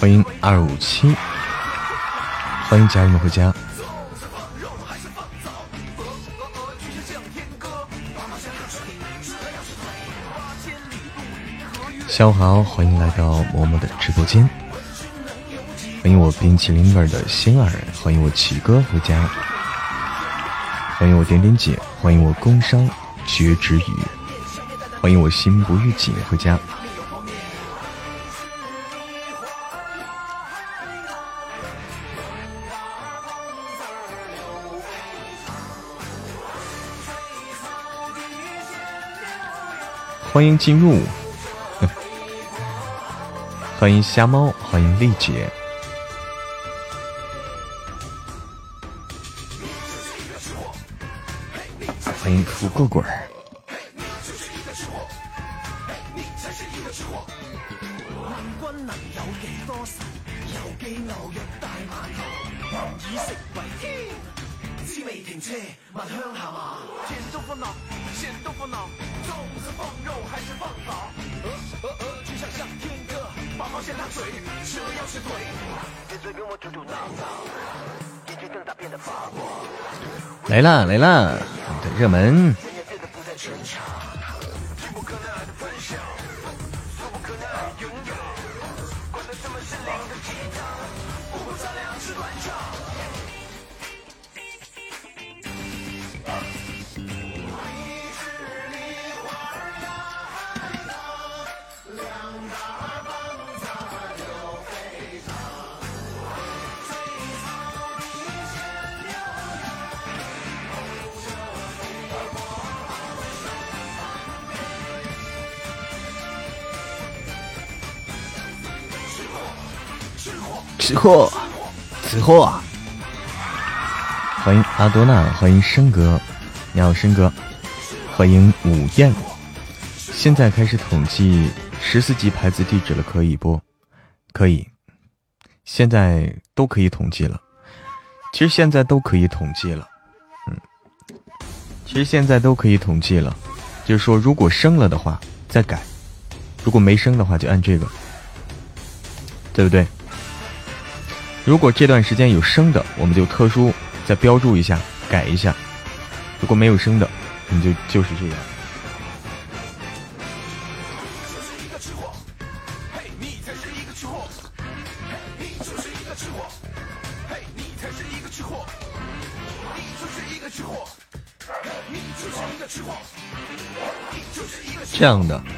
欢迎二五七，欢迎家人们回家。下午好，欢迎来到嬷嬷的直播间。欢迎我冰淇淋味的心儿，欢迎我奇哥回家。欢迎我点点姐，欢迎我工商绝之语，欢迎我心不预警回家。欢迎进入，欢迎瞎猫，欢迎丽姐，欢迎富贵贵儿。来啦，热门。阿多娜，欢迎生哥，你好生哥，欢迎午宴。现在开始统计十四级牌子地址了，可以不？可以，现在都可以统计了。其实现在都可以统计了，嗯，其实现在都可以统计了。就是说，如果升了的话再改，如果没升的话就按这个，对不对？如果这段时间有升的，我们就特殊再标注一下，改一下；如果没有升的，你就就是这样。这样的。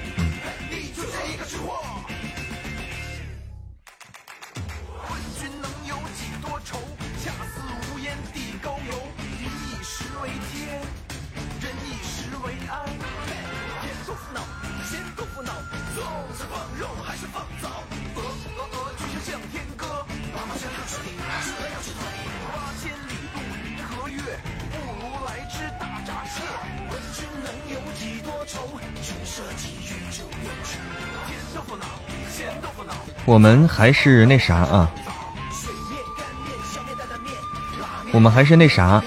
我们还是那啥啊，我们还是那啥，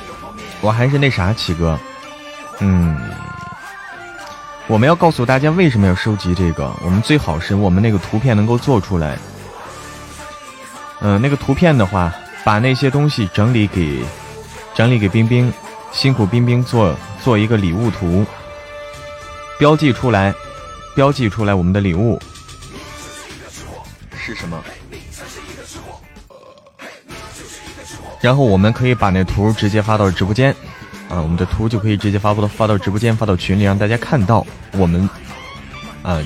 我还是那啥，启哥，嗯，我们要告诉大家为什么要收集这个，我们最好是我们那个图片能够做出来，嗯，那个图片的话，把那些东西整理给整理给冰冰，辛苦冰冰做做一个礼物图，标记出来，标记出来我们的礼物。什么？然后我们可以把那图直接发到直播间，啊，我们的图就可以直接发布到发到直播间，发到群里，让大家看到我们啊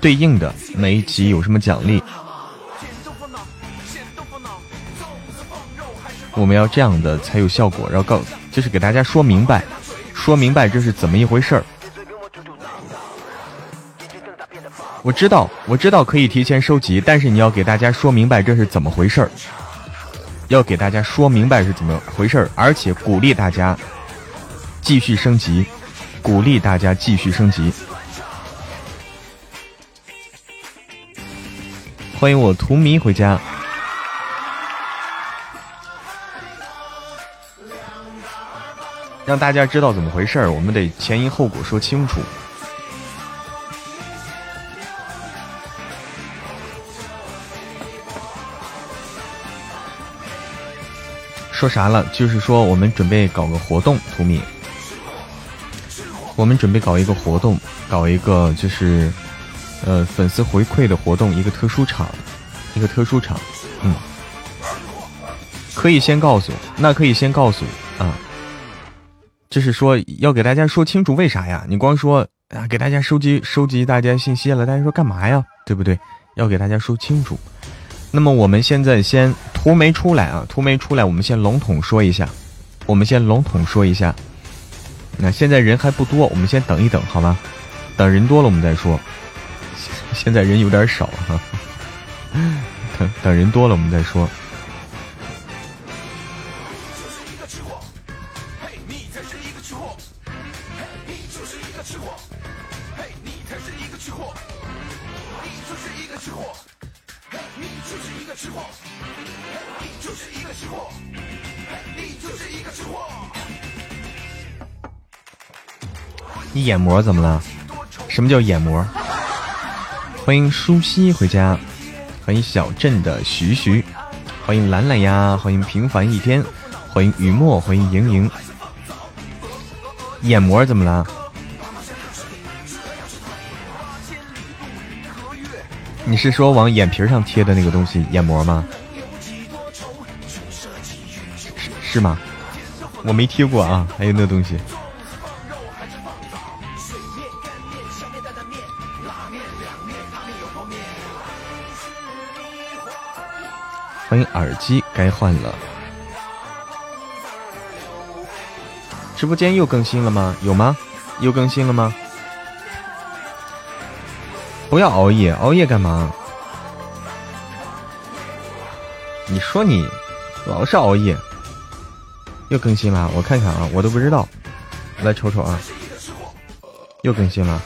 对应的每一集有什么奖励。我们要这样的才有效果，然后告就是给大家说明白，说明白这是怎么一回事儿。我知道，我知道可以提前收集，但是你要给大家说明白这是怎么回事儿，要给大家说明白是怎么回事儿，而且鼓励大家继续升级，鼓励大家继续升级。欢迎我荼蘼回家。让大家知道怎么回事儿，我们得前因后果说清楚。说啥了？就是说我们准备搞个活动，图米。我们准备搞一个活动，搞一个就是呃粉丝回馈的活动，一个特殊场，一个特殊场。嗯，可以先告诉，那可以先告诉啊。就是说要给大家说清楚为啥呀？你光说啊，给大家收集收集大家信息了，大家说干嘛呀？对不对？要给大家说清楚。那么我们现在先图没出来啊，图没出来，我们先笼统说一下，我们先笼统说一下。那现在人还不多，我们先等一等，好吗？等人多了我们再说。现在人有点少哈，等等人多了我们再说。你眼膜怎么了？什么叫眼膜？欢迎舒西回家，欢迎小镇的徐徐，欢迎兰兰呀，欢迎平凡一天，欢迎雨墨，欢迎莹莹。眼膜怎么了？你是说往眼皮上贴的那个东西眼膜吗？是是吗？我没贴过啊，还有那东西。欢迎耳机该换了。直播间又更新了吗？有吗？又更新了吗？不要熬夜，熬夜干嘛？你说你老是熬夜，又更新了？我看看啊，我都不知道，来瞅瞅啊，又更新了。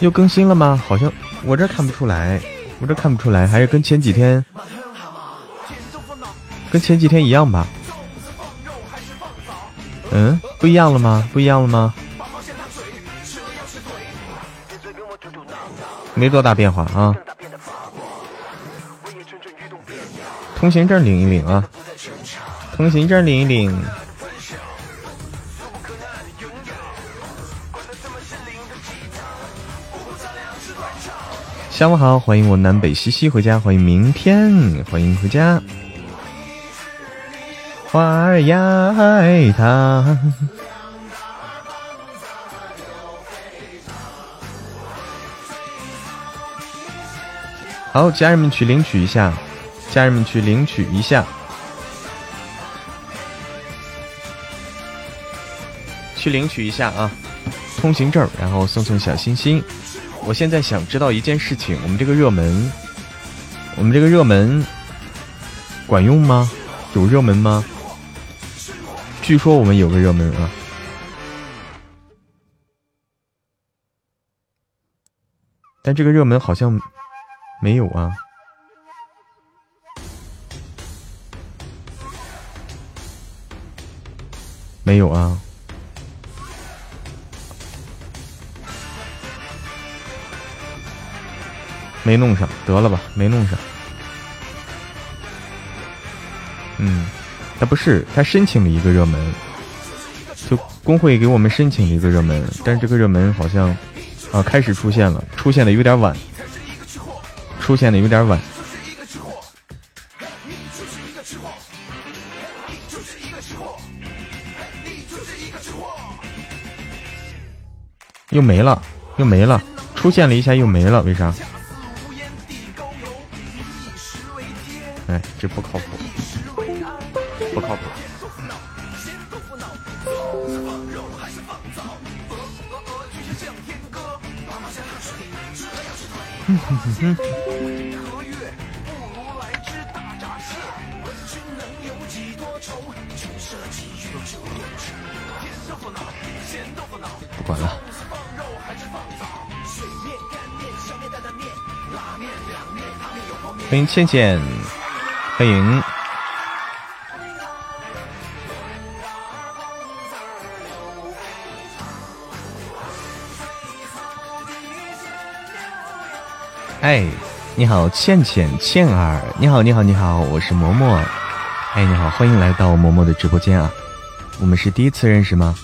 又更新了吗？好像我这看不出来，我这看不出来，还是跟前几天，跟前几天一样吧？嗯，不一样了吗？不一样了吗？没多大变化啊。通行证领一领啊，通行证领一领。下午好，欢迎我南北西西回家，欢迎明天，欢迎回家。花儿呀，爱它。好，家人们去领取一下，家人们去领取一下，去领取一下啊，通行证，然后送送小心心。我现在想知道一件事情，我们这个热门，我们这个热门管用吗？有热门吗？据说我们有个热门啊，但这个热门好像没有啊，没有啊。没弄上，得了吧，没弄上。嗯，他不是，他申请了一个热门，就工会给我们申请了一个热门，但是这个热门好像啊开始出现了，出现的有点晚，出现的有点晚，又没了，又没了，出现了一下又没了，为啥？这不靠谱不靠谱。不管了。欢迎倩倩。欢迎。哎，你好，倩倩倩儿，你好，你好，你好，我是嬷嬷。哎，你好，欢迎来到嬷嬷的直播间啊！我们是第一次认识吗？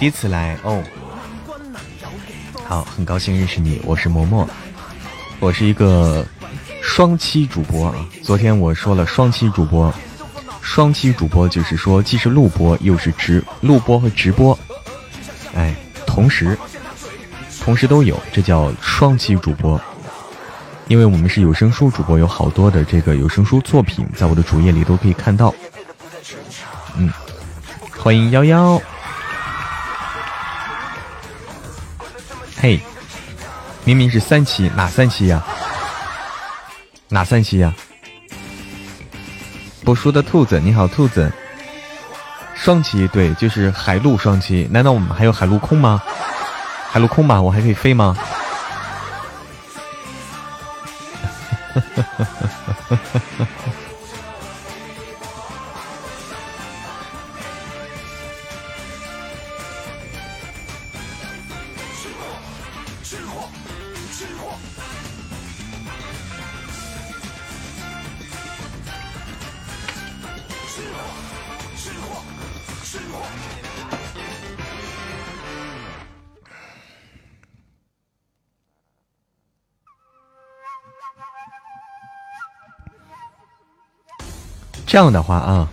第一次来哦。好，很高兴认识你，我是嬷嬷，我是一个双期主播啊。昨天我说了双期主播。双期主播就是说，既是录播又是直录播和直播，哎，同时同时都有，这叫双期主播。因为我们是有声书主播，有好多的这个有声书作品，在我的主页里都可以看到。嗯，欢迎幺幺。嘿，明明是三期，哪三期呀？哪三期呀？不输的兔子，你好，兔子。双骑对，就是海陆双骑。难道我们还有海陆空吗？海陆空吧，我还可以飞吗？这样的话啊，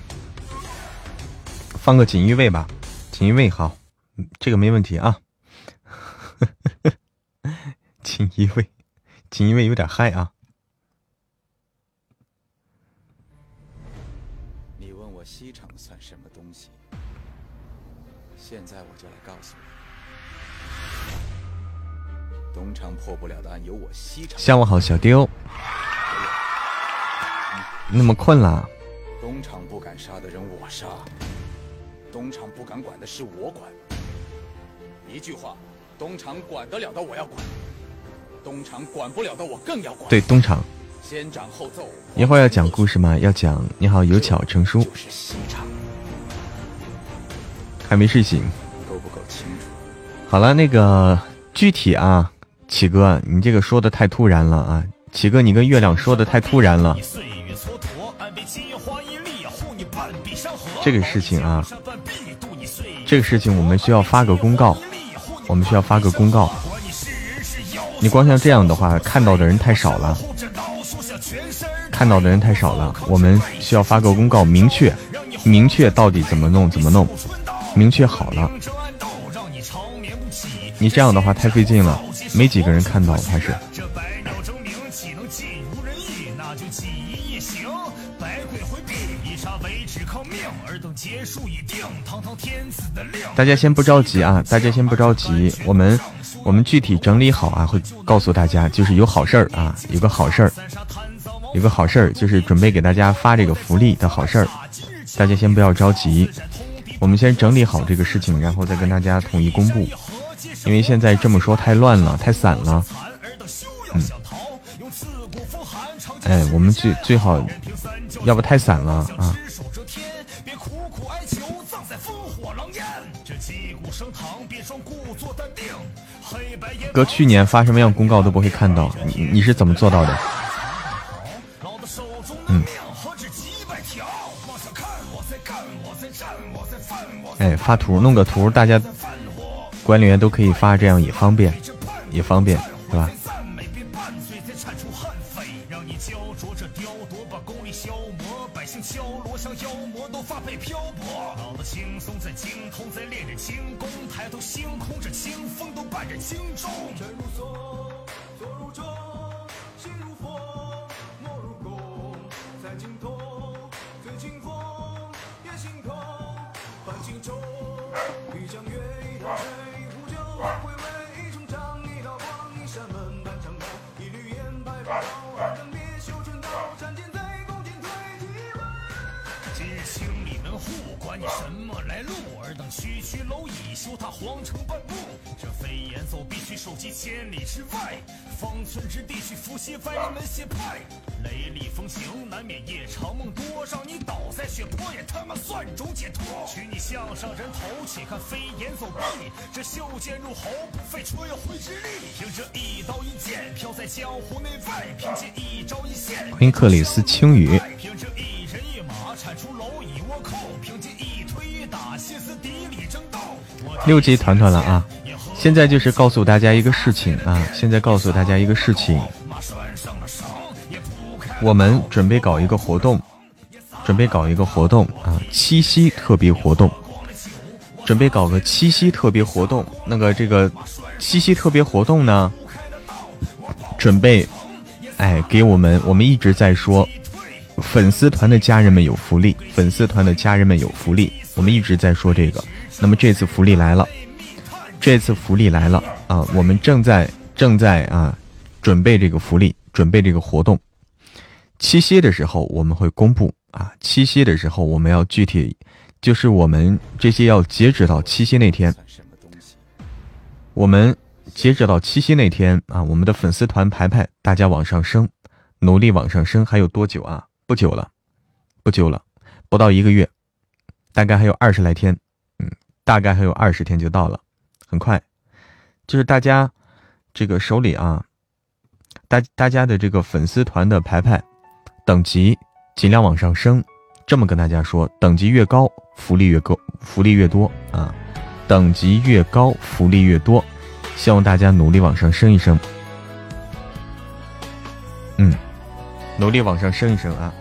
放个锦衣卫吧，锦衣卫好，这个没问题啊。锦衣卫，锦衣卫有点嗨啊。你问我西厂算什么东西？现在我就来告诉你，东厂破不了的案有我西厂。下午好，小丢。那么困了？事我管。一句话，东厂管得了的我要管，东厂管不了的我更要管。对，东厂。先斩后奏。一会儿要讲故事吗？要讲。你好，有巧成书。还没睡醒。够不够清楚？好了，那个具体啊，启哥，你这个说的太突然了啊！启哥，你跟月亮说的太突然了。这个事情啊，这个事情我们需要发个公告，我们需要发个公告。你光像这样的话，看到的人太少了，看到的人太少了。我们需要发个公告，明确，明确到底怎么弄，怎么弄，明确好了。你这样的话太费劲了，没几个人看到，还是。大家先不着急啊！大家先不着急，我们我们具体整理好啊，会告诉大家。就是有好事儿啊，有个好事儿，有个好事儿，就是准备给大家发这个福利的好事儿。大家先不要着急，我们先整理好这个事情，然后再跟大家统一公布。因为现在这么说太乱了，太散了。嗯。哎，我们最最好，要不太散了啊。哥，去年发什么样公告都不会看到，你你是怎么做到的？嗯。哎，发图弄个图，大家管理员都可以发，这样也方便，也方便，是吧？斯底里争斗。六级团团了啊！现在就是告诉大家一个事情啊！现在告诉大家一个事情，我们准备搞一个活动，准备搞一个活动啊！七夕特别活动，准备搞个七夕特别活动。那个这个七夕特别活动呢，准备哎给我们，我们一直在说，粉丝团的家人们有福利，粉丝团的家人们有福利，我们一直在说这个。那么这次福利来了。这次福利来了啊！我们正在正在啊准备这个福利，准备这个活动。七夕的时候我们会公布啊，七夕的时候我们要具体，就是我们这些要截止到七夕那天。我们截止到七夕那天啊，我们的粉丝团排排，大家往上升，努力往上升。还有多久啊？不久了，不久了，不到一个月，大概还有二十来天，嗯，大概还有二十天就到了。很快，就是大家这个手里啊，大大家的这个粉丝团的排排等级尽量往上升。这么跟大家说，等级越高，福利越高，福利越多啊！等级越高，福利越多。希望大家努力往上升一升。嗯，努力往上升一升啊！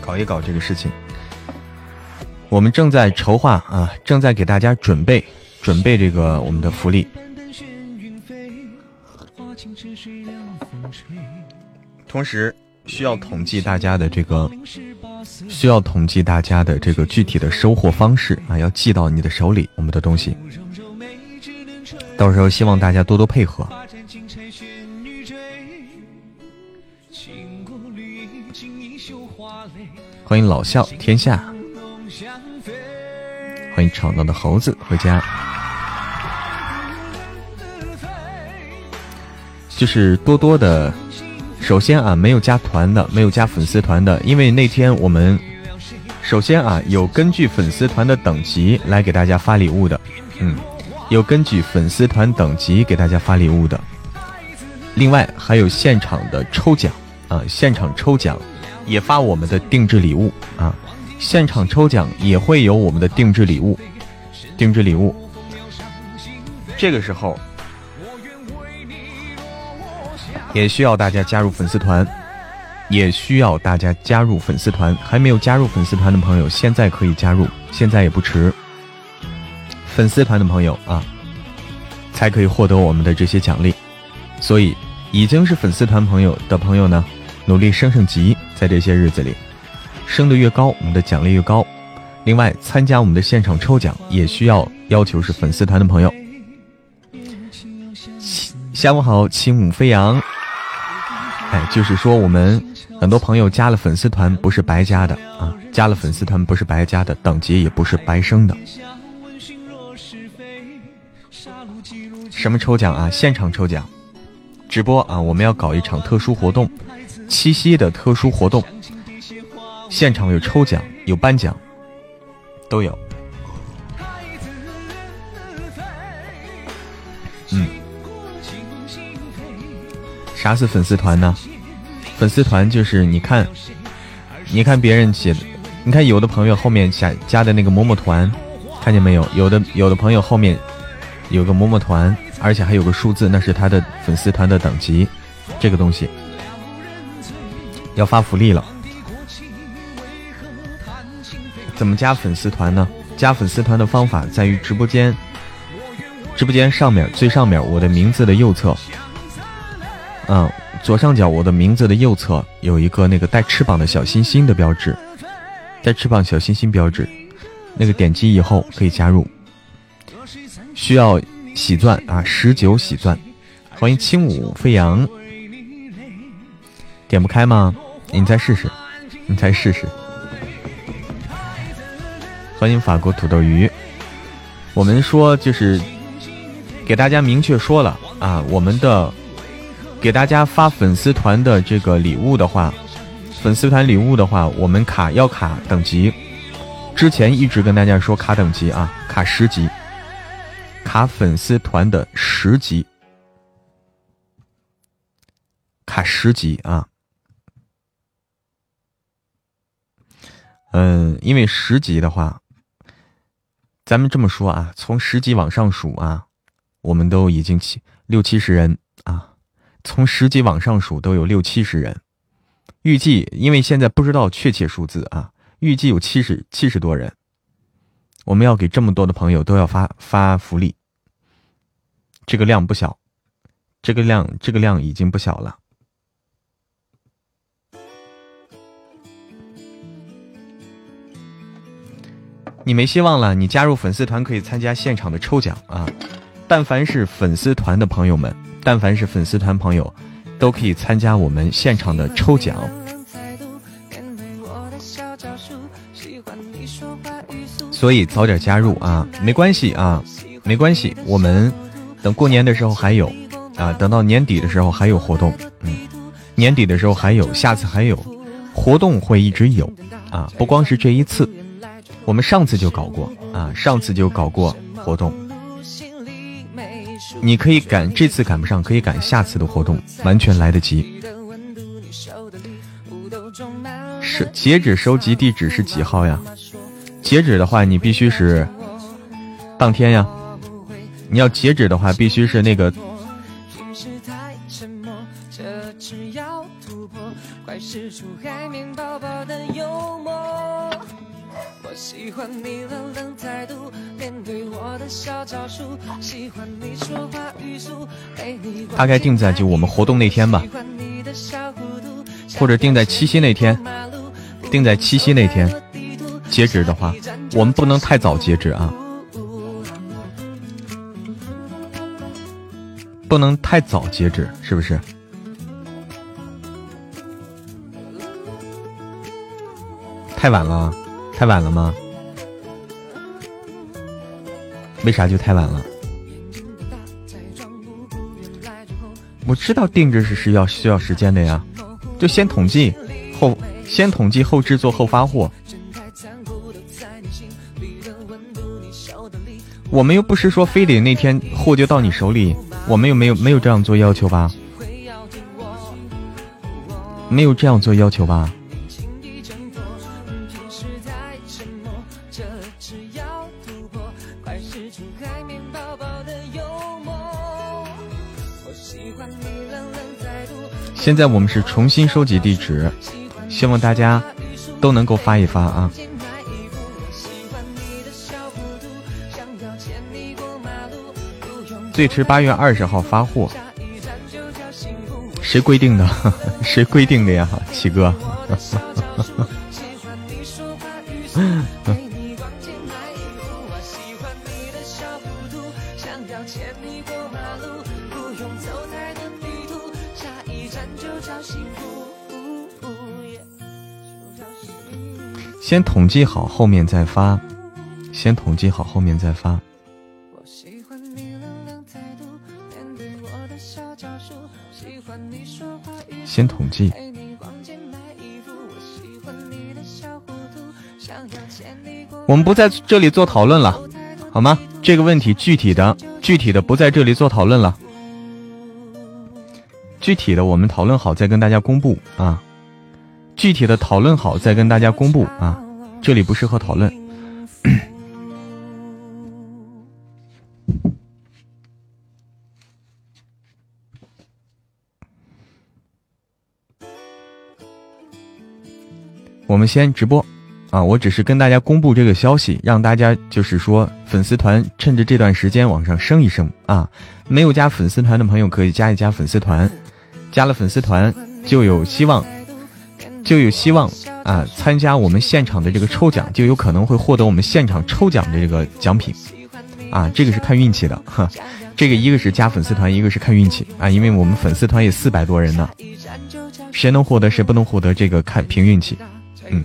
搞一搞这个事情。我们正在筹划啊，正在给大家准备准备这个我们的福利，同时需要统计大家的这个，需要统计大家的这个具体的收货方式啊，要寄到你的手里，我们的东西，到时候希望大家多多配合。欢迎老笑天下。欢迎吵闹的猴子回家。就是多多的，首先啊，没有加团的，没有加粉丝团的，因为那天我们首先啊，有根据粉丝团的等级来给大家发礼物的，嗯，有根据粉丝团等级给大家发礼物的。另外还有现场的抽奖啊，现场抽奖也发我们的定制礼物啊。现场抽奖也会有我们的定制礼物，定制礼物。这个时候也需要大家加入粉丝团，也需要大家加入粉丝团。还没有加入粉丝团的朋友，现在可以加入，现在也不迟。粉丝团的朋友啊，才可以获得我们的这些奖励。所以，已经是粉丝团朋友的朋友呢，努力升升级，在这些日子里。升的越高，我们的奖励越高。另外，参加我们的现场抽奖也需要要求是粉丝团的朋友。下午好，轻舞飞扬。哎，就是说我们很多朋友加了粉丝团不是白加的啊，加了粉丝团不是白加的，等级也不是白升的。什么抽奖啊？现场抽奖，直播啊！我们要搞一场特殊活动，七夕的特殊活动。现场有抽奖，有颁奖，都有。嗯，啥是粉丝团呢？粉丝团就是你看，你看别人写的，你看有的朋友后面加加的那个某某团，看见没有？有的有的朋友后面有个某某团，而且还有个数字，那是他的粉丝团的等级。这个东西要发福利了。怎么加粉丝团呢？加粉丝团的方法在于直播间，直播间上面最上面我的名字的右侧，嗯，左上角我的名字的右侧有一个那个带翅膀的小心心的标志，带翅膀小心心标志，那个点击以后可以加入，需要喜钻啊，十九喜钻，欢迎轻舞飞扬，点不开吗？你再试试，你再试试。欢迎法国土豆鱼。我们说就是给大家明确说了啊，我们的给大家发粉丝团的这个礼物的话，粉丝团礼物的话，我们卡要卡等级。之前一直跟大家说卡等级啊，卡十级，卡粉丝团的十级，卡十级啊。嗯，因为十级的话。咱们这么说啊，从十级往上数啊，我们都已经七六七十人啊。从十级往上数都有六七十人，预计因为现在不知道确切数字啊，预计有七十七十多人。我们要给这么多的朋友都要发发福利，这个量不小，这个量这个量已经不小了。你没希望了，你加入粉丝团可以参加现场的抽奖啊！但凡是粉丝团的朋友们，但凡是粉丝团朋友，都可以参加我们现场的抽奖。所以早点加入啊，没关系啊，没关系，我们等过年的时候还有啊，等到年底的时候还有活动，嗯，年底的时候还有，下次还有活动会一直有啊，不光是这一次。我们上次就搞过啊，上次就搞过活动，你可以赶，这次赶不上可以赶下次的活动，完全来得及。是截止收集地址是几号呀？截止的话，你必须是当天呀。你要截止的话，必须是那个。我喜欢你冷冷态度大概定在就我们活动那天吧，或者定在七夕那天，定在七夕那天。截止的话，我们不能太早截止啊，不能太早截止，是不是？太晚了，太晚了吗？为啥就太晚了？我知道定制是是要需要时间的呀，就先统计后先统计后制作后发货。我们又不是说非得那天货就到你手里，我们又没有没有这样做要求吧？没有这样做要求吧？现在我们是重新收集地址，希望大家都能够发一发啊！最迟八月二十号发货，谁规定的？谁规定的呀，七哥？先统计好，后面再发。先统计好，后面再发。先统计。我们不在这里做讨论了，好吗？这个问题具体的、具体的不在这里做讨论了。具体的我们讨论好再跟大家公布啊。具体的讨论好再跟大家公布啊，这里不适合讨论。我们先直播啊，我只是跟大家公布这个消息，让大家就是说粉丝团趁着这段时间往上升一升啊。没有加粉丝团的朋友可以加一加粉丝团，加了粉丝团就有希望。就有希望啊！参加我们现场的这个抽奖，就有可能会获得我们现场抽奖的这个奖品，啊，这个是看运气的哈。这个一个是加粉丝团，一个是看运气啊，因为我们粉丝团也四百多人呢，谁能获得谁不能获得这个看凭运气，嗯。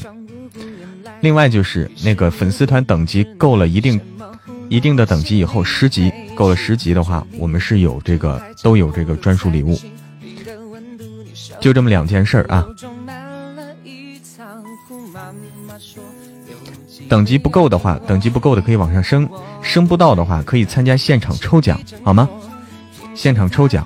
另外就是那个粉丝团等级够了一定一定的等级以后，十级够了十级的话，我们是有这个都有这个专属礼物。就这么两件事儿啊。等级不够的话，等级不够的可以往上升，升不到的话可以参加现场抽奖，好吗？现场抽奖。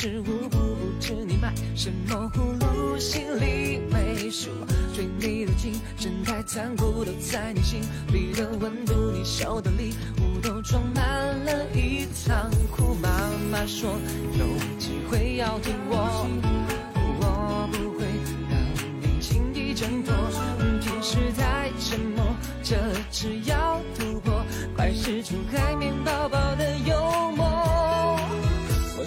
是无辜，不知你买什么葫芦，心里没数。对你的情真太残酷都在你心里的温度，你手的礼物都装满了一仓库。妈妈说有机会要听我，我不会让你轻易挣脱。平时太沉默，这次要突破，快使出海绵宝宝的幽默。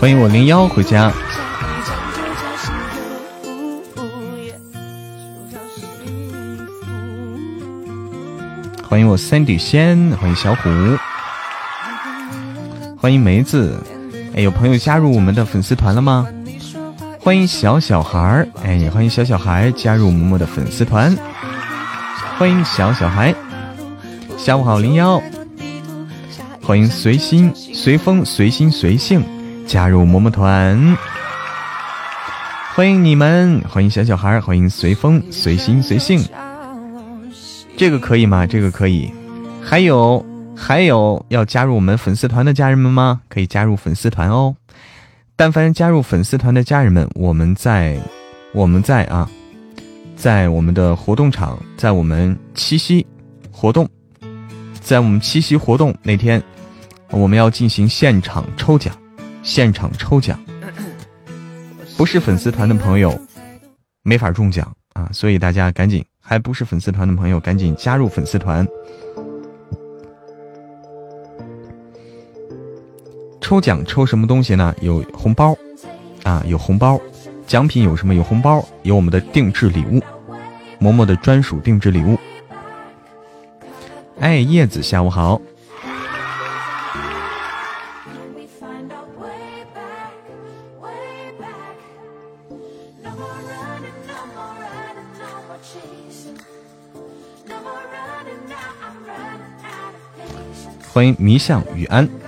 欢迎我零幺回家。欢迎我三底仙，欢迎小虎，欢迎梅子。哎，有朋友加入我们的粉丝团了吗？欢迎小小孩儿，哎，也欢迎小小孩加入嬷嬷的粉丝团。欢迎小小孩，下午好零幺。欢迎随心随风随心随性加入嬷嬷团。欢迎你们，欢迎小小孩，欢迎随风随心随性。这个可以吗？这个可以。还有还有要加入我们粉丝团的家人们吗？可以加入粉丝团哦。但凡加入粉丝团的家人们，我们在我们在啊，在我们的活动场，在我们七夕活动，在我们七夕活动那天，我们要进行现场抽奖，现场抽奖。不是粉丝团的朋友没法中奖啊，所以大家赶紧。还不是粉丝团的朋友，赶紧加入粉丝团！抽奖抽什么东西呢？有红包啊，有红包，奖品有什么？有红包，有我们的定制礼物，嬷嬷的专属定制礼物。哎，叶子，下午好。欢迎迷向雨安。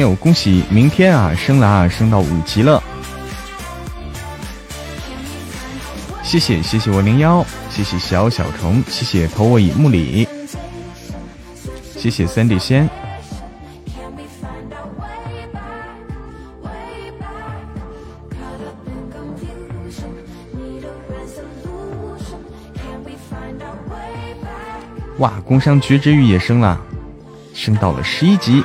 哎呦，恭喜明天啊，升了啊，升到五级了！谢谢谢谢我零幺，谢谢小小虫，谢谢投我以木里，谢谢三弟仙。哇，工商局之玉也升了，升到了十一级。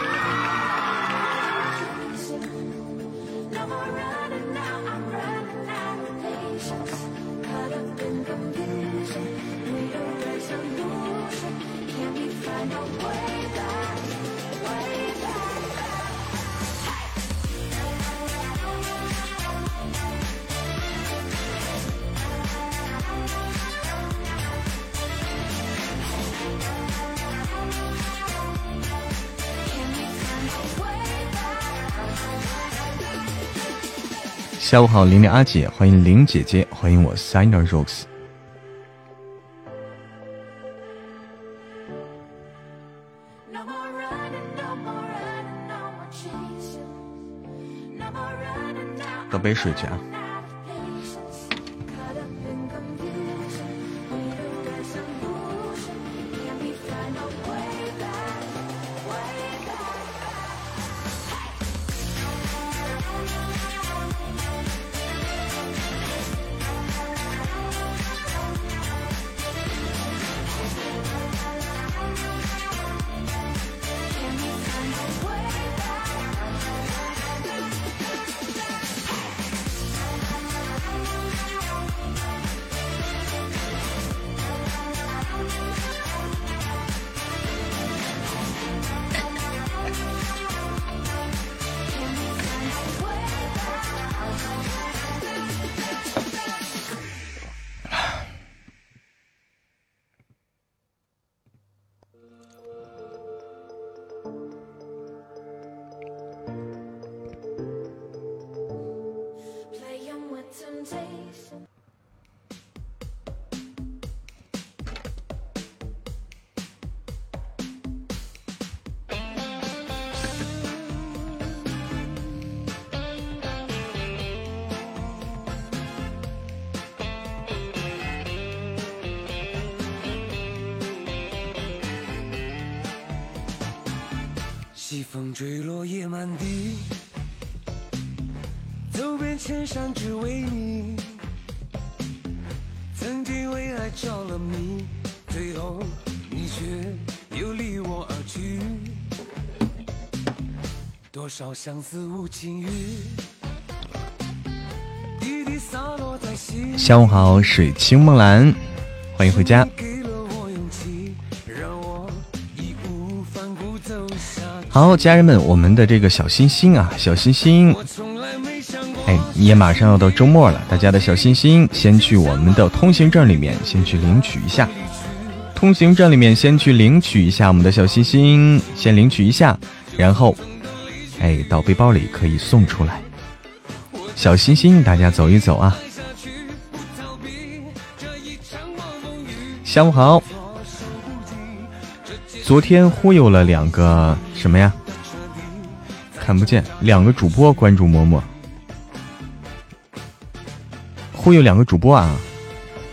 下午好，玲玲阿姐，欢迎玲姐姐，欢迎我 Signer Rose。喝杯水去啊。下午好，水清梦蓝，欢迎回家。好，家人们，我们的这个小心心啊，小心心，哎，你也马上要到周末了，大家的小心心，先去我们的通行证里面先去领取一下。通行证里面先去领取一下我们的小心心，先领取一下，然后，哎，到背包里可以送出来。小心心，大家走一走啊。下午好。昨天忽悠了两个什么呀？看不见两个主播关注嬷嬷，忽悠两个主播啊！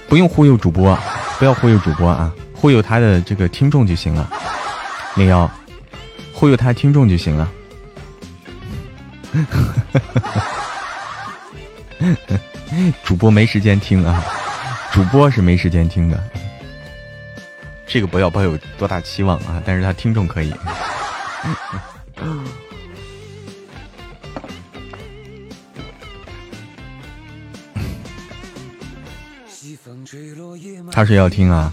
不用忽悠主播，不要忽悠主播啊！忽悠他的这个听众就行了。零幺，忽悠他听众就行了。主播没时间听啊，主播是没时间听的。这个不要抱有多大期望啊！但是他听众可以。他说要听啊！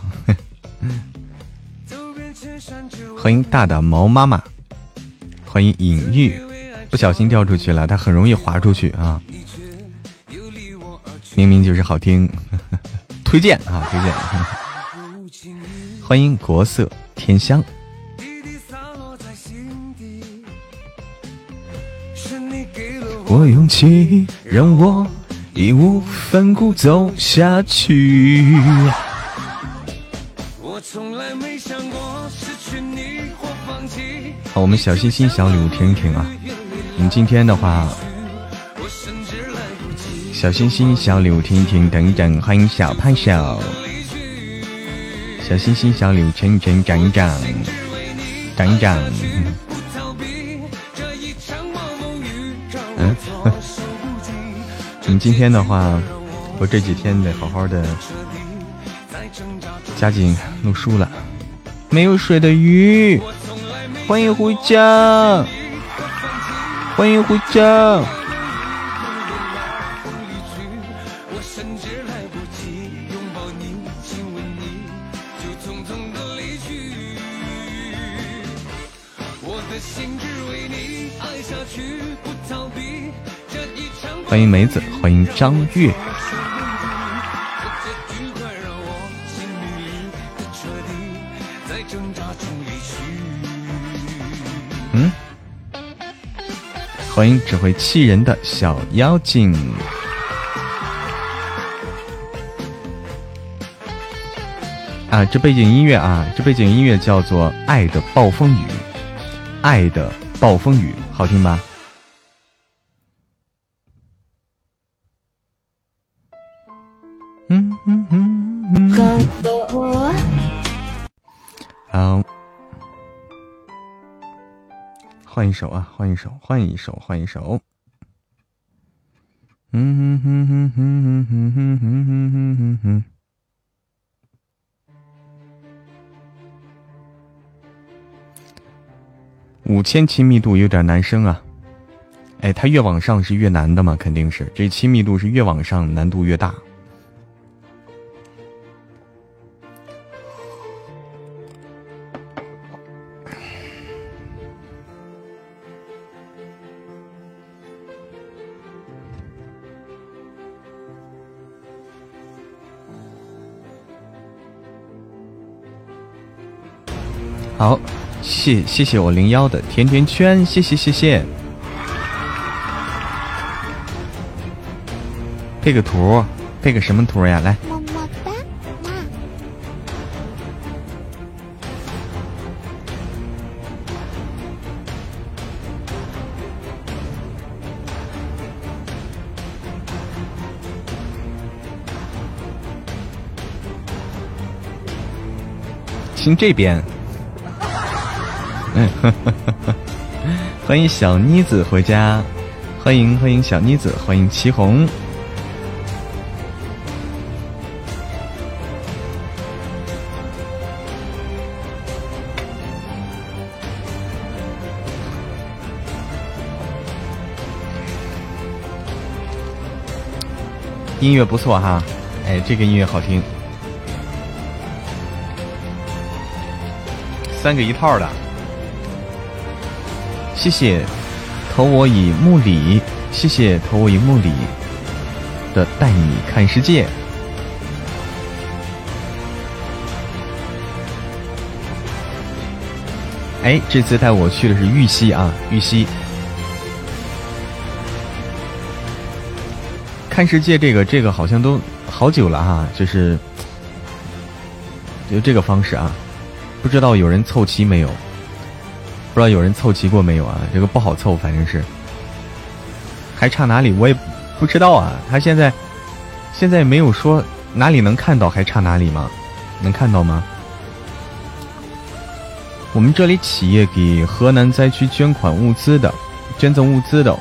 欢迎大大毛妈妈，欢迎隐喻，不小心掉出去了，它很容易滑出去啊！明明就是好听，推荐啊，推荐。欢迎国色天香。我勇气让我义无反顾走下去。好，我们小心心小礼物听一听啊。我们今天的话，小心心小礼物听一听，等等，欢迎小胖小。小心心，小柳成成长长长长。嗯，我们今天的话，我这几天得好好的加紧录书了。没有水的鱼，欢迎回家，欢迎回家。欢迎梅子，欢迎张月。欢迎只会气人的小妖精。啊，这背景音乐啊，这背景音乐叫做《爱的暴风雨》，爱的暴风雨，好听吧？嗯嗯嗯嗯。好，换一首啊，换一首，换一首，换一首。嗯哼哼哼哼哼哼哼哼哼哼。五千亲密度有点难升啊，哎，它越往上是越难的嘛，肯定是这亲密度是越往上难度越大。好，谢谢谢我零幺的甜甜圈，谢谢谢谢。配个图，配个什么图呀？来。么么哒，亲这边。欢迎小妮子回家，欢迎欢迎小妮子，欢迎祁红。音乐不错哈，哎，这个音乐好听，三个一套的。谢谢投我以木里，谢谢投我以木里的带你看世界。哎，这次带我去的是玉溪啊，玉溪看世界，这个这个好像都好久了哈，就是就这个方式啊，不知道有人凑齐没有。不知道有人凑齐过没有啊？这个不好凑，反正是还差哪里，我也不知道啊。他现在现在没有说哪里能看到，还差哪里吗？能看到吗？我们这里企业给河南灾区捐款物资的，捐赠物资的，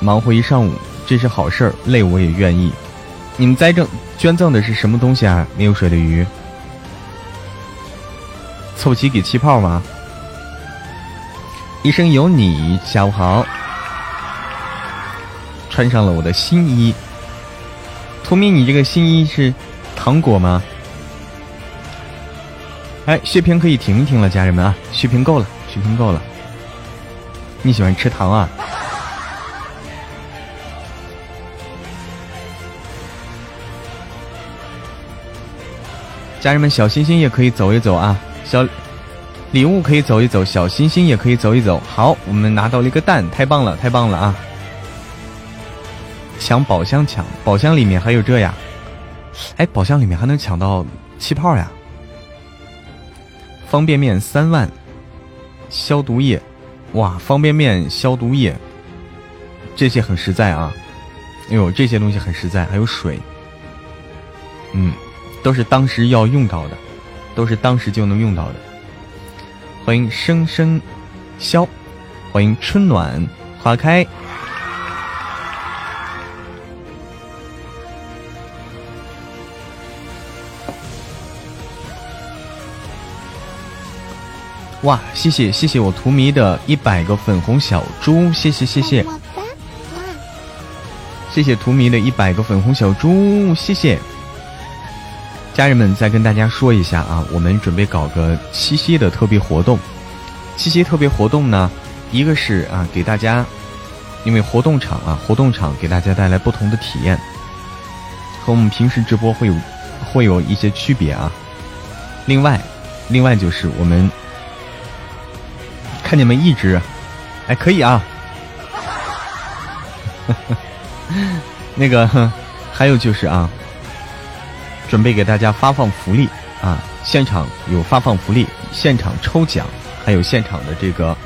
忙活一上午，这是好事儿，累我也愿意。你们灾赠捐赠的是什么东西啊？没有水的鱼，凑齐给气泡吗？一生有你，下午好。穿上了我的新衣，图明，你这个新衣是糖果吗？哎，血瓶可以停一停了，家人们啊，血瓶够了，血瓶够了。你喜欢吃糖啊？家人们，小心心也可以走一走啊，小。礼物可以走一走，小心心也可以走一走。好，我们拿到了一个蛋，太棒了，太棒了啊！抢宝箱，抢宝箱里面还有这呀？哎，宝箱里面还能抢到气泡呀？方便面三万，消毒液，哇，方便面消毒液，这些很实在啊！哎呦，这些东西很实在，还有水，嗯，都是当时要用到的，都是当时就能用到的。欢迎生生肖，欢迎春暖花开。哇，谢谢谢谢我图迷的一百个粉红小猪，谢谢谢谢，谢谢图迷的一百个粉红小猪，谢谢。家人们，再跟大家说一下啊，我们准备搞个七夕的特别活动。七夕特别活动呢，一个是啊，给大家，因为活动场啊，活动场给大家带来不同的体验，和我们平时直播会有会有一些区别啊。另外，另外就是我们看你们一直，哎，可以啊，那个还有就是啊。准备给大家发放福利啊！现场有发放福利，现场抽奖，还有现场的这个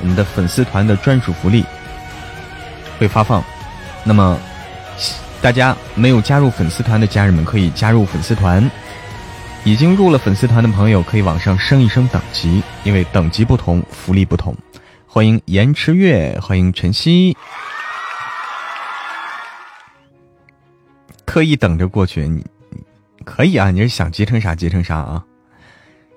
我们的粉丝团的专属福利会发放。那么，大家没有加入粉丝团的家人们可以加入粉丝团，已经入了粉丝团的朋友可以往上升一升等级，因为等级不同，福利不同。欢迎延迟月，欢迎晨曦，特意等着过去你。可以啊，你是想结成啥结成啥啊！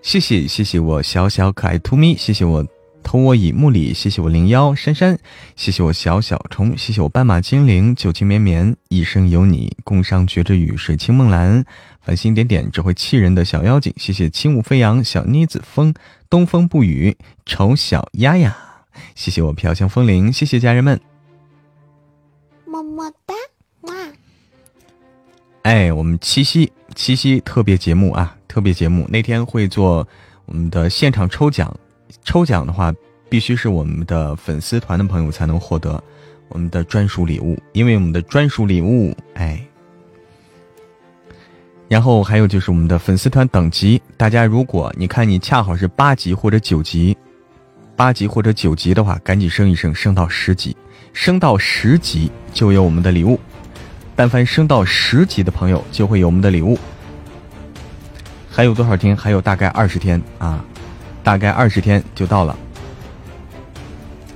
谢谢谢谢我小小可爱图咪，谢谢我偷我以木里，谢谢我零幺珊珊，谢谢我小小虫，谢谢我斑马精灵，旧情绵绵，一生有你，共赏绝之雨，水清梦蓝，繁星点点，只会气人的小妖精，谢谢轻舞飞扬，小妮子风，东风不语，丑小丫丫，谢谢我飘香风铃，谢谢家人们，么么哒，哇！哎，我们七夕。七夕特别节目啊，特别节目那天会做我们的现场抽奖，抽奖的话必须是我们的粉丝团的朋友才能获得我们的专属礼物，因为我们的专属礼物，哎，然后还有就是我们的粉丝团等级，大家如果你看你恰好是八级或者九级，八级或者九级的话，赶紧升一升，升到十级，升到十级就有我们的礼物。但凡升到十级的朋友，就会有我们的礼物。还有多少天？还有大概二十天啊，大概二十天就到了，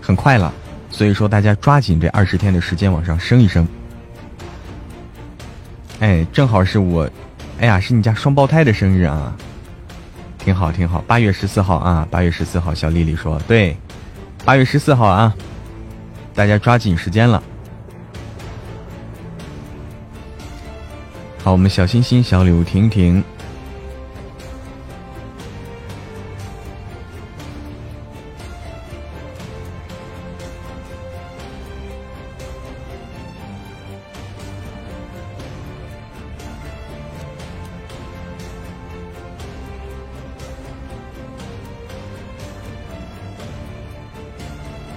很快了。所以说，大家抓紧这二十天的时间往上升一升。哎，正好是我，哎呀，是你家双胞胎的生日啊，挺好挺好。八月十四号啊，八月十四号，小丽丽说对，八月十四号啊，大家抓紧时间了。好，我们小星星、小礼物、婷婷。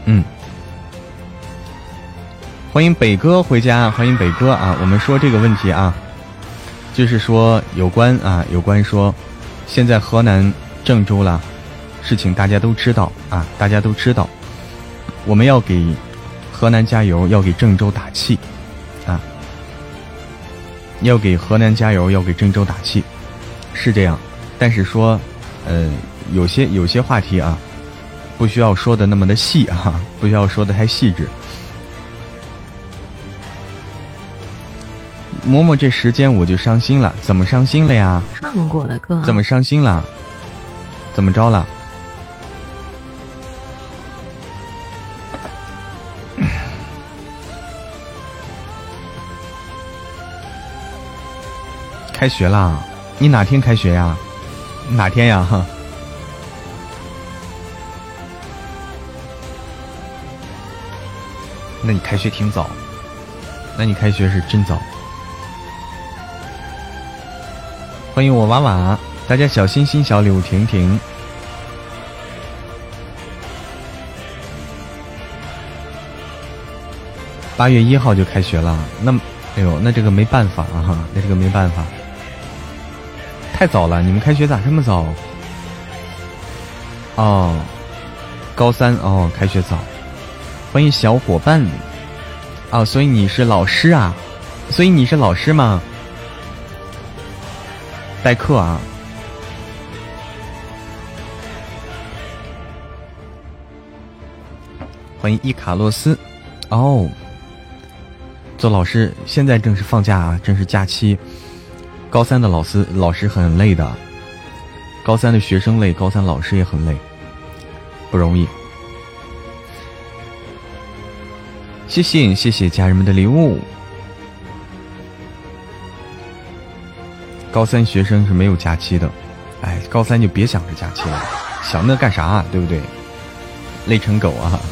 嗯，欢迎北哥回家，欢迎北哥啊！我们说这个问题啊。就是说，有关啊，有关说，现在河南郑州了，事情大家都知道啊，大家都知道，我们要给河南加油，要给郑州打气啊，要给河南加油，要给郑州打气，是这样。但是说，呃，有些有些话题啊，不需要说的那么的细啊，不需要说的太细致。嬷嬷，这时间我就伤心了，怎么伤心了呀？唱过的歌。怎么伤心了？怎么着了？开学啦？你哪天开学呀？哪天呀？哈。那你开学挺早，那你开学是真早。欢迎我娃娃，大家小心心、小礼物、婷婷。八月一号就开学了，那哎呦，那这个没办法啊，那这个没办法，太早了，你们开学咋这么早？哦，高三哦，开学早。欢迎小伙伴，哦，所以你是老师啊？所以你是老师吗？代课啊！欢迎伊卡洛斯哦，做老师现在正是放假，正是假期。高三的老师老师很累的，高三的学生累，高三老师也很累。不容易。谢谢谢谢家人们的礼物。高三学生是没有假期的，哎，高三就别想着假期了，想那干啥？啊对不对？累成狗啊！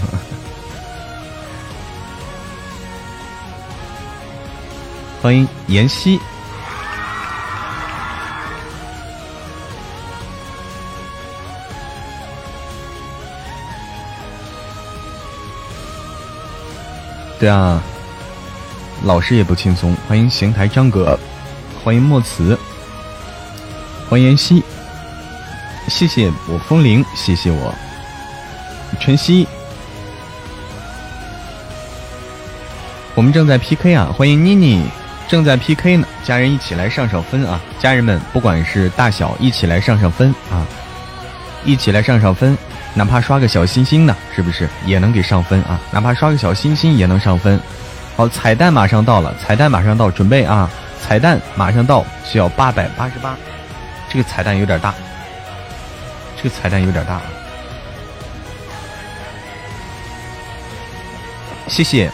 欢迎妍希。对啊，老师也不轻松。欢迎邢台张哥，欢迎墨慈，欢迎妍希，谢谢我风铃，谢谢我晨曦。我们正在 PK 啊，欢迎妮妮，正在 PK 呢，家人一起来上上分啊！家人们，不管是大小，一起来上上分啊！一起来上上分。哪怕刷个小心心呢，是不是也能给上分啊？哪怕刷个小心心也能上分。好，彩蛋马上到了，彩蛋马上到，准备啊！彩蛋马上到，需要八百八十八。这个彩蛋有点大，这个彩蛋有点大。谢谢，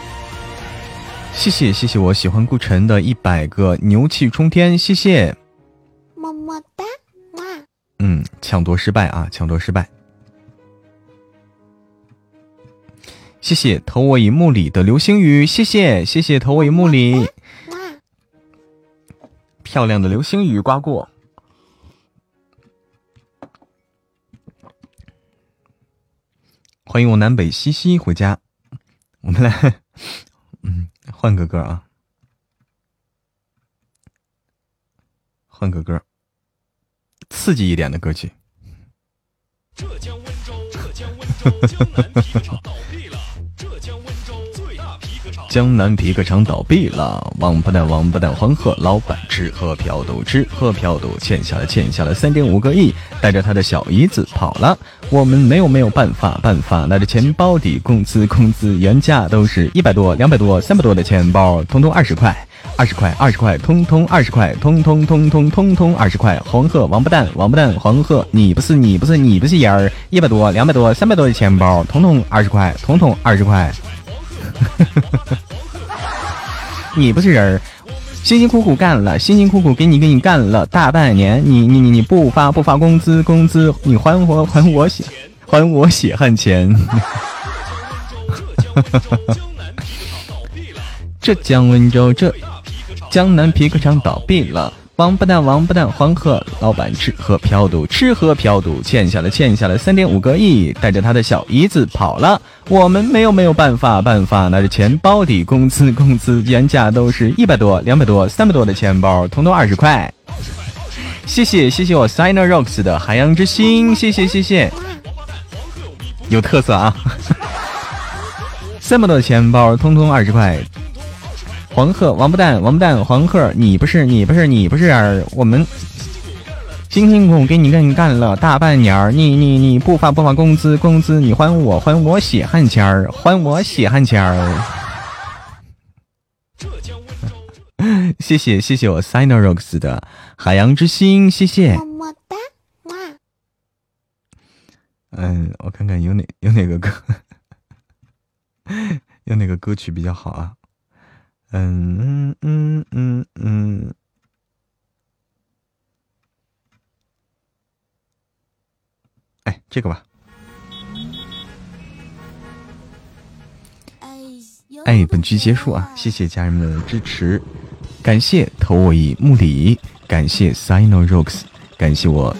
谢谢，谢谢，我喜欢顾晨的一百个牛气冲天，谢谢，么么哒，哇！嗯，抢夺失败啊，抢夺失败。谢谢投我以木里的流星雨，谢谢谢谢投我以木里，漂亮的流星雨刮过，欢迎我南北西西回家，我们来，嗯，换个歌啊，换个歌，刺激一点的歌曲。浙江温州，浙江温州，江南皮厂倒闭。江南皮革厂倒闭了，王八蛋，王八蛋，黄鹤老板吃喝嫖赌，吃喝嫖赌，欠下了欠下了三点五个亿，带着他的小姨子跑了。我们没有没有办法办法，拿着钱包抵工资工资，原价都是一百多、两百多、三百多的钱包，通通二十块，二十块，二十块，通通二十块，通通通通通通二十块。黄鹤，王八蛋，王八蛋，黄鹤，你不是你不是你不是人儿，一百多、两百多、三百多的钱包，通通二十块，通通二十块。你不是人儿，辛辛苦苦干了，辛辛苦苦给你给你干了大半年，你你你你不发不发工资工资，你还我还我血还我血汗钱。浙江温州浙江南皮革厂倒闭了。王八蛋，王八蛋，黄鹤老板吃喝嫖赌，吃喝嫖赌，欠下了欠下了三点五个亿，带着他的小姨子跑了。我们没有没有办法办法，拿着钱包抵工资工资，原价都是一百多、两百多、三百多的钱包，通通二十块。谢谢谢谢我 Sina Rocks 的海洋之心，谢谢谢谢，有特色啊！这么多的钱包，通通二十块。黄鹤，王八蛋，王八蛋，黄鹤，你不是，你不是，你不是人我们辛辛苦苦给你干干了大半年儿你你你不发不发工资，工资你还我还我血汗钱儿，还我血汗钱儿。谢谢谢谢我 s i n o r o x 的海洋之心，谢谢。么么哒，嗯，我看看有哪有哪个歌，有哪个歌曲比较好啊？嗯嗯嗯嗯嗯，哎，这个吧。哎，本局结束啊！谢谢家人们的支持，感谢投我以木里，感谢 Sino Rocks，感谢我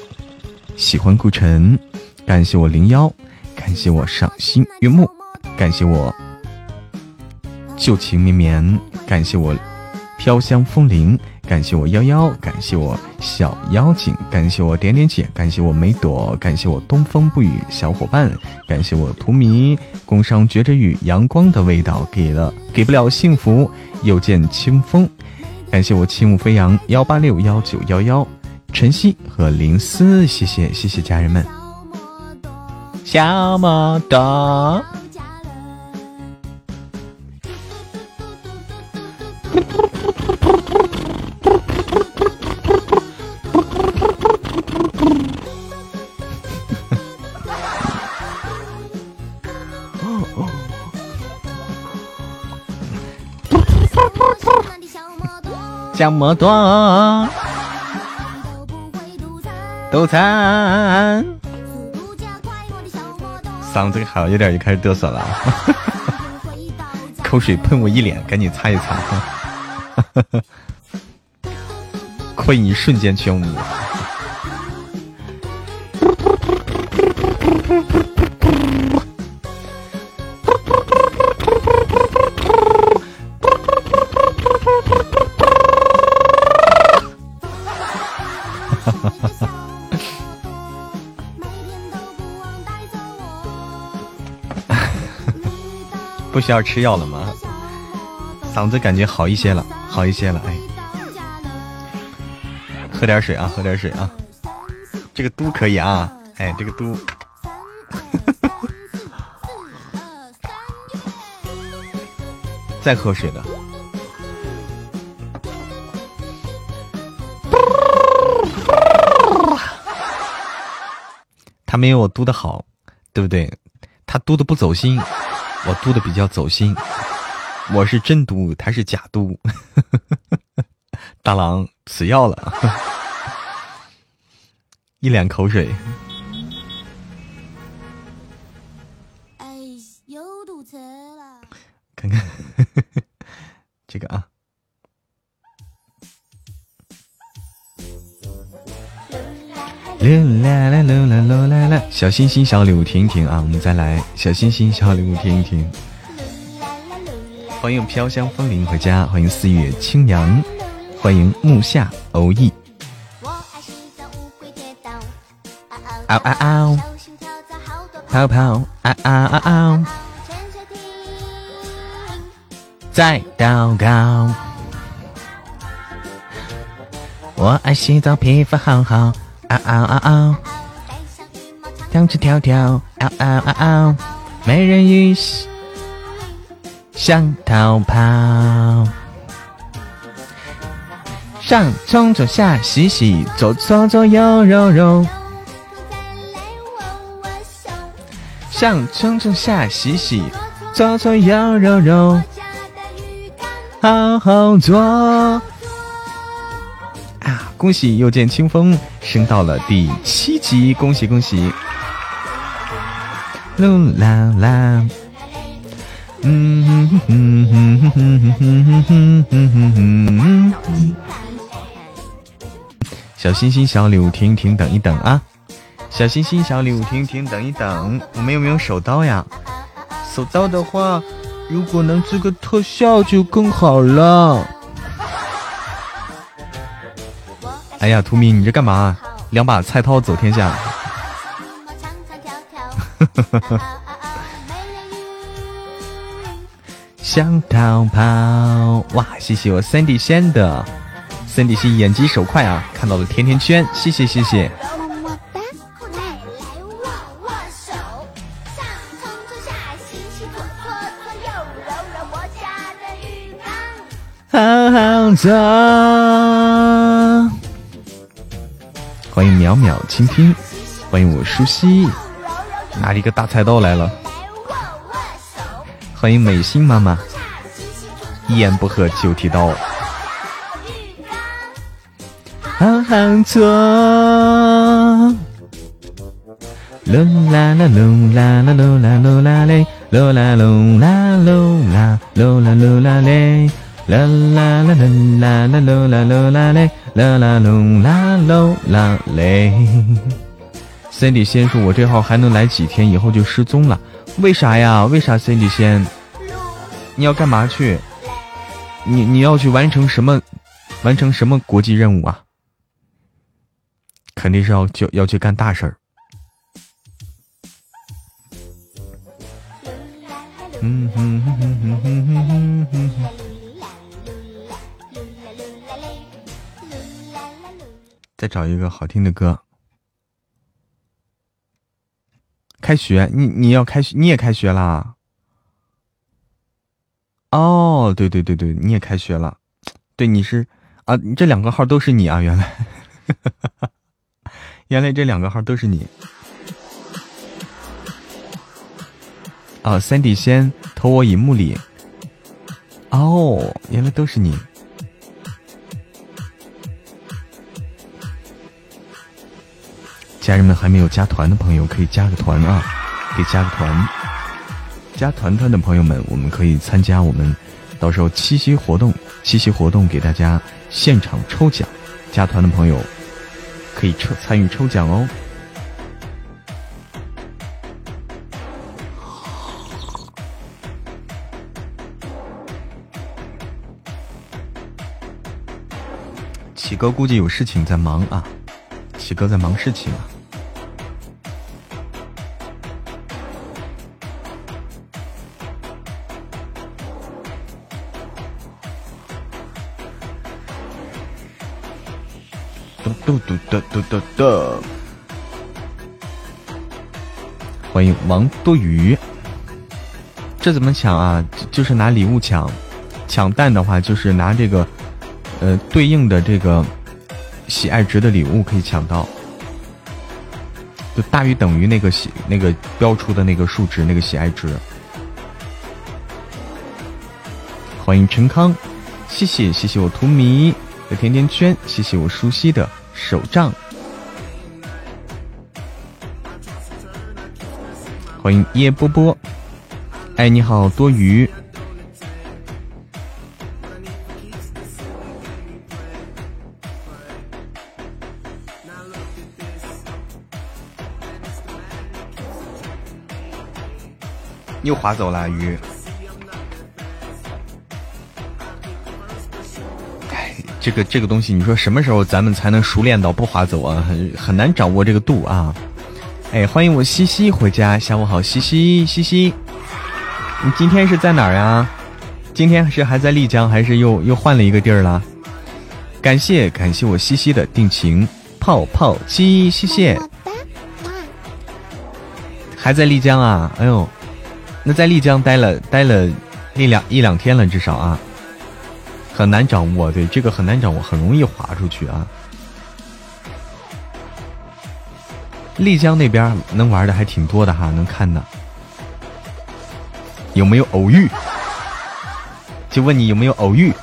喜欢顾晨，感谢我零幺，感谢我赏心悦目，感谢我。旧情绵绵，感谢我飘香风铃，感谢我幺幺，感谢我小妖精，感谢我点点姐，感谢我梅朵，感谢我东风不语小伙伴，感谢我荼蘼，工商绝着雨，阳光的味道给了给不了幸福，又见清风，感谢我轻舞飞扬幺八六幺九幺幺，晨曦和林思，谢谢谢谢家人们，小么多。小摩托都嘟，嗓子好一点就开始嘚瑟了，口水喷我一脸，赶紧擦一擦。困意瞬间全无。不需要吃药了吗？嗓子感觉好一些了，好一些了，哎。喝点水啊，喝点水啊！这个嘟可以啊，哎，这个嘟。再喝水的。他没有我嘟的好，对不对？他嘟的不走心，我嘟的比较走心。我是真嘟，他是假嘟。大郎吃药了，一脸口水。哎，又堵车了。看看这个啊。啦啦啦啦啦啦啦！小心心小礼物听听啊，我们再来小心心小礼物听一听。欢迎飘香风铃回家，欢迎四月清扬。欢迎木下欧意。嗷嗷嗷，泡泡啊啊啊啊！在祷告。我爱洗澡，皮肤好好。啊啊啊啊！跳起跳跳，啊啊啊啊！美人鱼想逃跑。上冲冲下洗洗，左搓搓右揉揉。上冲冲下洗洗，左搓右揉揉。好好做。啊！恭喜又见清风升到了第七级，恭喜恭喜！噜啦啦。小心心小礼物停停等一等啊！小心心小礼物停停等一等，我们有没有手刀呀？手刀的话，如果能做个特效就更好了。哎呀，图米，你这干嘛？两把菜刀走天下。想逃跑哇！谢谢我三弟仙的。森迪西眼疾手快啊，看到了甜甜圈，谢谢谢谢。好好走。欢迎淼淼倾听，欢迎我舒西，拿了一个大菜刀来了。欢迎美心妈妈，一言不合就提刀。好好做。噜啦啦噜啦啦噜啦噜啦嘞，噜啦噜啦噜啦噜啦噜啦嘞，啦啦啦啦啦啦噜啦噜啦嘞，啦啦噜啦噜啦嘞。Cindy 先说：“我这号还能来几天，以后就失踪了。为啥呀？为啥 C G 先，你要干嘛去？你你要去完成什么？完成什么国际任务啊？”肯定是要就要去干大事儿。嗯哼哼哼哼哼哼哼哼。再找一个好听的歌。开学，你你要开学，你也开学啦？哦，对对对对，你也开学了。对，你是啊，这两个号都是你啊，原来。原来这两个号都是你啊！Sandy 先投我以木里哦，原来都是你。家人们还没有加团的朋友可以加个团啊，可以加个团。加团团的朋友们，我们可以参加我们到时候七夕活动，七夕活动给大家现场抽奖。加团的朋友可以抽参与抽奖哦。启哥估计有事情在忙啊，启哥在忙事情啊。嘟嘟嘟嘟嘟嘟！欢迎王多鱼。这怎么抢啊？就是拿礼物抢，抢蛋的话就是拿这个。呃，对应的这个喜爱值的礼物可以抢到，就大于等于那个喜那个标出的那个数值那个喜爱值。欢迎陈康，谢谢谢谢我图迷的甜甜圈，谢谢我熟悉的手杖。欢迎叶波波，哎你好多余。又划走了鱼，这个这个东西，你说什么时候咱们才能熟练到不划走啊？很很难掌握这个度啊！哎，欢迎我西西回家，下午好，西西西西，你今天是在哪儿呀？今天是还在丽江，还是又又换了一个地儿了？感谢感谢我西西的定情泡泡机，谢谢，还在丽江啊？哎呦！那在丽江待了待了一两一两天了，至少啊，很难掌握。对，这个很难掌握，很容易滑出去啊。丽江那边能玩的还挺多的哈，能看的。有没有偶遇？就问你有没有偶遇？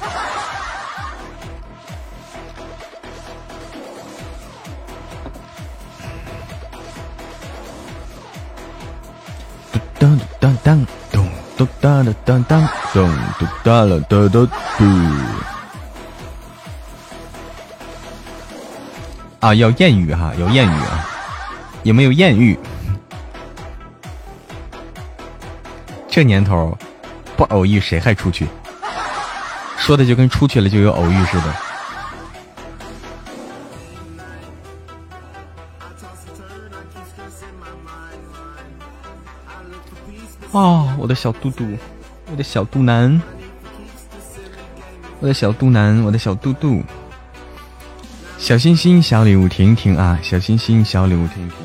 咚当当当当咚咚当了哒哒嘟。啊，要艳遇哈，要艳遇啊，有没有艳遇？这年头，不偶遇谁还出去？说的就跟出去了就有偶遇似的。哦，我的小肚肚，我的小肚腩，我的小肚腩，我的小肚肚，小心心，小礼物停一停啊！小心心，小礼物停一停。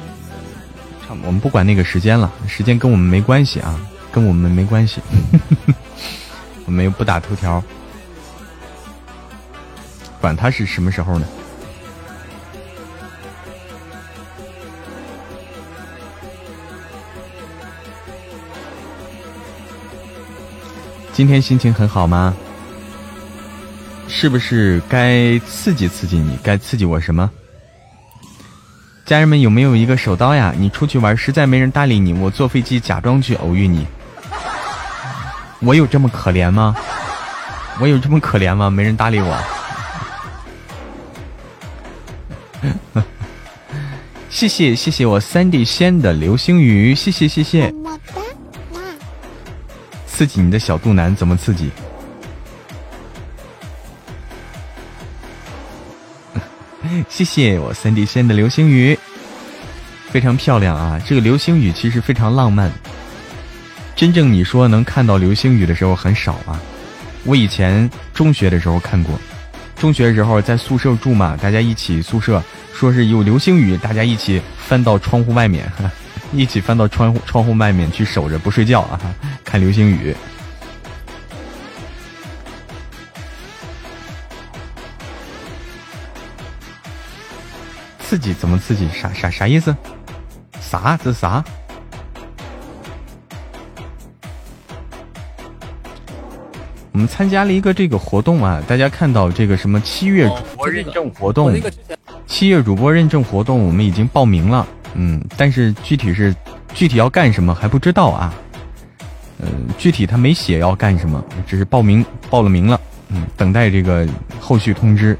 我们不管那个时间了，时间跟我们没关系啊，跟我们没关系。我们又不打头条，管他是什么时候呢？今天心情很好吗？是不是该刺激刺激你？该刺激我什么？家人们有没有一个手刀呀？你出去玩实在没人搭理你，我坐飞机假装去偶遇你。我有这么可怜吗？我有这么可怜吗？没人搭理我。谢谢谢谢我三 D 仙的流星雨，谢谢谢谢。刺激你的小肚腩怎么刺激？谢谢我三 D 仙的流星雨，非常漂亮啊！这个流星雨其实非常浪漫。真正你说能看到流星雨的时候很少啊。我以前中学的时候看过，中学的时候在宿舍住嘛，大家一起宿舍，说是有流星雨，大家一起翻到窗户外面。一起翻到窗户窗户外面去守着不睡觉啊，看流星雨。刺激怎么刺激？啥啥啥意思？啥？这是啥？我们参加了一个这个活动啊，大家看到这个什么七月主播认证活动。七月主播认证活动我们已经报名了，嗯，但是具体是具体要干什么还不知道啊。嗯，具体他没写要干什么，只是报名报了名了，嗯，等待这个后续通知。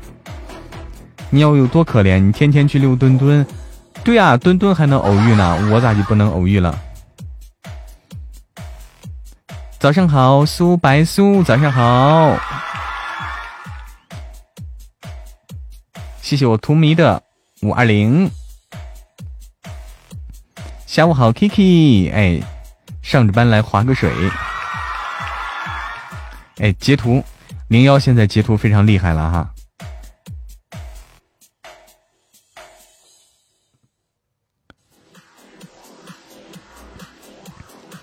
你要有多可怜？你天天去溜墩墩，对呀，墩墩还能偶遇呢，我咋就不能偶遇了？早上好，苏白苏，早上好。谢谢我图迷的五二零。下午好，Kiki，哎，上着班来划个水。哎，截图，零幺现在截图非常厉害了哈。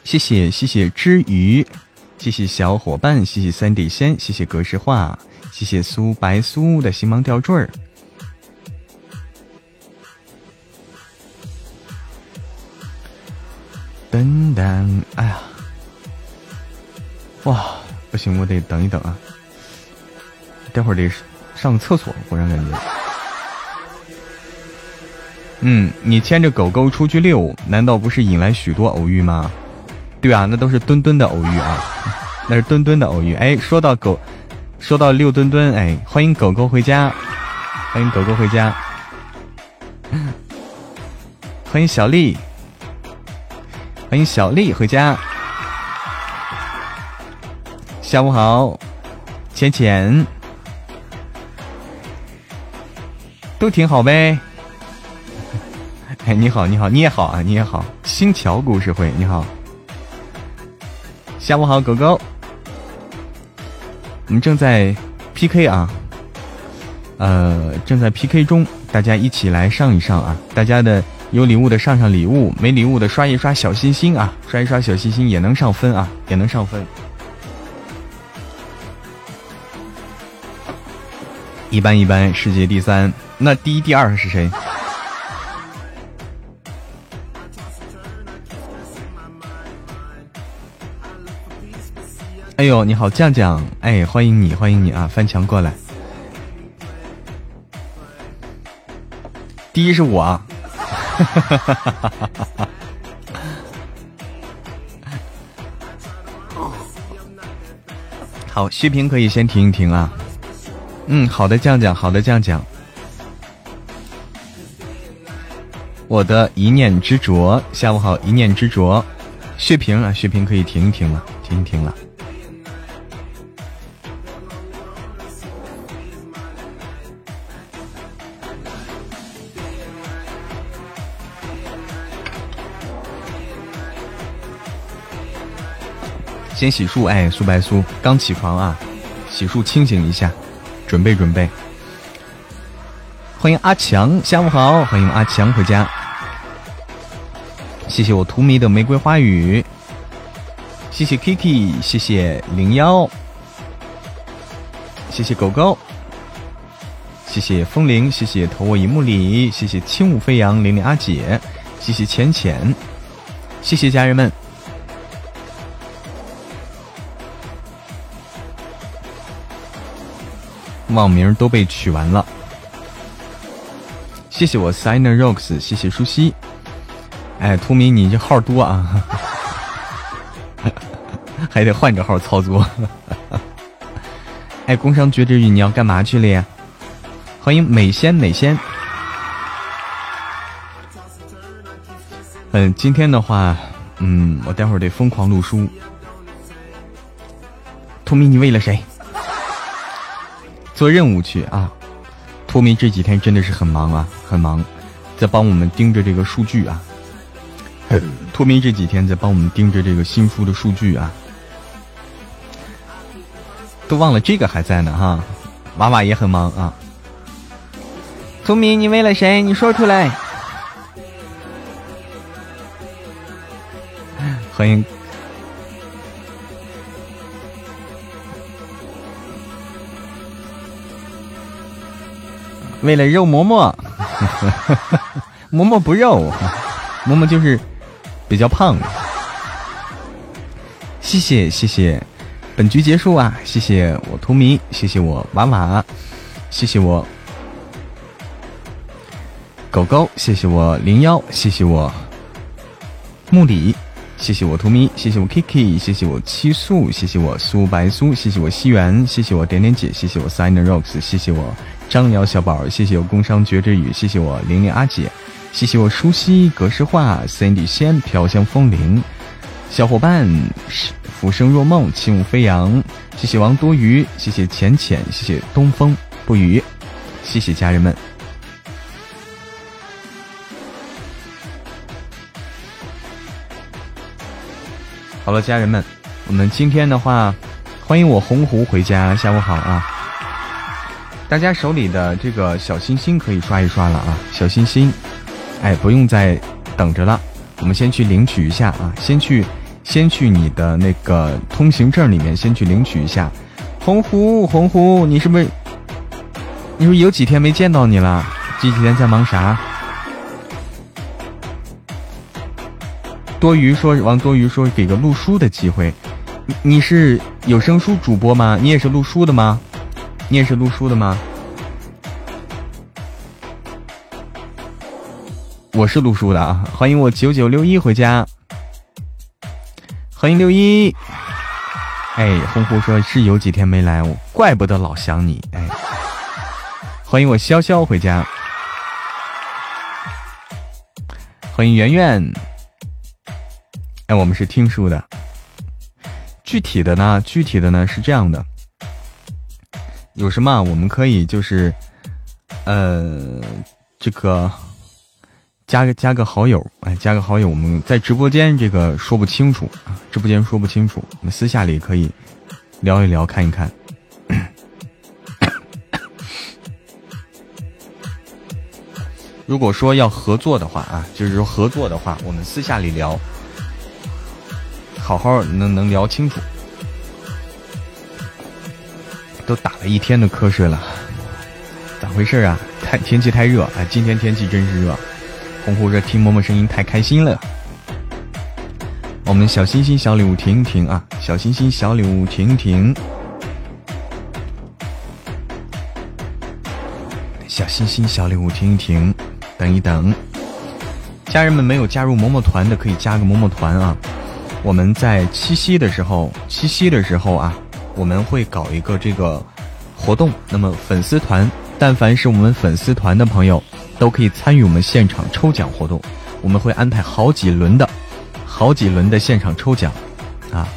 谢谢谢谢之余，谢谢小伙伴，谢谢三底仙，谢谢格式化，谢谢苏白苏的星芒吊坠儿。噔噔，哎呀，哇，不行，我得等一等啊，待会儿得上个厕所，忽然感觉。嗯，你牵着狗狗出去遛，难道不是引来许多偶遇吗？对啊，那都是墩墩的偶遇啊，那是墩墩的偶遇。哎，说到狗，说到六墩墩，哎，欢迎狗狗回家，欢迎狗狗回家，欢迎小丽，欢迎小丽回家。下午好，浅浅，都挺好呗。哎，你好，你好，你也好啊，你也好。星桥故事会，你好。下午好，狗狗。我们正在 PK 啊，呃，正在 PK 中，大家一起来上一上啊！大家的有礼物的上上礼物，没礼物的刷一刷小心心啊，刷一刷小心心也能上分啊，也能上分。一般一般，世界第三，那第一、第二是谁？哎呦，你好，酱酱！哎，欢迎你，欢迎你啊！翻墙过来，第一是我，哈哈哈哈哈哈好，血瓶可以先停一停啊。嗯，好的，酱酱，好的，酱酱。我的一念执着，下午好，一念执着，血瓶啊，血瓶可以停一停了，停一停了。先洗漱，哎，苏白苏刚起床啊，洗漱清醒一下，准备准备。欢迎阿强，下午好，欢迎阿强回家。谢谢我荼蘼的玫瑰花语，谢谢 Kiki，谢谢零幺，谢谢狗狗，谢谢风铃，谢谢投我一幕里，谢谢轻舞飞扬，玲玲阿姐，谢谢浅浅，谢谢家人们。网名都被取完了，谢谢我 Signer Rocks，谢谢舒西。哎，图米你这号多啊，还得换着号操作。哎，工商绝之语你要干嘛去了呀？欢迎美仙美仙。嗯，今天的话，嗯，我待会儿得疯狂录书。图米你为了谁？做任务去啊！托米这几天真的是很忙啊，很忙，在帮我们盯着这个数据啊。托米这几天在帮我们盯着这个新书的数据啊，都忘了这个还在呢哈。娃娃也很忙啊。聪明，你为了谁？你说出来。欢迎。为了肉馍馍，馍馍不肉，馍馍就是比较胖。谢谢谢谢，本局结束啊！谢谢我图迷，谢谢我娃娃，谢谢我狗狗，谢谢我零幺，谢谢我木里，谢谢我图迷，谢谢我 Kiki，谢谢我七素，谢谢我苏白苏，谢谢我西元，谢谢我点点姐，谢谢我 Sign Rocks，谢谢我张瑶小宝，谢谢我工商绝之雨，谢谢我玲玲阿姐，谢谢我舒西格式化 Cindy 仙飘香风铃，小伙伴浮生若梦，轻舞飞扬，谢谢王多鱼，谢谢浅浅，谢谢东风不语，谢谢家人们。好了，家人们，我们今天的话，欢迎我洪湖回家，下午好啊！大家手里的这个小心心可以刷一刷了啊，小心心，哎，不用再等着了，我们先去领取一下啊，先去，先去你的那个通行证里面先去领取一下。洪湖，洪湖，你是不是？你说有几天没见到你了？这几天在忙啥？多余说，王多余说，给个录书的机会。你是有声书主播吗？你也是录书的吗？你也是录书的吗？我是录书的啊！欢迎我九九六一回家，欢迎六一。哎，红湖说是有几天没来，我怪不得老想你。哎，欢迎我潇潇回家，欢迎圆圆。哎，我们是听书的。具体的呢？具体的呢是这样的，有什么我们可以就是，呃，这个加个加个好友，哎，加个好友，我们在直播间这个说不清楚啊，直播间说不清楚，我们私下里可以聊一聊，看一看。如果说要合作的话啊，就是说合作的话，我们私下里聊。好好能能聊清楚，都打了一天的瞌睡了，咋回事啊？太天气太热啊！今天天气真是热，红呼着听嬷嬷声音太开心了。我们小心心小礼物停一停啊！小心心小礼物停一停，小心心小礼物停一停，等一等。家人们没有加入嬷嬷团的可以加个嬷嬷团啊！我们在七夕的时候，七夕的时候啊，我们会搞一个这个活动。那么粉丝团，但凡是我们粉丝团的朋友，都可以参与我们现场抽奖活动。我们会安排好几轮的，好几轮的现场抽奖，啊，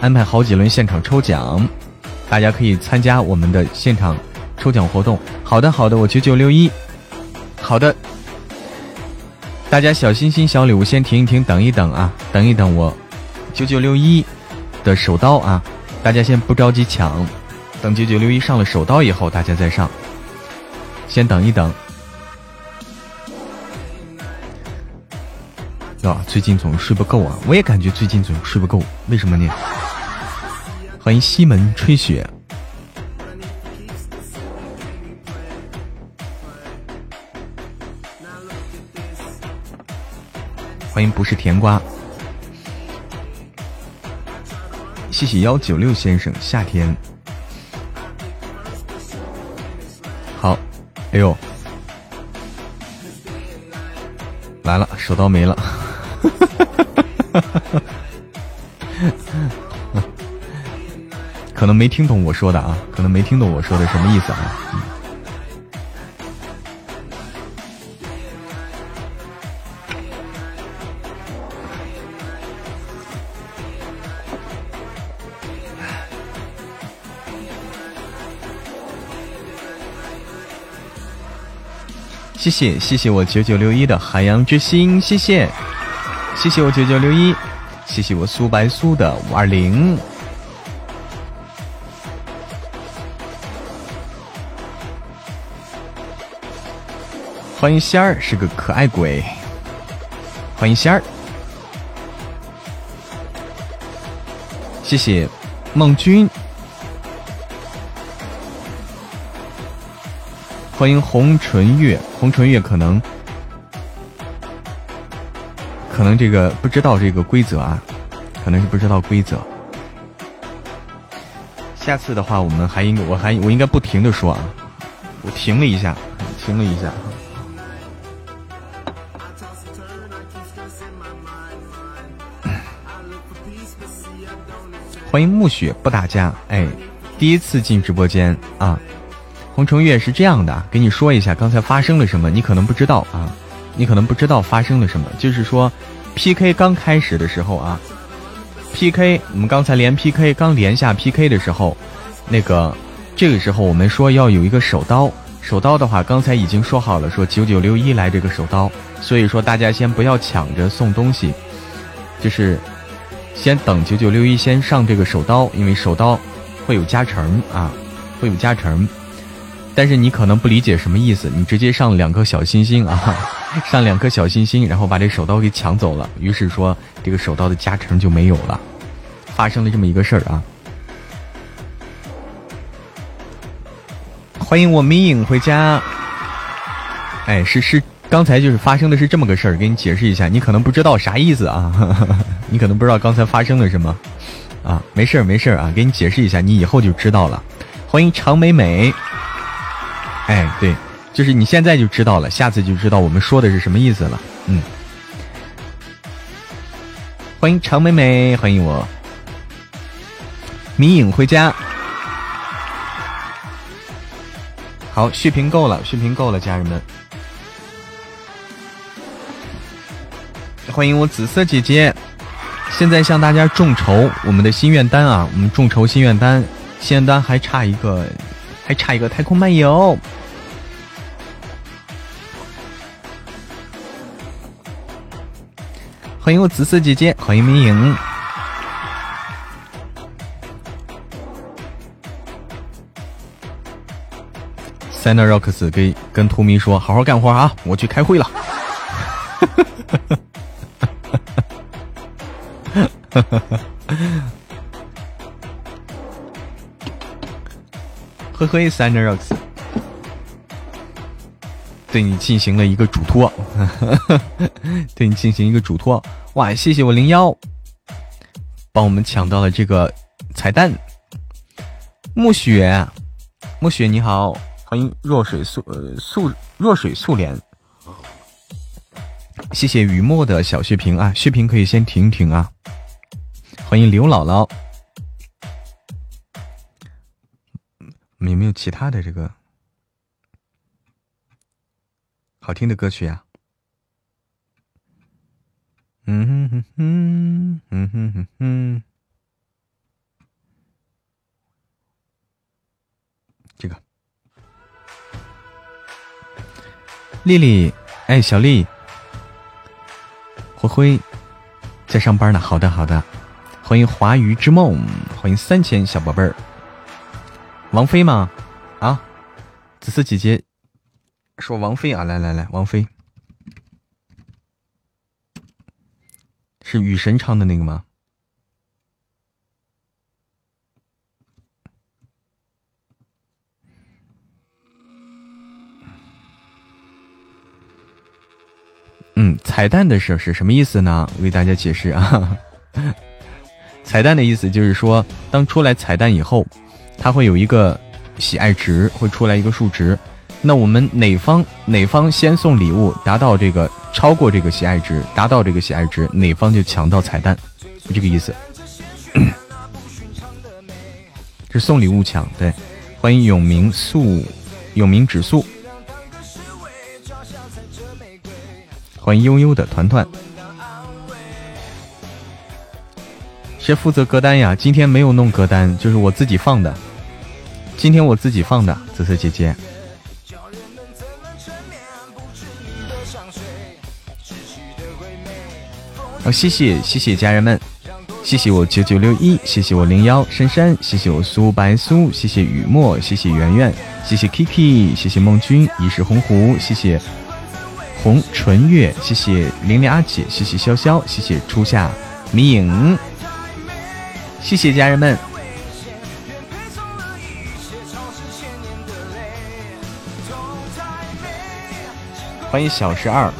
安排好几轮现场抽奖，大家可以参加我们的现场抽奖活动。好的，好的，我九九六一，好的，大家小心心、小礼物先停一停，等一等啊，等一等我。九九六一的手刀啊，大家先不着急抢，等九九六一上了手刀以后，大家再上。先等一等。哟，最近总睡不够啊！我也感觉最近总睡不够，为什么呢？欢迎西门吹雪，欢迎不是甜瓜。谢谢幺九六先生，夏天。好，哎呦，来了，手刀没了，可能没听懂我说的啊，可能没听懂我说的什么意思啊。谢谢谢谢我九九六一的海洋之心，谢谢。谢谢我九九六一，谢谢我苏白苏的五二零，欢迎仙儿是个可爱鬼，欢迎仙儿，谢谢孟君。欢迎红唇月，红唇月可能，可能这个不知道这个规则啊，可能是不知道规则。下次的话，我们还应，我还我应该不停的说啊，我停了一下，停了一下。欢迎暮雪不打架，哎，第一次进直播间啊。红橙月是这样的，给你说一下刚才发生了什么，你可能不知道啊，你可能不知道发生了什么，就是说，PK 刚开始的时候啊，PK 我们刚才连 PK 刚连下 PK 的时候，那个这个时候我们说要有一个手刀，手刀的话刚才已经说好了，说九九六一来这个手刀，所以说大家先不要抢着送东西，就是先等九九六一先上这个手刀，因为手刀会有加成啊，会有加成。但是你可能不理解什么意思，你直接上两颗小心心啊，上两颗小心心，然后把这手刀给抢走了，于是说这个手刀的加成就没有了，发生了这么一个事儿啊。欢迎我迷影回家，哎，是是，刚才就是发生的是这么个事儿，给你解释一下，你可能不知道啥意思啊，你可能不知道刚才发生了什么啊，没事儿没事儿啊，给你解释一下，你以后就知道了。欢迎常美美。哎，对，就是你现在就知道了，下次就知道我们说的是什么意思了。嗯，欢迎常美美，欢迎我，迷影回家。好，续瓶够了，续瓶够了，家人们。欢迎我紫色姐姐，现在向大家众筹我们的心愿单啊，我们众筹心愿单，心愿单还差一个，还差一个太空漫游。欢迎我紫色姐姐，欢迎明影。塞纳 rocks 给跟图迷说：“好好干活啊，我去开会了。”呵呵，塞纳 rocks 对你进行了一个嘱托，对你进行一个嘱托。哇！谢谢我零幺，帮我们抢到了这个彩蛋。暮雪，暮雪你好，欢迎若水素呃素若水素莲。谢谢雨墨的小血瓶啊，血瓶可以先停一停啊。欢迎刘姥姥，有没有其他的这个好听的歌曲呀？嗯哼哼哼，嗯哼哼哼，这个，丽丽，哎，小丽，灰灰在上班呢。好的，好的，欢迎华语之梦，欢迎三千小宝贝儿，王菲吗？啊，紫色姐姐说王菲啊，来来来，王菲。是雨神唱的那个吗？嗯，彩蛋的事是什么意思呢？我给大家解释啊。彩蛋的意思就是说，当出来彩蛋以后，它会有一个喜爱值，会出来一个数值。那我们哪方哪方先送礼物达到这个超过这个喜爱值，达到这个喜爱值，哪方就抢到彩蛋，这个意思。是送礼物抢，对，欢迎永明素，永明指素，欢迎悠悠的团团。谁负责歌单呀？今天没有弄歌单，就是我自己放的。今天我自己放的，紫色姐姐。好谢谢谢谢家人们，谢谢我九九六一，谢谢我零幺珊珊，谢谢我苏白苏，谢谢雨墨，谢谢圆圆，谢谢 Kiki，谢谢梦君，一世鸿鹄，谢谢红纯月，谢谢玲玲阿姐，谢谢潇潇，谢谢初夏迷影，谢谢家人们，欢迎小十二。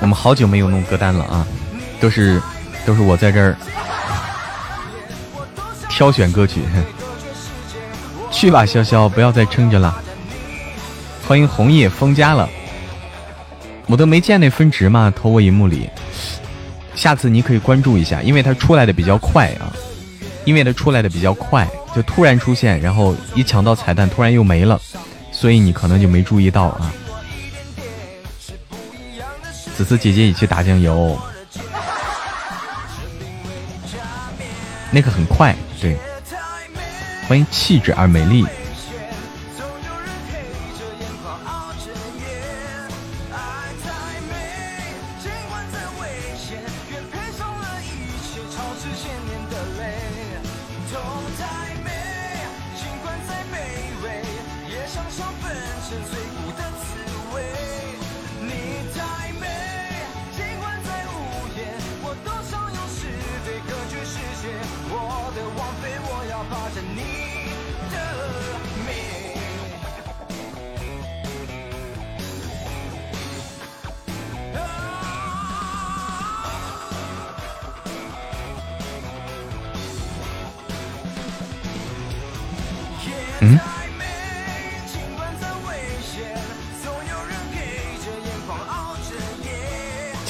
我们好久没有弄歌单了啊，都是都是我在这儿挑选歌曲。去吧，潇潇，不要再撑着了。欢迎红叶封家了，我都没见那分值嘛，投我荧幕里。下次你可以关注一下，因为它出来的比较快啊，因为它出来的比较快，就突然出现，然后一抢到彩蛋，突然又没了，所以你可能就没注意到啊。子思姐姐也去打酱油，那个很快，对。欢迎气质而美丽。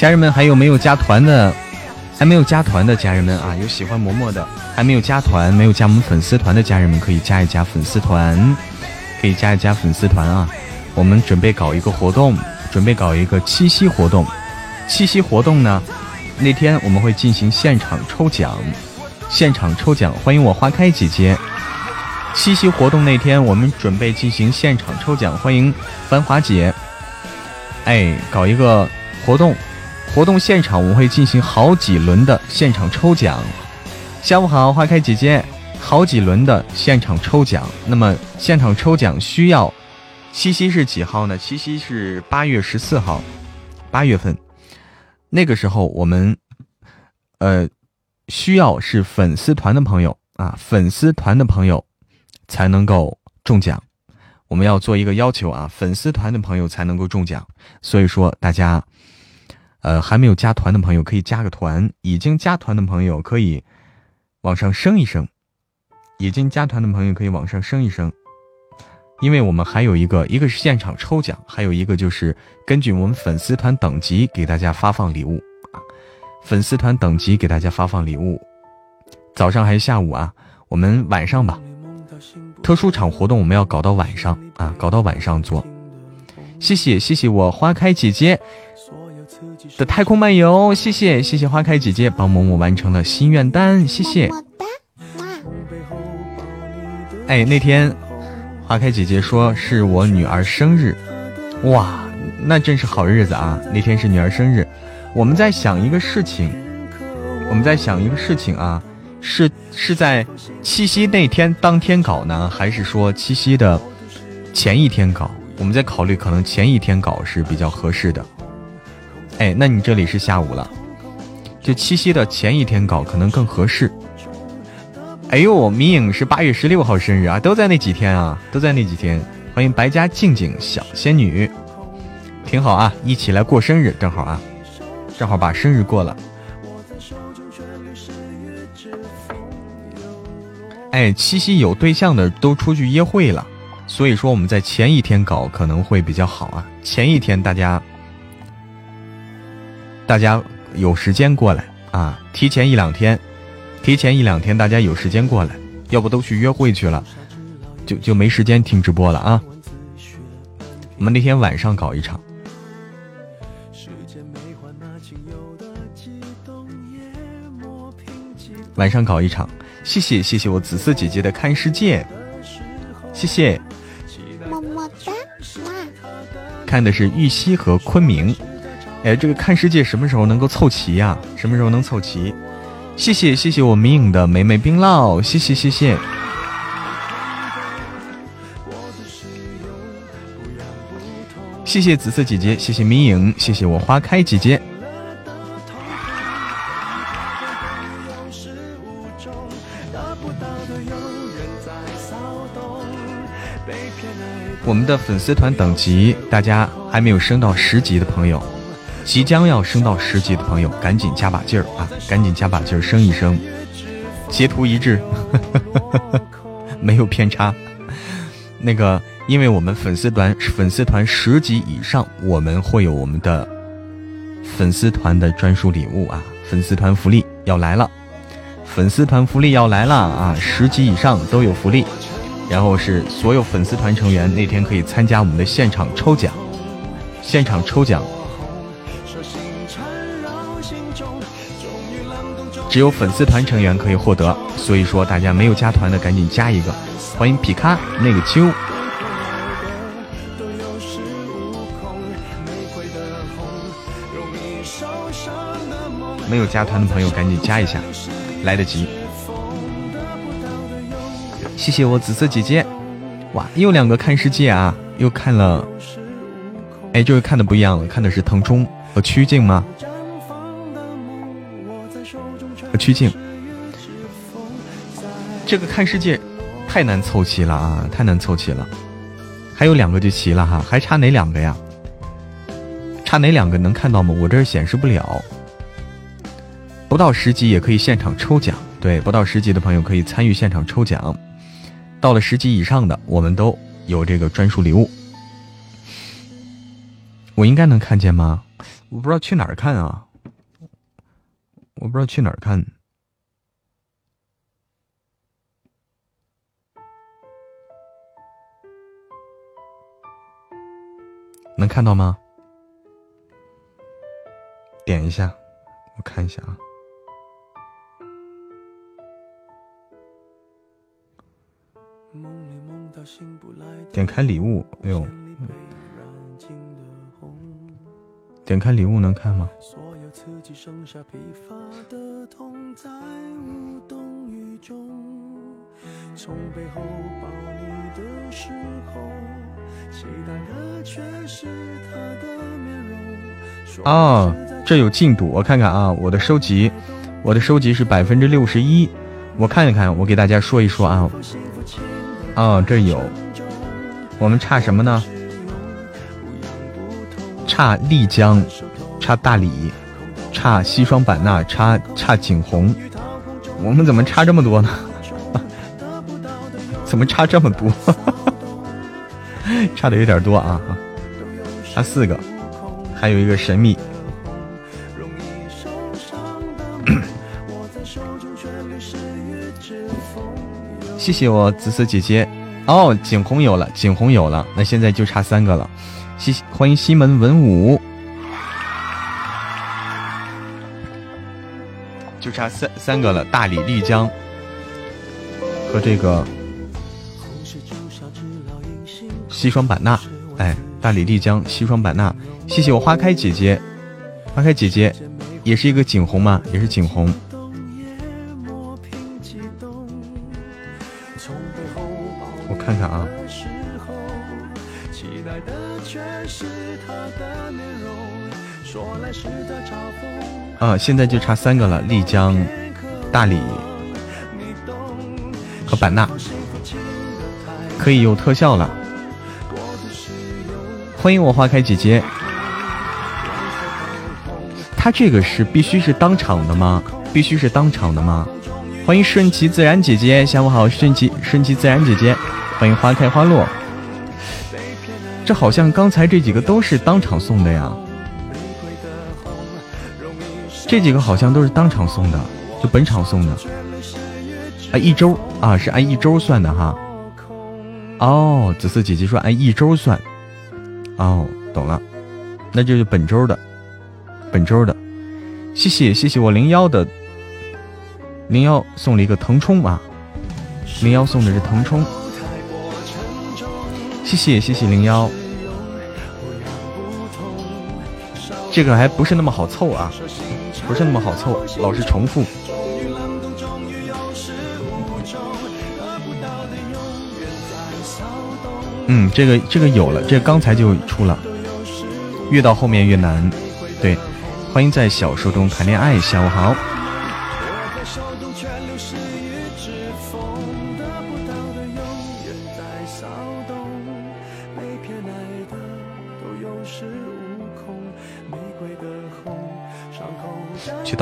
家人们，还有没有加团的？还没有加团的家人们啊，有喜欢嬷嬷的，还没有加团、没有加我们粉丝团的家人们，可以加一加粉丝团，可以加一加粉丝团啊！我们准备搞一个活动，准备搞一个七夕活动。七夕活动呢，那天我们会进行现场抽奖，现场抽奖，欢迎我花开姐姐。七夕活动那天，我们准备进行现场抽奖，欢迎繁华姐。哎，搞一个活动。活动现场我们会进行好几轮的现场抽奖。下午好，花开姐姐，好几轮的现场抽奖。那么现场抽奖需要，七夕是几号呢？七夕是八月十四号，八月份。那个时候我们，呃，需要是粉丝团的朋友啊，粉丝团的朋友才能够中奖。我们要做一个要求啊，粉丝团的朋友才能够中奖。所以说大家。呃，还没有加团的朋友可以加个团，已经加团的朋友可以往上升一升，已经加团的朋友可以往上升一升，因为我们还有一个，一个是现场抽奖，还有一个就是根据我们粉丝团等级给大家发放礼物啊，粉丝团等级给大家发放礼物，早上还是下午啊？我们晚上吧，特殊场活动我们要搞到晚上啊，搞到晚上做。谢谢谢谢我花开姐姐。的太空漫游，谢谢谢谢花开姐姐帮某某完成了心愿单，谢谢。哎，那天花开姐姐说是我女儿生日，哇，那真是好日子啊！那天是女儿生日，我们在想一个事情，我们在想一个事情啊，是是在七夕那天当天搞呢，还是说七夕的前一天搞？我们在考虑，可能前一天搞是比较合适的。哎，那你这里是下午了，就七夕的前一天搞可能更合适。哎呦，迷影是八月十六号生日啊，都在那几天啊，都在那几天。欢迎白家静静小仙女，挺好啊，一起来过生日，正好啊，正好把生日过了。哎，七夕有对象的都出去约会了，所以说我们在前一天搞可能会比较好啊，前一天大家。大家有时间过来啊！提前一两天，提前一两天，大家有时间过来，要不都去约会去了，就就没时间听直播了啊！我们那天晚上搞一场，晚上搞一场，谢谢谢谢我紫色姐姐的看世界，谢谢，么么哒，看的是玉溪和昆明。哎，这个看世界什么时候能够凑齐呀？什么时候能凑齐？谢谢谢谢我明影的美美冰酪，谢谢谢谢。谢谢紫色姐姐，谢谢明影，谢谢我花开姐姐。我们的粉丝团等级，大家还没有升到十级的朋友。即将要升到十级的朋友，赶紧加把劲儿啊！赶紧加把劲儿，升一升。截图一致，没有偏差。那个，因为我们粉丝团粉丝团十级以上，我们会有我们的粉丝团的专属礼物啊！粉丝团福利要来了，粉丝团福利要来了啊！十级以上都有福利，然后是所有粉丝团成员那天可以参加我们的现场抽奖，现场抽奖，只有粉丝团成员可以获得，所以说大家没有加团的赶紧加一个，欢迎皮卡那个秋。没有加团的朋友赶紧加一下，来得及。谢谢我紫色姐姐，哇，又两个看世界啊，又看了，哎，这个看的不一样了，看的是腾冲和曲靖吗？曲靖，这个看世界太难凑齐了啊，太难凑齐了，还有两个就齐了哈，还差哪两个呀？差哪两个能看到吗？我这儿显示不了。不到十级也可以现场抽奖，对，不到十级的朋友可以参与现场抽奖。到了十级以上的，我们都有这个专属礼物。我应该能看见吗？我不知道去哪儿看啊，我不知道去哪儿看。能看到吗？点一下，我看一下啊。点开礼物，哎呦！点开礼物能看吗？啊，这有进度，我看看啊，我的收集，我的收集是百分之六十一，我看一看，我给大家说一说啊。啊，这有，我们差什么呢？差丽江，差大理，差西双版纳，差差景洪，我们怎么差这么多呢？怎么差这么多？差的有点多啊！差四个，还有一个神秘。谢谢我紫色姐姐哦，景洪有了，景洪有了，那现在就差三个了。谢谢，欢迎西门文武，就差三三个了。大理、丽江和这个西双版纳，哎，大理、丽江、西双版纳。谢谢我花开姐姐，花开姐姐也是一个景红嘛？也是景红。现在就差三个了，丽江、大理和版纳，可以有特效了。欢迎我花开姐姐，他这个是必须是当场的吗？必须是当场的吗？欢迎顺其自然姐姐，下午好，顺其顺其自然姐姐。欢迎花开花落，这好像刚才这几个都是当场送的呀。这几个好像都是当场送的，就本场送的。啊，一周啊，是按一周算的哈。哦，紫色姐姐说按一周算。哦，懂了，那就是本周的，本周的。谢谢谢谢我零幺的零幺送了一个腾冲啊，零幺送的是腾冲。谢谢谢谢零幺，这个还不是那么好凑啊，不是那么好凑，老是重复。嗯，这个这个有了，这刚才就出了，越到后面越难。对，欢迎在小说中谈恋爱，下午好。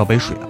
倒杯水啊。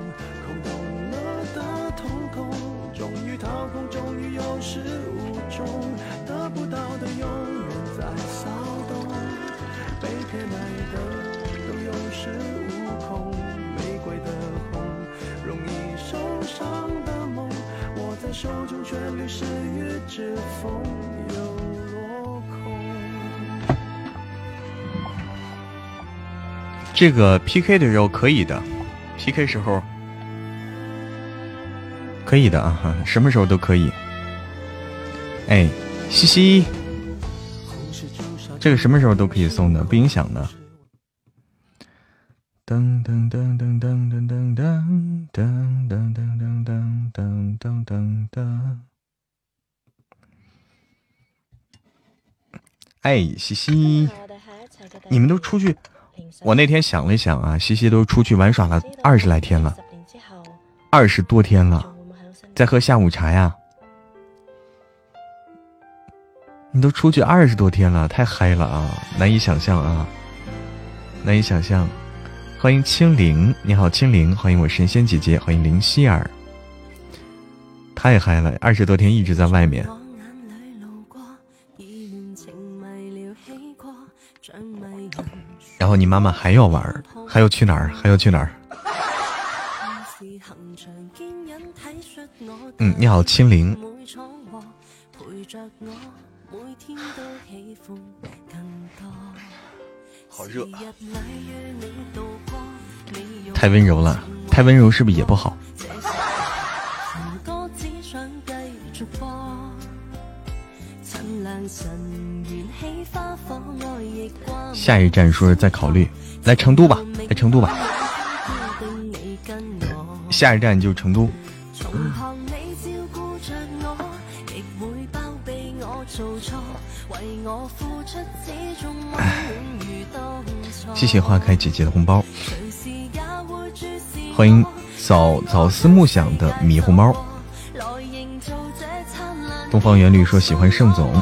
于有始无终，得不到的永远在骚动，被偏爱的都有恃无恐，玫瑰的红，容易受伤的梦。握在手中却流失于指缝又落空。这个 PK 的时候可以的，PK 时候可以的啊，什么时候都可以。哎，西西，这个什么时候都可以送的，不影响的。噔噔噔噔噔噔噔噔噔噔噔噔噔噔噔噔。哎，西西，你们都出去？我那天想了想啊，西西都出去玩耍了二十来天了，二十多天了，在喝下午茶呀。你都出去二十多天了，太嗨了啊！难以想象啊，难以想象。欢迎青灵，你好青灵，欢迎我神仙姐姐，欢迎林希儿，太嗨了，二十多天一直在外面。然后你妈妈还要玩，还要去哪儿？还要去哪儿？嗯，你好青灵。好热。太温柔了，太温柔是不是也不好？下一站说再考虑，来成都吧，来成都吧。下一站就成都。谢谢花开姐姐的红包。欢迎早早思暮想的迷糊猫。东方元绿说喜欢盛总。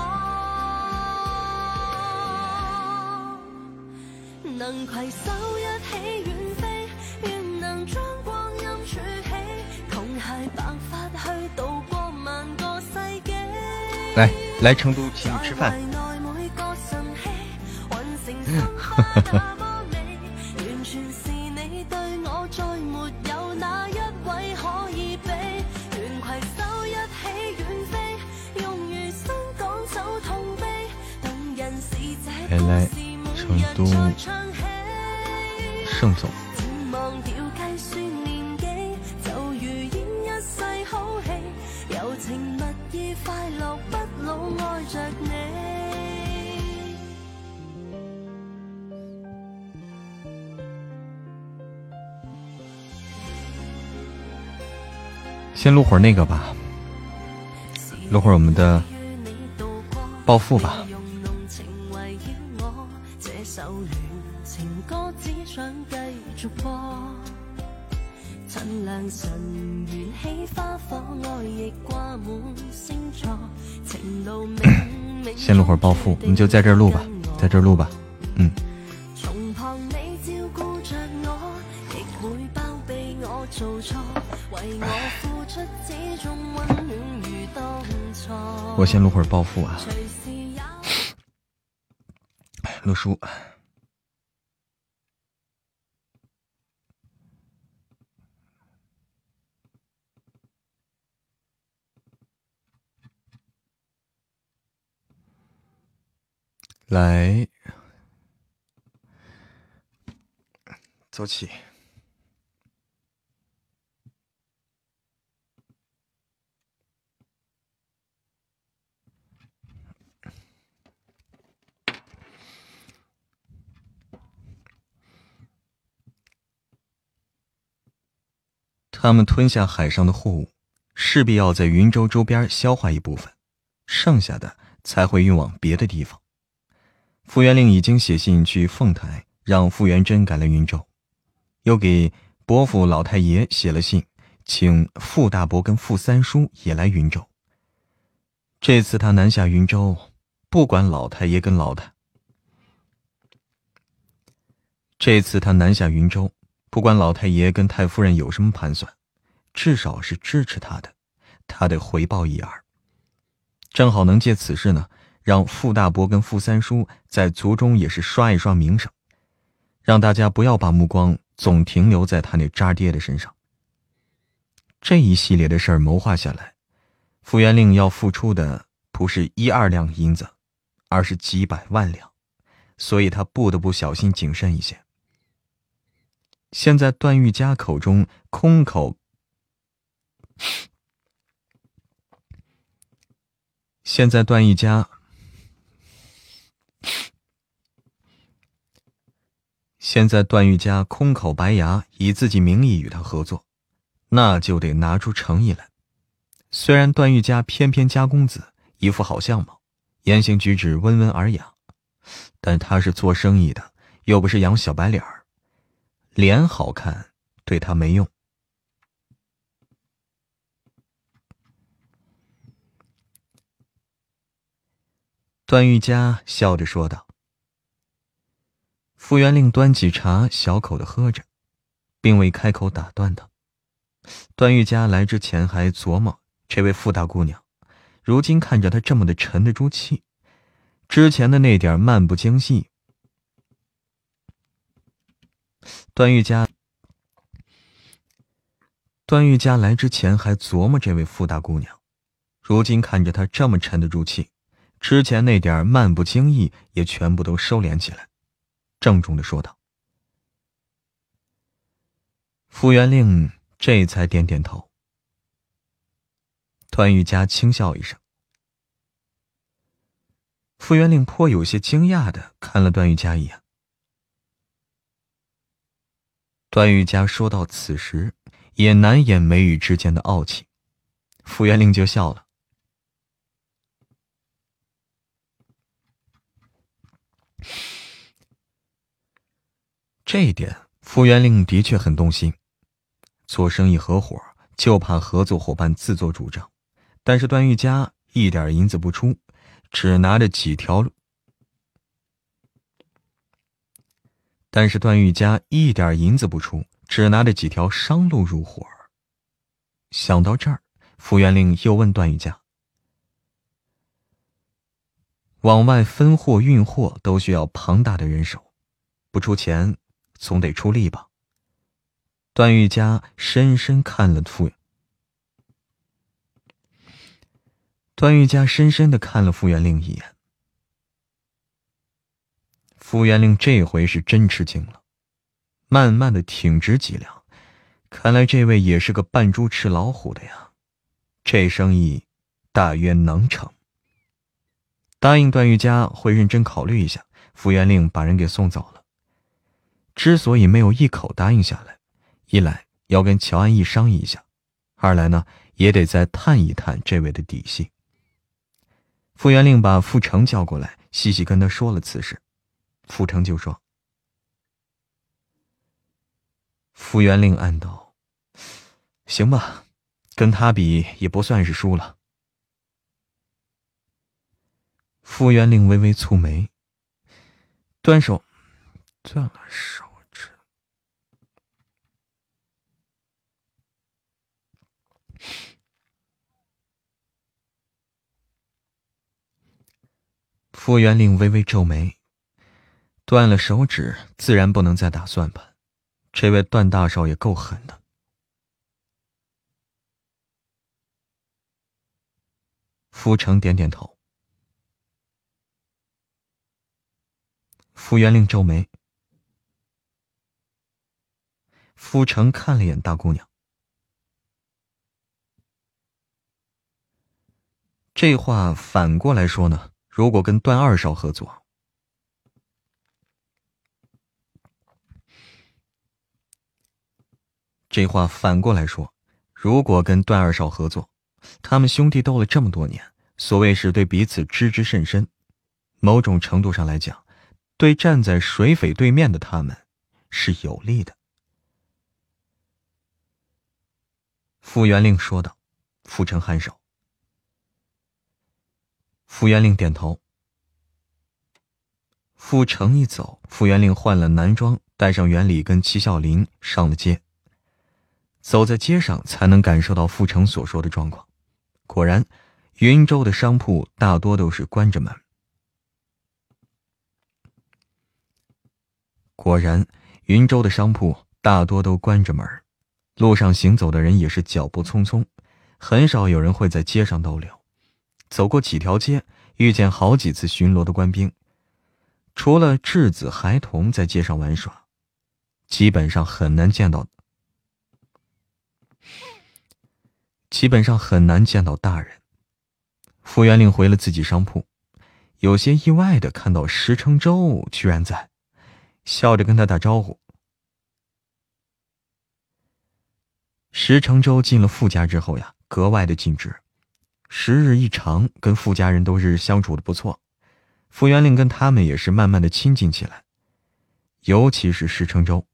来来成都请你吃饭。来成都，盛总。先录会儿那个吧，录会儿我们的暴富吧。先录会儿暴富，你就在这儿录吧，在这儿录吧，我先录会儿暴富啊，录书。来，走起！他们吞下海上的货物，势必要在云州周边消化一部分，剩下的才会运往别的地方。傅元令已经写信去凤台，让傅元贞赶来云州，又给伯父老太爷写了信，请傅大伯跟傅三叔也来云州。这次他南下云州，不管老太爷跟老太。这次他南下云州，不管老太爷跟太夫人有什么盘算，至少是支持他的，他得回报一二。正好能借此事呢。让傅大伯跟傅三叔在族中也是刷一刷名声，让大家不要把目光总停留在他那渣爹的身上。这一系列的事儿谋划下来，傅元令要付出的不是一二两银子，而是几百万两，所以他不得不小心谨慎一些。现在段玉家口中空口。现在段玉家。现在段玉家空口白牙，以自己名义与他合作，那就得拿出诚意来。虽然段玉家翩翩家公子，一副好相貌，言行举止温文尔雅，但他是做生意的，又不是养小白脸儿，脸好看对他没用。段玉家笑着说道。傅元令端起茶，小口的喝着，并未开口打断他。段玉家来之前还琢磨这位傅大姑娘，如今看着她这么的沉得住气，之前的那点漫不经心。段玉家，段玉家来之前还琢磨这位傅大姑娘，如今看着她这么沉得住气，之前那点漫不经意也全部都收敛起来。郑重的说道：“傅元令这才点点头。”段玉佳轻笑一声。傅元令颇有些惊讶的看了段玉佳一眼。段玉佳说到此时，也难掩眉宇之间的傲气，傅元令就笑了。这一点，傅元令的确很动心。做生意合伙，就怕合作伙伴自作主张。但是段玉佳一点银子不出，只拿着几条。但是段玉家一点银子不出，只拿着几条商路入伙。想到这儿，傅元令又问段玉家：“往外分货运货都需要庞大的人手，不出钱。”总得出力吧。段玉佳深深看了傅，段玉佳深深的看了傅元令一眼。傅元令这回是真吃惊了，慢慢的挺直脊梁，看来这位也是个扮猪吃老虎的呀。这生意大约能成。答应段玉佳会认真考虑一下。傅元令把人给送走了。之所以没有一口答应下来，一来要跟乔安义商议一下，二来呢也得再探一探这位的底细。傅元令把傅成叫过来，细细跟他说了此事。傅成就说：“傅元令暗道，行吧，跟他比也不算是输了。”傅元令微微蹙眉，端手攥了手指。傅元令微微皱眉，断了手指，自然不能再打算盘。这位段大少爷够狠的。傅成点点头。傅元令皱眉。傅成看了眼大姑娘，这话反过来说呢？如果跟段二少合作，这话反过来说，如果跟段二少合作，他们兄弟斗了这么多年，所谓是对彼此知之甚深，某种程度上来讲，对站在水匪对面的他们是有利的。傅元令说道：“傅成颔首。”傅元令点头。傅成一走，傅元令换了男装，带上元礼跟齐孝林上了街。走在街上，才能感受到傅成所说的状况。果然，云州的商铺大多都是关着门。果然，云州的商铺大多都关着门，路上行走的人也是脚步匆匆，很少有人会在街上逗留。走过几条街，遇见好几次巡逻的官兵，除了稚子孩童在街上玩耍，基本上很难见到。基本上很难见到大人。傅元令回了自己商铺，有些意外的看到石承周居然在，笑着跟他打招呼。石承周进了傅家之后呀，格外的尽职，时日一长，跟傅家人都是相处的不错。傅元令跟他们也是慢慢的亲近起来，尤其是石承周，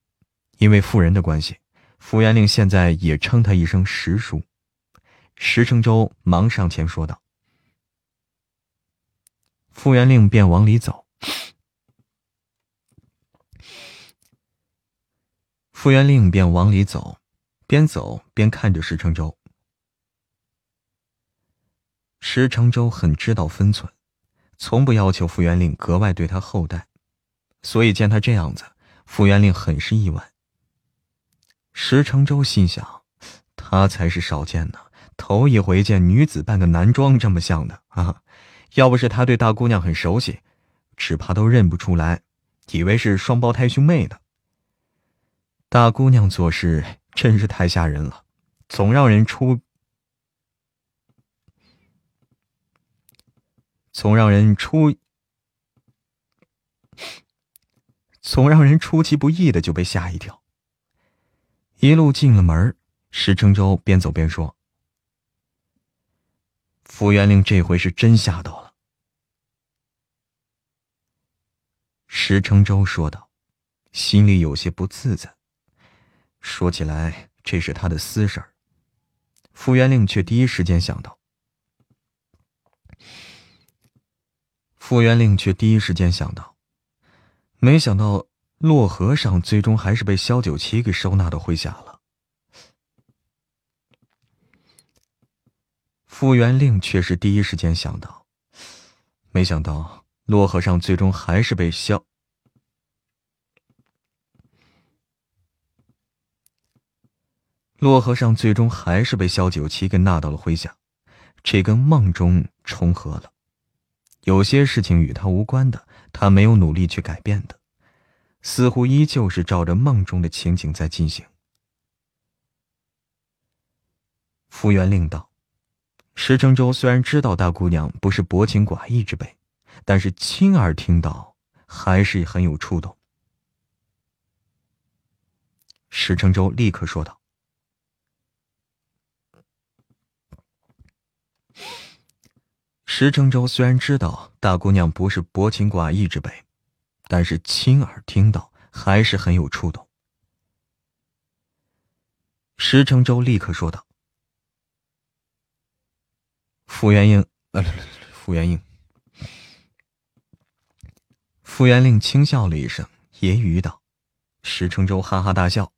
因为妇人的关系，傅元令现在也称他一声石叔。石成周忙上前说道：“傅元令便往里走。”傅元令便往里走，边走边看着石成周。石成周很知道分寸，从不要求傅元令格外对他厚待，所以见他这样子，傅元令很是意外。石成周心想：他才是少见呢。头一回见女子扮个男装这么像的啊！要不是他对大姑娘很熟悉，只怕都认不出来，以为是双胞胎兄妹呢。大姑娘做事真是太吓人了，总让人出，总让人出，总让人出其不意的就被吓一跳。一路进了门，石承周边走边说。傅元令这回是真吓到了。石承周说道，心里有些不自在。说起来，这是他的私事儿。傅元令却第一时间想到。傅元令却第一时间想到，没想到洛和尚最终还是被萧九七给收纳到麾下了。傅元令却是第一时间想到，没想到洛和尚最终还是被萧洛和尚最终还是被萧九七给纳到了麾下，这跟梦中重合了。有些事情与他无关的，他没有努力去改变的，似乎依旧是照着梦中的情景在进行。傅元令道。石成周虽然知道大姑娘不是薄情寡义之辈，但是亲耳听到还是很有触动。石成周立刻说道：“石成周虽然知道大姑娘不是薄情寡义之辈，但是亲耳听到还是很有触动。”石成周立刻说道。傅元英，呃，傅元英，傅元令轻笑了一声，揶揄道：“石承周哈哈大笑。”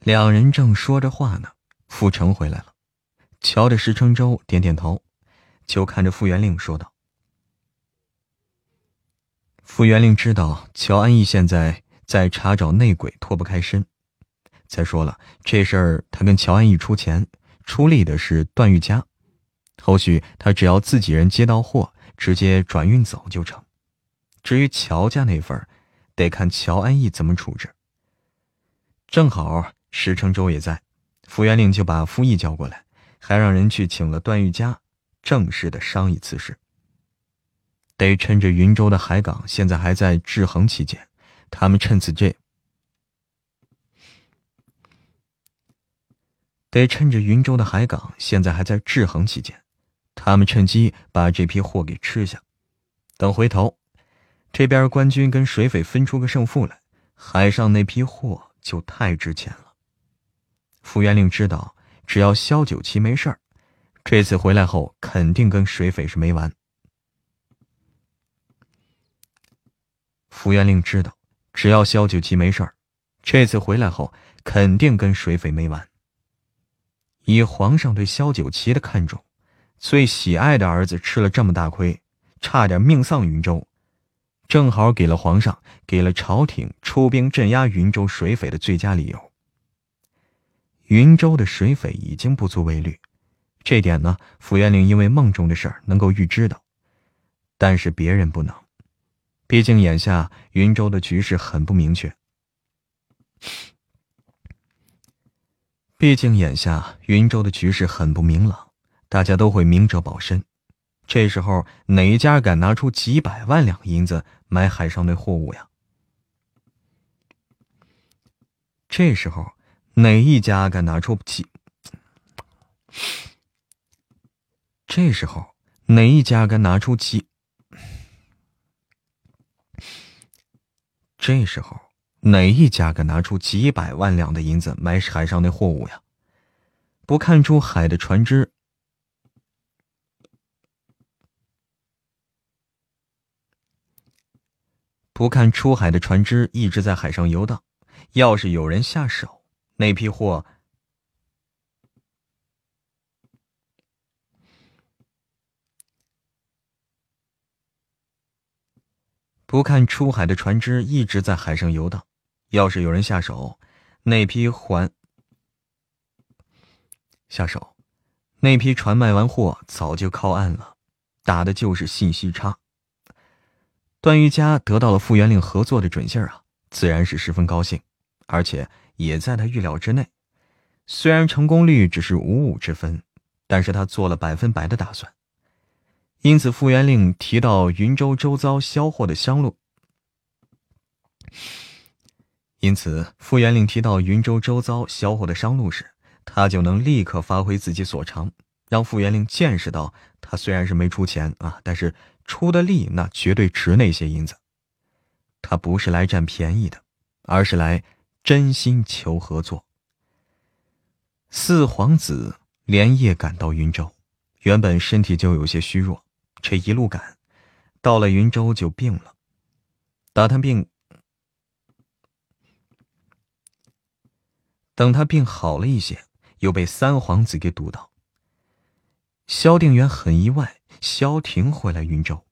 两人正说着话呢，傅成回来了，瞧着石承周点点头，就看着傅元令说道：“傅元令知道乔安义现在在查找内鬼，脱不开身。再说了，这事儿他跟乔安义出钱。”出力的是段玉佳，后续他只要自己人接到货，直接转运走就成。至于乔家那份得看乔安义怎么处置。正好石成周也在，傅元令就把傅毅叫过来，还让人去请了段玉佳，正式的商议此事。得趁着云州的海港现在还在制衡期间，他们趁此这。得趁着云州的海港现在还在制衡期间，他们趁机把这批货给吃下。等回头，这边官军跟水匪分出个胜负来，海上那批货就太值钱了。傅元令知道，只要萧九七没事儿，这次回来后肯定跟水匪是没完。傅元令知道，只要萧九七没事儿，这次回来后肯定跟水匪没完。以皇上对萧九旗的看重，最喜爱的儿子吃了这么大亏，差点命丧云州，正好给了皇上，给了朝廷出兵镇压云州水匪的最佳理由。云州的水匪已经不足为虑，这点呢，傅元令因为梦中的事儿能够预知到，但是别人不能，毕竟眼下云州的局势很不明确。毕竟眼下云州的局势很不明朗，大家都会明哲保身。这时候哪一家敢拿出几百万两银子买海上的货物呀？这时候哪一家敢拿出几？这时候哪一家敢拿出几？这时候。哪一家敢拿出几百万两的银子买海上的货物呀？不看出海的船只，不看出海的船只一直在海上游荡。要是有人下手，那批货，不看出海的船只一直在海上游荡。要是有人下手，那批还下手，那批船卖完货早就靠岸了，打的就是信息差。段誉家得到了傅元令合作的准信儿啊，自然是十分高兴，而且也在他预料之内。虽然成功率只是五五之分，但是他做了百分百的打算。因此，傅元令提到云州周遭销货的商路。因此，傅元令提到云州周遭小伙的商路时，他就能立刻发挥自己所长，让傅元令见识到，他虽然是没出钱啊，但是出的力那绝对值那些银子。他不是来占便宜的，而是来真心求合作。四皇子连夜赶到云州，原本身体就有些虚弱，这一路赶，到了云州就病了。打探病。等他病好了一些，又被三皇子给堵到。萧定远很意外，萧庭会来云州。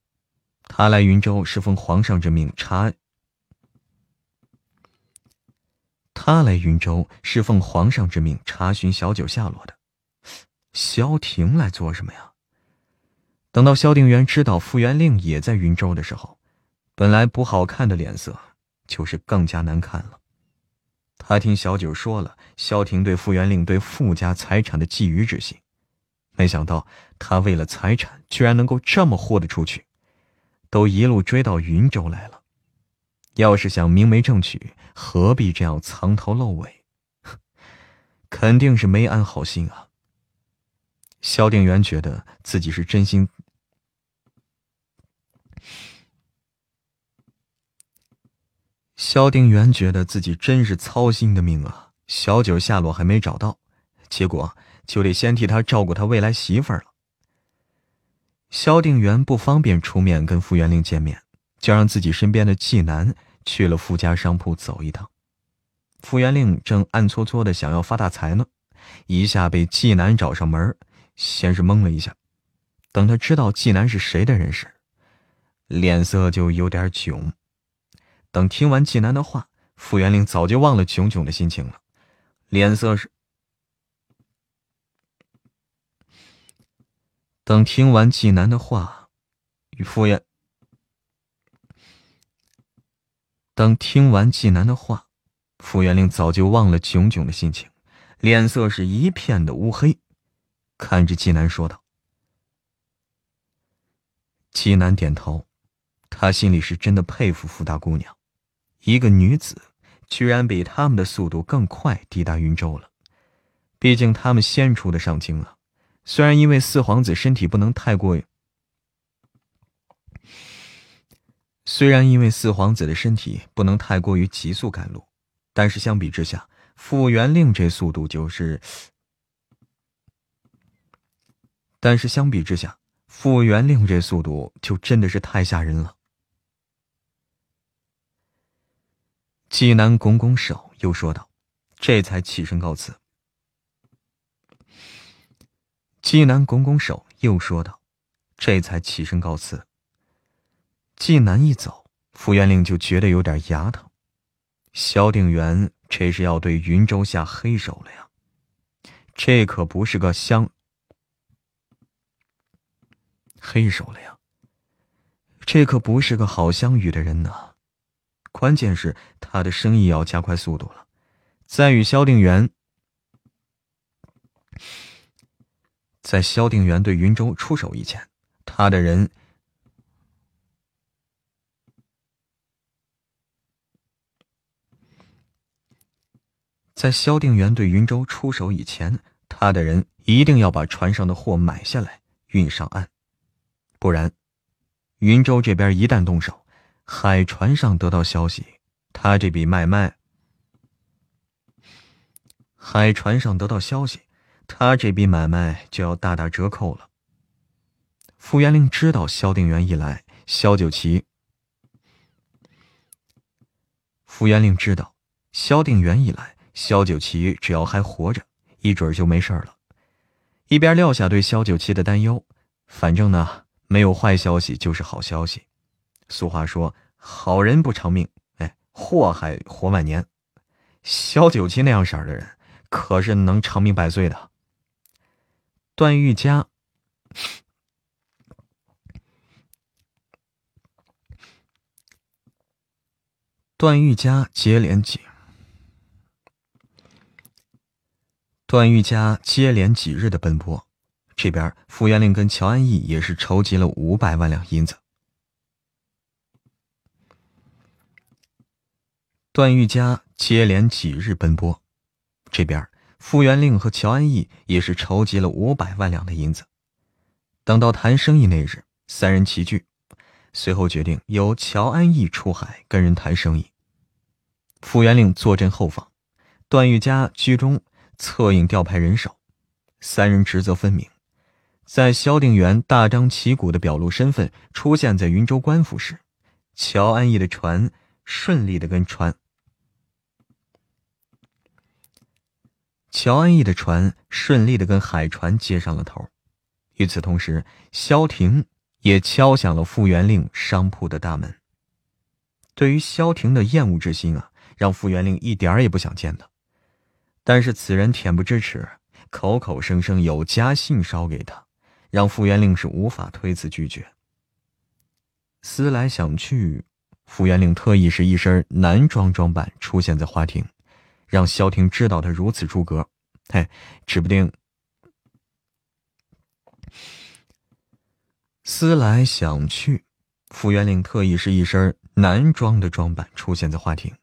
他来云州是奉皇上之命查。他来云州是奉皇上之命查询小九下落的。萧庭来做什么呀？等到萧定远知道傅元令也在云州的时候，本来不好看的脸色就是更加难看了。他听小九说了萧庭对傅元令对傅家财产的觊觎之心，没想到他为了财产居然能够这么豁得出去，都一路追到云州来了。要是想明媒正娶，何必这样藏头露尾？肯定是没安好心啊。萧定元觉得自己是真心。萧定元觉得自己真是操心的命啊！小九下落还没找到，结果就得先替他照顾他未来媳妇儿了。萧定元不方便出面跟傅元令见面，就让自己身边的纪南去了傅家商铺走一趟。傅元令正暗搓搓的想要发大财呢，一下被纪南找上门，先是懵了一下，等他知道纪南是谁的人时，脸色就有点囧。等听完纪南的话，傅元令早就忘了囧囧的心情了，脸色是。等听完纪南的话，与傅元。等听完纪南的话，傅元令早就忘了囧囧的心情，脸色是一片的乌黑，看着纪南说道：“纪南点头，他心里是真的佩服傅大姑娘。”一个女子，居然比他们的速度更快抵达云州了，毕竟他们先出的上京了。虽然因为四皇子身体不能太过，虽然因为四皇子的身体不能太过于急速赶路，但是相比之下，傅元令这速度就是，但是相比之下，傅元令这速度就真的是太吓人了。济南拱拱手，又说道：“这才起身告辞。”济南拱拱手，又说道：“这才起身告辞。”济南一走，傅元令就觉得有点牙疼。萧定元这是要对云州下黑手了呀！这可不是个香黑手了呀！这可不是个好相遇的人呢。关键是他的生意要加快速度了，在与萧定元，在萧定元对云州出手以前，他的人，在萧定元对云州出手以前，他的人一定要把船上的货买下来运上岸，不然，云州这边一旦动手。海船上得到消息，他这笔买卖。海船上得到消息，他这笔买卖就要大打折扣了。傅元令知道萧定元一来，萧九旗。傅元令知道萧定元一来，萧九旗只要还活着，一准就没事了。一边撂下对萧九旗的担忧，反正呢，没有坏消息就是好消息。俗话说：“好人不长命，哎，祸害活万年。”萧九七那样色儿的人，可是能长命百岁的。段玉佳，段玉佳接连几，段玉佳接连几日的奔波，这边傅元令跟乔安义也是筹集了五百万两银子。段玉佳接连几日奔波，这边傅元令和乔安义也是筹集了五百万两的银子。等到谈生意那日，三人齐聚，随后决定由乔安义出海跟人谈生意。傅元令坐镇后方，段玉佳居中策应调派人手，三人职责分明。在萧定元大张旗鼓的表露身份出现在云州官府时，乔安义的船顺利的跟船。乔安逸的船顺利的跟海船接上了头，与此同时，萧婷也敲响了傅元令商铺的大门。对于萧婷的厌恶之心啊，让傅元令一点儿也不想见他。但是此人恬不知耻，口口声声有家信捎给他，让傅元令是无法推辞拒绝。思来想去，傅元令特意是一身男装装扮出现在花厅。让萧婷知道他如此出格，嘿，指不定。思来想去，傅元令特意是一身男装的装扮出现在花厅，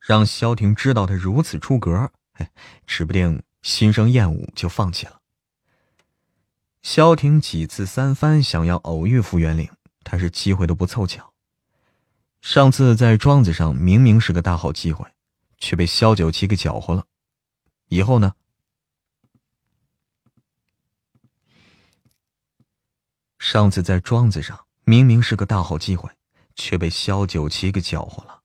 让萧婷知道他如此出格，嘿，指不定心生厌恶就放弃了。萧婷几次三番想要偶遇傅元令，但是机会都不凑巧。上次在庄子上明明是个大好机会。却被萧九七给搅和了。以后呢？上次在庄子上明明是个大好机会，却被萧九七给搅和了，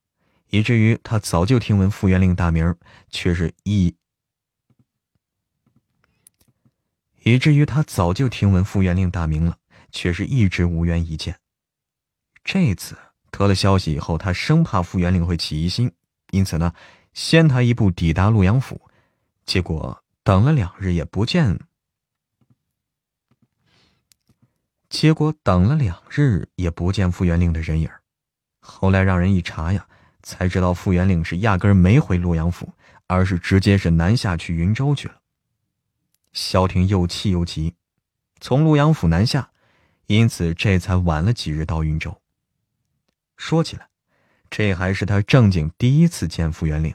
以至于他早就听闻傅元令大名，却是一，以至于他早就听闻傅元令大名了，却是一直无缘一见。这次得了消息以后，他生怕傅元令会起疑心，因此呢。先他一步抵达洛阳府，结果等了两日也不见。结果等了两日也不见傅元令的人影后来让人一查呀，才知道傅元令是压根没回洛阳府，而是直接是南下去云州去了。萧庭又气又急，从洛阳府南下，因此这才晚了几日到云州。说起来，这还是他正经第一次见傅元令。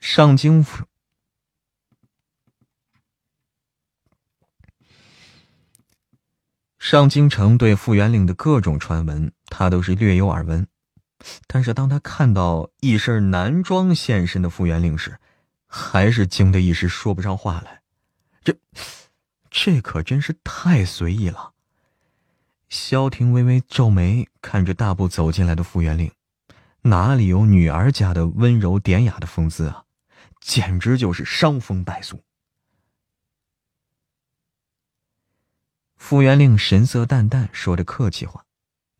上京府、上京城对傅元令的各种传闻，他都是略有耳闻。但是当他看到一身男装现身的傅元令时，还是惊得一时说不上话来。这、这可真是太随意了。萧庭微微皱眉，看着大步走进来的傅元令，哪里有女儿家的温柔典雅的风姿啊？简直就是伤风败俗。傅元令神色淡淡，说着客气话，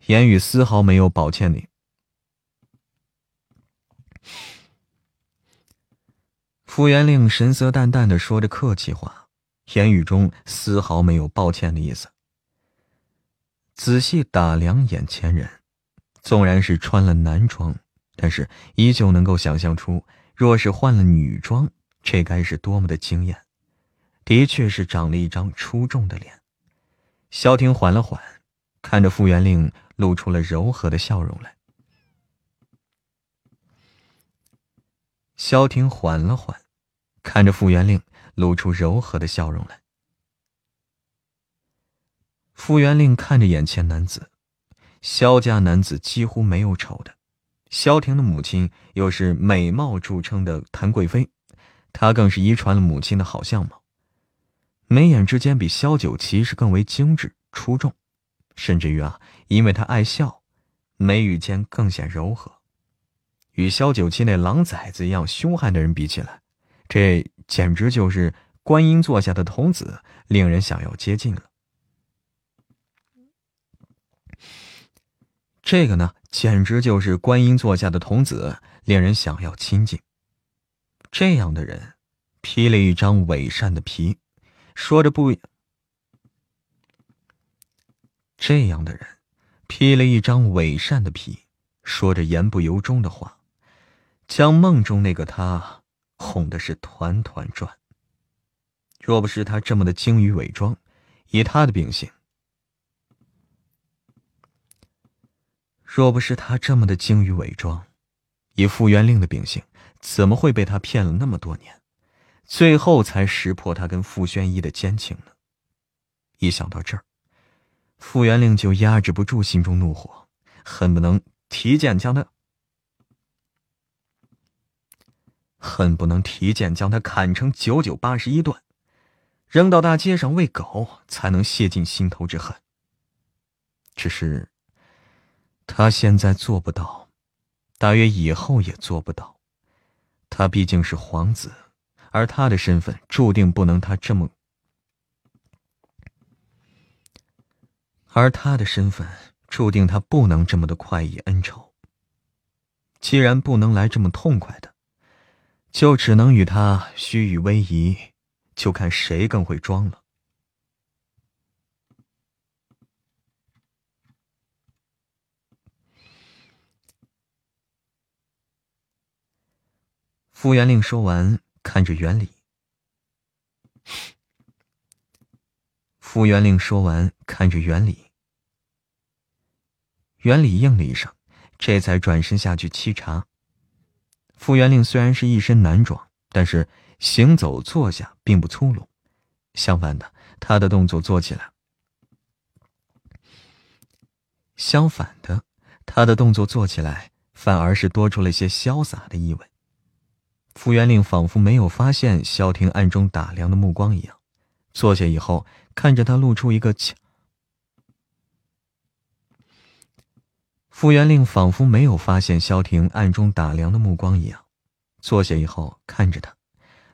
言语丝毫没有抱歉的。傅元令神色淡淡的说着客气话，言语中丝毫没有抱歉的意思。仔细打量眼前人，纵然是穿了男装，但是依旧能够想象出，若是换了女装，这该是多么的惊艳。的确是长了一张出众的脸。萧婷缓了缓，看着傅元令，露出了柔和的笑容来。萧婷缓了缓，看着傅元令，露出柔和的笑容来。傅元令看着眼前男子，萧家男子几乎没有丑的。萧婷的母亲又是美貌著称的谭贵妃，她更是遗传了母亲的好相貌，眉眼之间比萧九七是更为精致出众，甚至于啊，因为她爱笑，眉宇间更显柔和。与萧九七那狼崽子一样凶悍的人比起来，这简直就是观音座下的童子，令人想要接近了。这个呢，简直就是观音座下的童子，令人想要亲近。这样的人，披了一张伪善的皮，说着不。这样的人，披了一张伪善的皮，说着言不由衷的话，将梦中那个他哄的是团团转。若不是他这么的精于伪装，以他的秉性。若不是他这么的精于伪装，以傅元令的秉性，怎么会被他骗了那么多年，最后才识破他跟傅宣一的奸情呢？一想到这儿，傅元令就压制不住心中怒火，恨不能提剑将他，恨不能提剑将他砍成九九八十一段，扔到大街上喂狗，才能泄尽心头之恨。只是。他现在做不到，大约以后也做不到。他毕竟是皇子，而他的身份注定不能他这么，而他的身份注定他不能这么的快意恩仇。既然不能来这么痛快的，就只能与他虚与委蛇，就看谁更会装了。傅元令说完，看着袁礼。傅元令说完，看着袁礼。袁礼应了一声，这才转身下去沏茶。傅元令虽然是一身男装，但是行走坐下并不粗鲁，相反的，他的动作做起来，相反的，他的动作做起来反而是多出了些潇洒的意味。傅元令仿佛没有发现萧婷暗中打量的目光一样，坐下以后看着他，露出一个俏。傅元令仿佛没有发现萧婷暗中打量的目光一样，坐下以后看着他，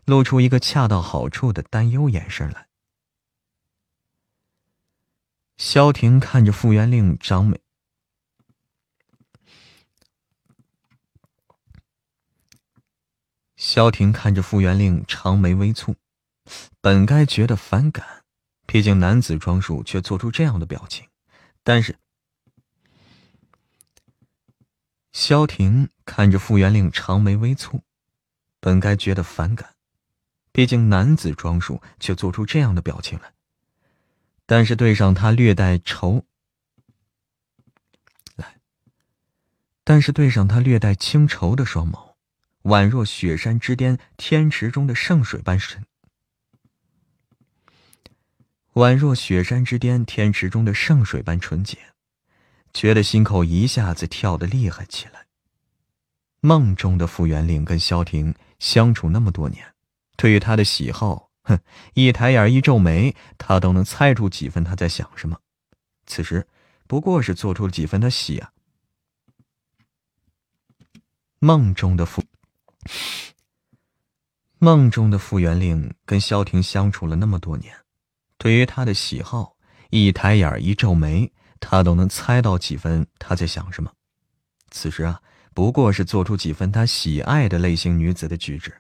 露出一个恰到好处的担忧眼神来。萧婷看着傅元令长眉。萧婷看着傅元令长眉微蹙，本该觉得反感，毕竟男子装束却做出这样的表情。但是，萧婷看着傅元令长眉微蹙，本该觉得反感，毕竟男子装束却做出这样的表情来。但是对上他略带愁，来，但是对上他略带清愁的双眸。宛若雪山之巅天池中的圣水般深，宛若雪山之巅天池中的圣水般纯洁，觉得心口一下子跳得厉害起来。梦中的傅元令跟萧婷相处那么多年，对于他的喜好，哼，一抬眼一皱眉，他都能猜出几分他在想什么。此时，不过是做出了几分的喜啊。梦中的傅，梦中的傅元令跟萧婷相处了那么多年，对于他的喜好，一抬眼一皱眉，他都能猜到几分他在想什么。此时啊，不过是做出几分他喜爱的类型女子的举止。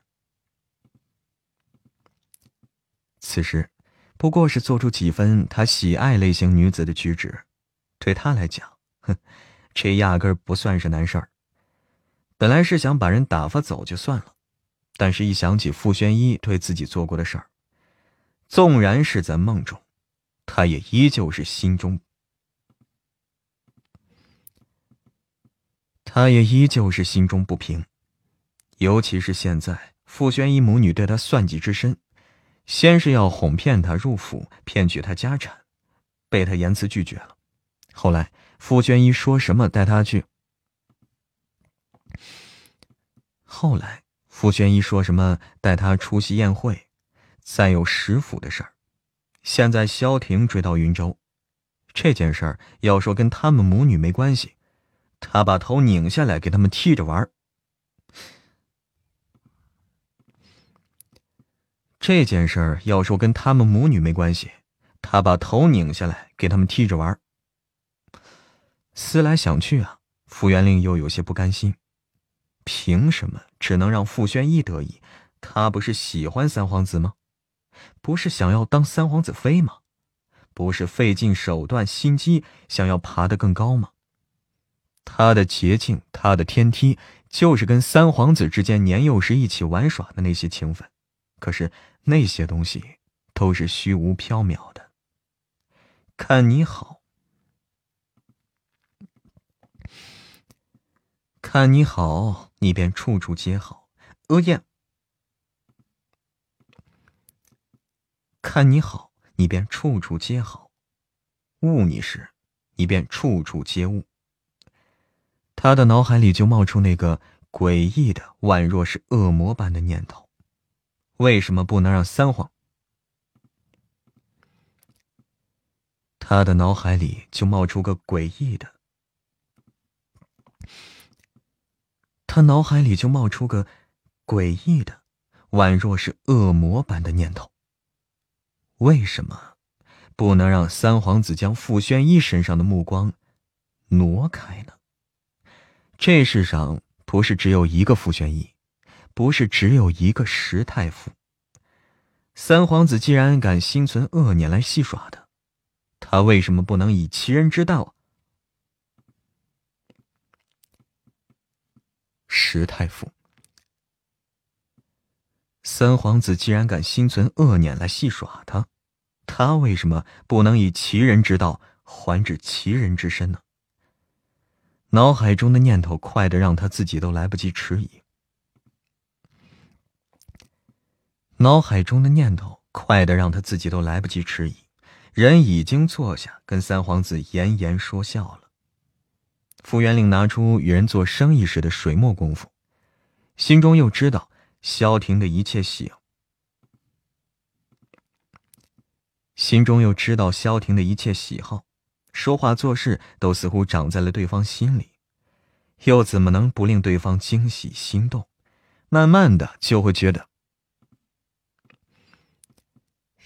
此时，不过是做出几分他喜爱类型女子的举止，对他来讲，哼，这压根不算是难事儿。本来是想把人打发走就算了，但是一想起傅宣一对自己做过的事儿，纵然是在梦中，他也依旧是心中，他也依旧是心中不平。尤其是现在，傅宣一母女对他算计之深，先是要哄骗他入府，骗取他家产，被他严词拒绝了。后来傅宣一说什么带他去。后来，傅宣一说什么带他出席宴会，再有食府的事儿。现在萧婷追到云州，这件事儿要说跟他们母女没关系，他把头拧下来给他们踢着玩儿。这件事儿要说跟他们母女没关系，他把头拧下来给他们踢着玩儿。思来想去啊，傅元令又有些不甘心。凭什么只能让傅宣一得意？他不是喜欢三皇子吗？不是想要当三皇子妃吗？不是费尽手段心机想要爬得更高吗？他的捷径，他的天梯，就是跟三皇子之间年幼时一起玩耍的那些情分。可是那些东西都是虚无缥缈的。看你好。看你好，你便处处皆好；阿燕，看你好，你便处处皆好；悟你时，你便处处皆悟。他的脑海里就冒出那个诡异的、宛若是恶魔般的念头：为什么不能让三皇？他的脑海里就冒出个诡异的。他脑海里就冒出个诡异的、宛若是恶魔般的念头：为什么不能让三皇子将傅宣一身上的目光挪开呢？这世上不是只有一个傅宣一，不是只有一个石太傅。三皇子既然敢心存恶念来戏耍他，他为什么不能以其人之道？石太傅，三皇子既然敢心存恶念来戏耍他，他为什么不能以其人之道还治其人之身呢？脑海中的念头快的让他自己都来不及迟疑。脑海中的念头快的让他自己都来不及迟疑，人已经坐下，跟三皇子言言说笑了。傅元令拿出与人做生意时的水墨功夫，心中又知道萧婷的一切喜，心中又知道萧婷的一切喜好，说话做事都似乎长在了对方心里，又怎么能不令对方惊喜心动？慢慢的就会觉得，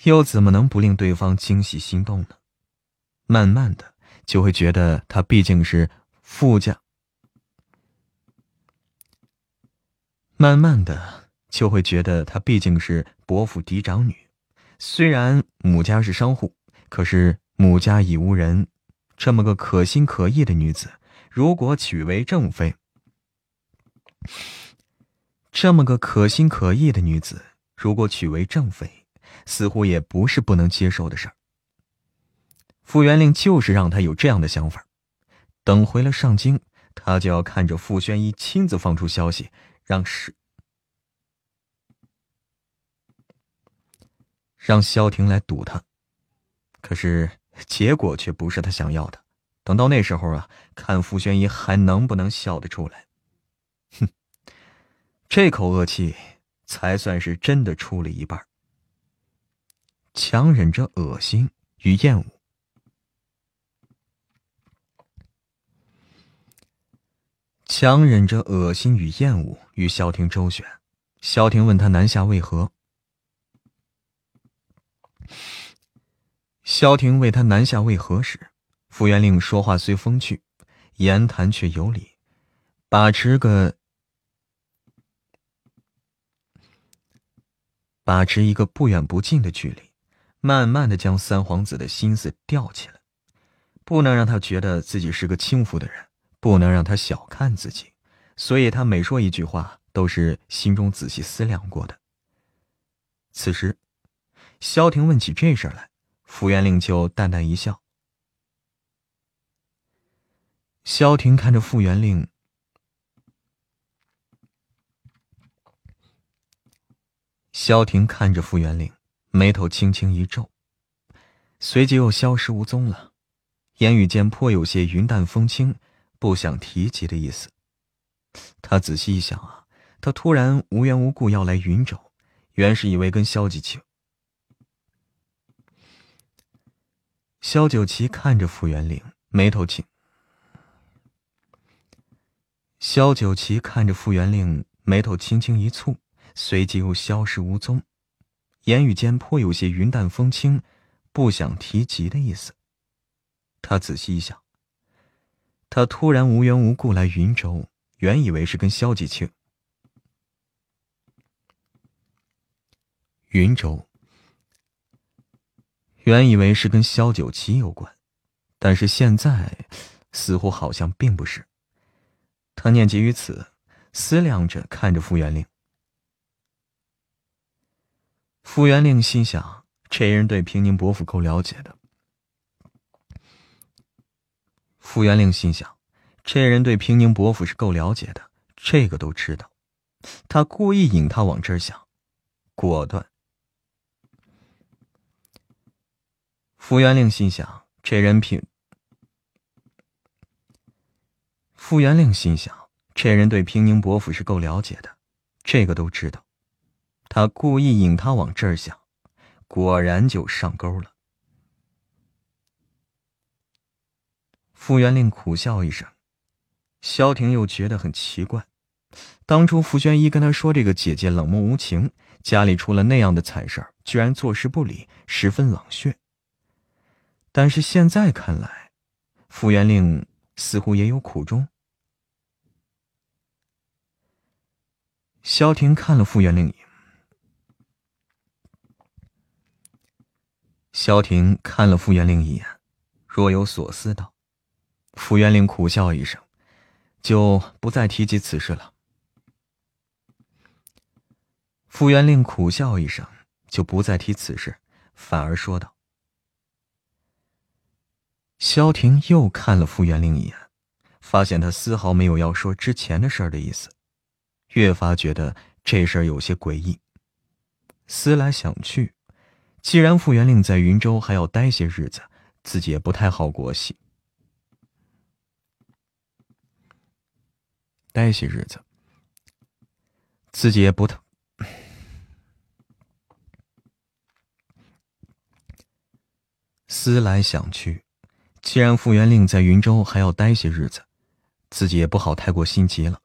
又怎么能不令对方惊喜心动呢？慢慢的就会觉得他毕竟是。富家，慢慢的就会觉得她毕竟是伯父嫡长女，虽然母家是商户，可是母家已无人。这么个可心可意的女子，如果娶为正妃，这么个可心可意的女子，如果娶为正妃，似乎也不是不能接受的事儿。傅元令就是让他有这样的想法。等回了上京，他就要看着傅宣一亲自放出消息，让石让萧婷来堵他。可是结果却不是他想要的。等到那时候啊，看傅宣一还能不能笑得出来？哼，这口恶气才算是真的出了一半。强忍着恶心与厌恶，强忍着恶心与厌恶与萧庭周旋。萧庭问他南下为何？萧庭为他南下为何时？傅元令说话虽风趣，言谈却有理，把持个把持一个不远不近的距离，慢慢的将三皇子的心思吊起来，不能让他觉得自己是个轻浮的人，不能让他小看自己，所以他每说一句话，都是心中仔细思量过的。此时，萧庭问起这事儿来，傅元令就淡淡一笑。萧庭看着傅元令，萧庭看着傅元令，眉头轻轻一皱，随即又消失无踪了，言语间颇有些云淡风轻，不想提及的意思。他仔细一想啊，他突然无缘无故要来云州，原是以为跟萧几清。萧九旗看着傅元令，眉头紧。萧九旗看着傅元令，眉头轻轻一蹙，随即又消失无踪，言语间颇有些云淡风轻，不想提及的意思。他仔细一想，他突然无缘无故来云州，原以为是跟萧几庆。云州，原以为是跟萧九旗有关，但是现在，似乎好像并不是。他念及于此，思量着看着傅元令。傅元令心想：这人对平宁伯府够了解的。傅元令心想：这人对平宁伯府是够了解的，这个都知道。他故意引他往这儿想，果断。傅元令心想：这人平。傅元令心想：这人对平宁伯府是够了解的，这个都知道。他故意引他往这儿想，果然就上钩了。傅元令苦笑一声，萧庭又觉得很奇怪。当初傅宣一跟他说这个姐姐冷漠无情，家里出了那样的惨事儿，居然坐视不理，十分冷血。但是现在看来，傅元令似乎也有苦衷。萧庭看了傅元令一眼。萧庭看了傅元令一眼，若有所思道：“傅元令苦笑一声，就不再提及此事了。”傅元令苦笑一声，就不再提此事，反而说道：“萧庭又看了傅元令一眼，发现他丝毫没有要说之前的事儿的意思。”越发觉得这事儿有些诡异。思来想去，既然傅元令在云州还要待些日子，自己也不太好过系。待些日子，自己也不太。思来想去，既然傅元令在云州还要待些日子，自己也不好太过心急了。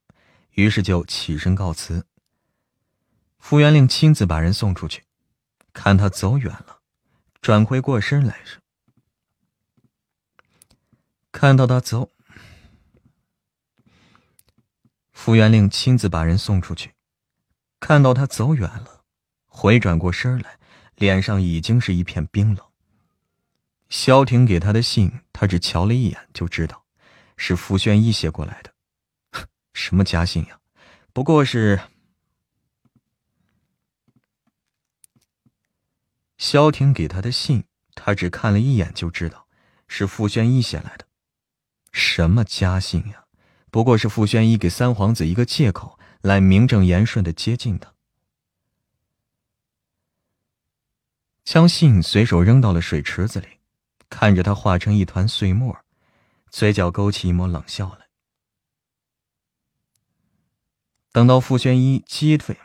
于是就起身告辞。傅元令亲自把人送出去，看他走远了，转回过身来时，看到他走。傅元令亲自把人送出去，看到他走远了，回转过身来，脸上已经是一片冰冷。萧婷给他的信，他只瞧了一眼就知道，是傅宣一写过来的。什么家信呀？不过是萧婷给他的信，他只看了一眼就知道是傅宣一写来的。什么家信呀？不过是傅宣一给三皇子一个借口，来名正言顺的接近他。将信随手扔到了水池子里，看着他化成一团碎沫，嘴角勾起一抹冷笑来。等到傅宣一击退，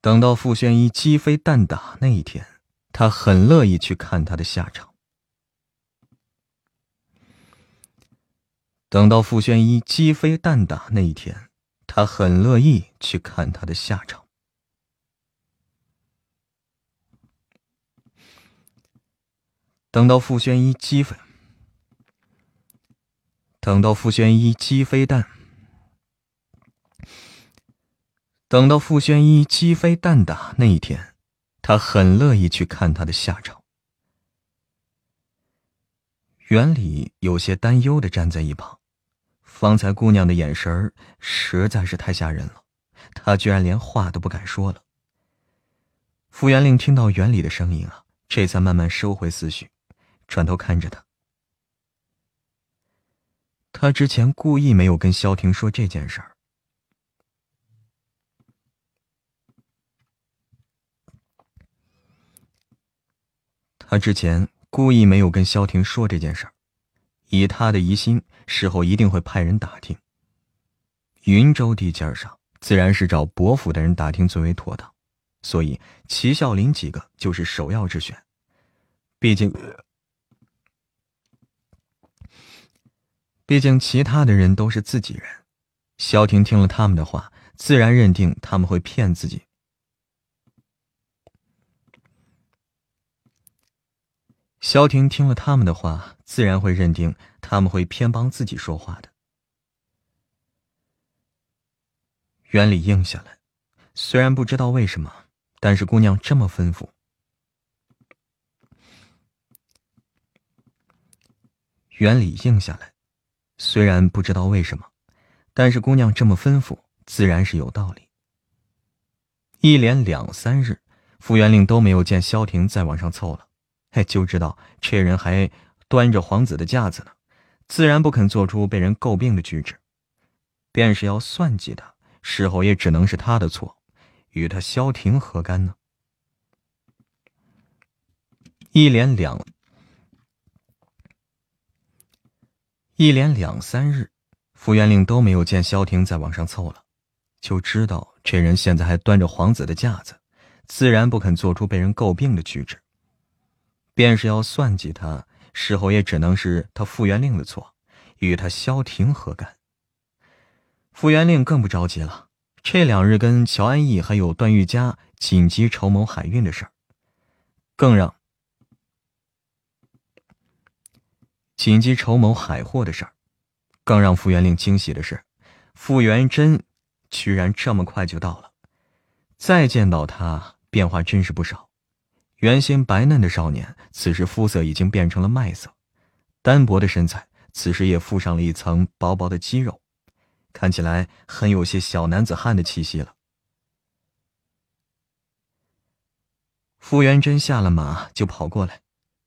等到傅宣一鸡飞蛋打那一天，他很乐意去看他的下场。等到傅宣一鸡飞蛋打那一天，他很乐意去看他的下场。等到傅宣一鸡飞。等到傅宣一鸡飞蛋，等到傅宣一鸡飞蛋打那一天，他很乐意去看他的下场。园里有些担忧的站在一旁，方才姑娘的眼神儿实在是太吓人了，他居然连话都不敢说了。傅元令听到园里的声音啊，这才慢慢收回思绪，转头看着他。他之前故意没有跟萧婷说这件事儿。他之前故意没有跟萧婷说这件事儿，以他的疑心，事后一定会派人打听。云州地界上，自然是找伯府的人打听最为妥当，所以齐孝林几个就是首要之选。毕竟。毕竟，其他的人都是自己人。萧婷听了他们的话，自然认定他们会骗自己。萧婷听了他们的话，自然会认定他们会偏帮自己说话的。原里应下来，虽然不知道为什么，但是姑娘这么吩咐。原里应下来。虽然不知道为什么，但是姑娘这么吩咐，自然是有道理。一连两三日，傅元令都没有见萧婷再往上凑了，嘿，就知道这人还端着皇子的架子呢，自然不肯做出被人诟病的举止。便是要算计他，事后也只能是他的错，与他萧婷何干呢？一连两。一连两三日，傅元令都没有见萧婷再往上凑了，就知道这人现在还端着皇子的架子，自然不肯做出被人诟病的举止。便是要算计他，事后也只能是他傅元令的错，与他萧庭何干？傅元令更不着急了，这两日跟乔安逸还有段玉佳紧急筹谋海运的事儿，更让。紧急筹谋海货的事儿，更让傅元令惊喜的是，傅元贞居然这么快就到了。再见到他，变化真是不少。原先白嫩的少年，此时肤色已经变成了麦色；单薄的身材，此时也附上了一层薄薄的肌肉，看起来很有些小男子汉的气息了。傅元贞下了马就跑过来，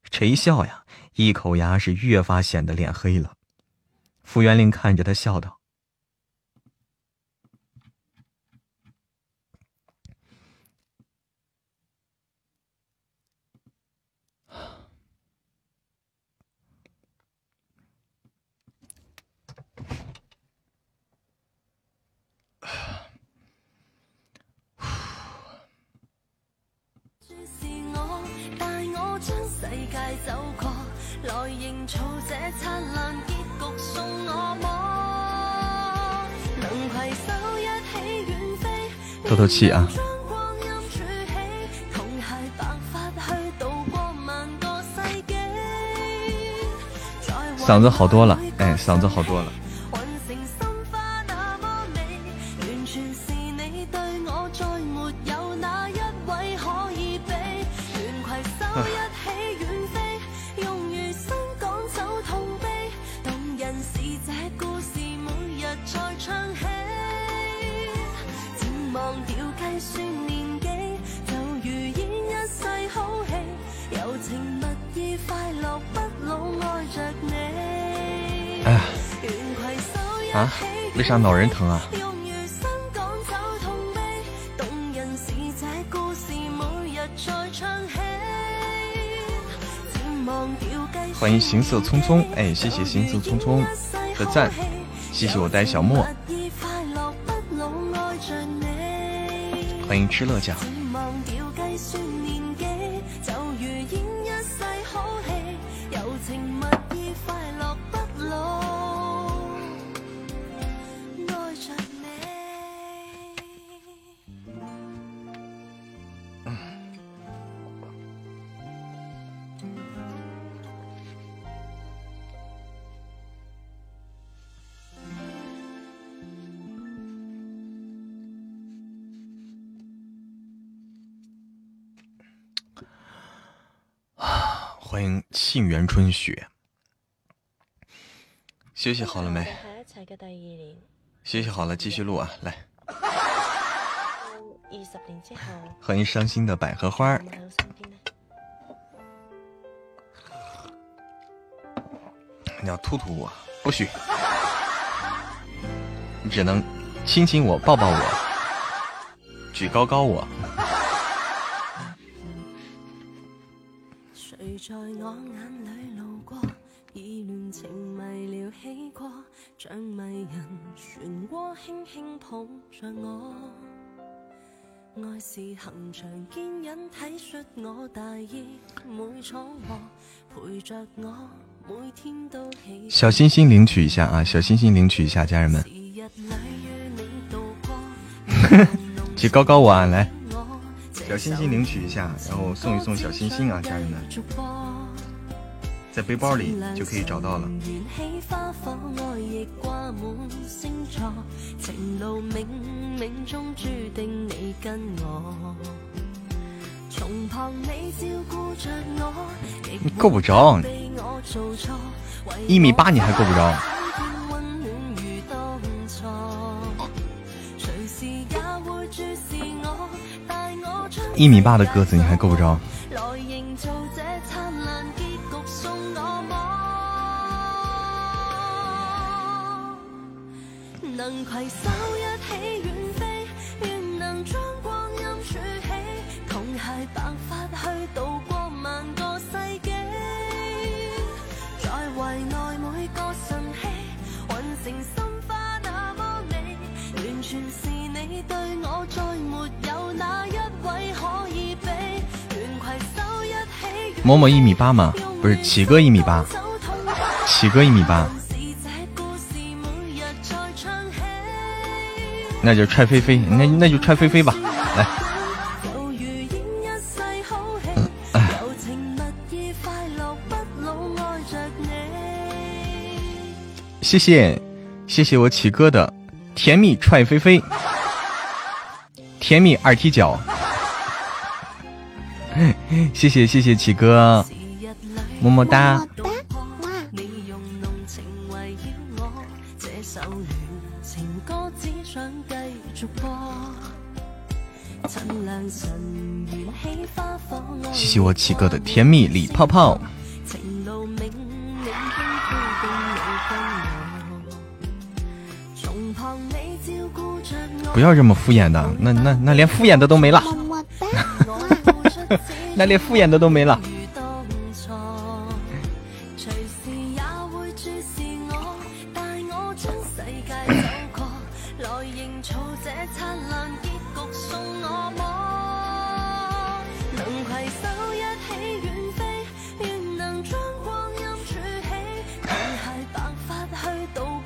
这一笑呀。一口牙是越发显得脸黑了。傅元令看着他笑道：“造这灿烂结局送我么能携手一起远飞。透透气啊。嗓子好多了哎嗓子好多了为啥脑仁疼啊？欢迎行色匆匆。哎，谢谢行色匆匆的赞，谢谢我呆小莫。欢迎吃乐酱。欢迎沁园春雪，休息好了没？休息好了，继续录啊！来，欢迎伤心的百合花。你要突突我，不许！你只能亲亲我，抱抱我，举高高我。在我眼里路过，意乱情迷了起过，像迷人漩涡轻轻抱着我。爱是恒长坚忍体恤我大意，每闯祸陪着我，每天都喜。小心心领取一下啊！小心心领取一下，家人们。举 高高我啊，来。小心心领取一下，然后送一送小心心啊，家人们，在背包里就可以找到了。你够不着，一米八你还够不着。一米八的个子你还够不着。某某一米八吗？不是，启哥一米八，启哥一米八，那就踹飞飞，那那就踹飞飞吧，来，谢谢，谢谢我启哥的甜蜜踹飞飞，甜蜜二踢脚。谢谢谢谢启哥，么么哒。谢谢我启哥的甜蜜礼泡泡。不要这么敷衍的，那那那连敷衍的都没了。那连敷衍的都没了。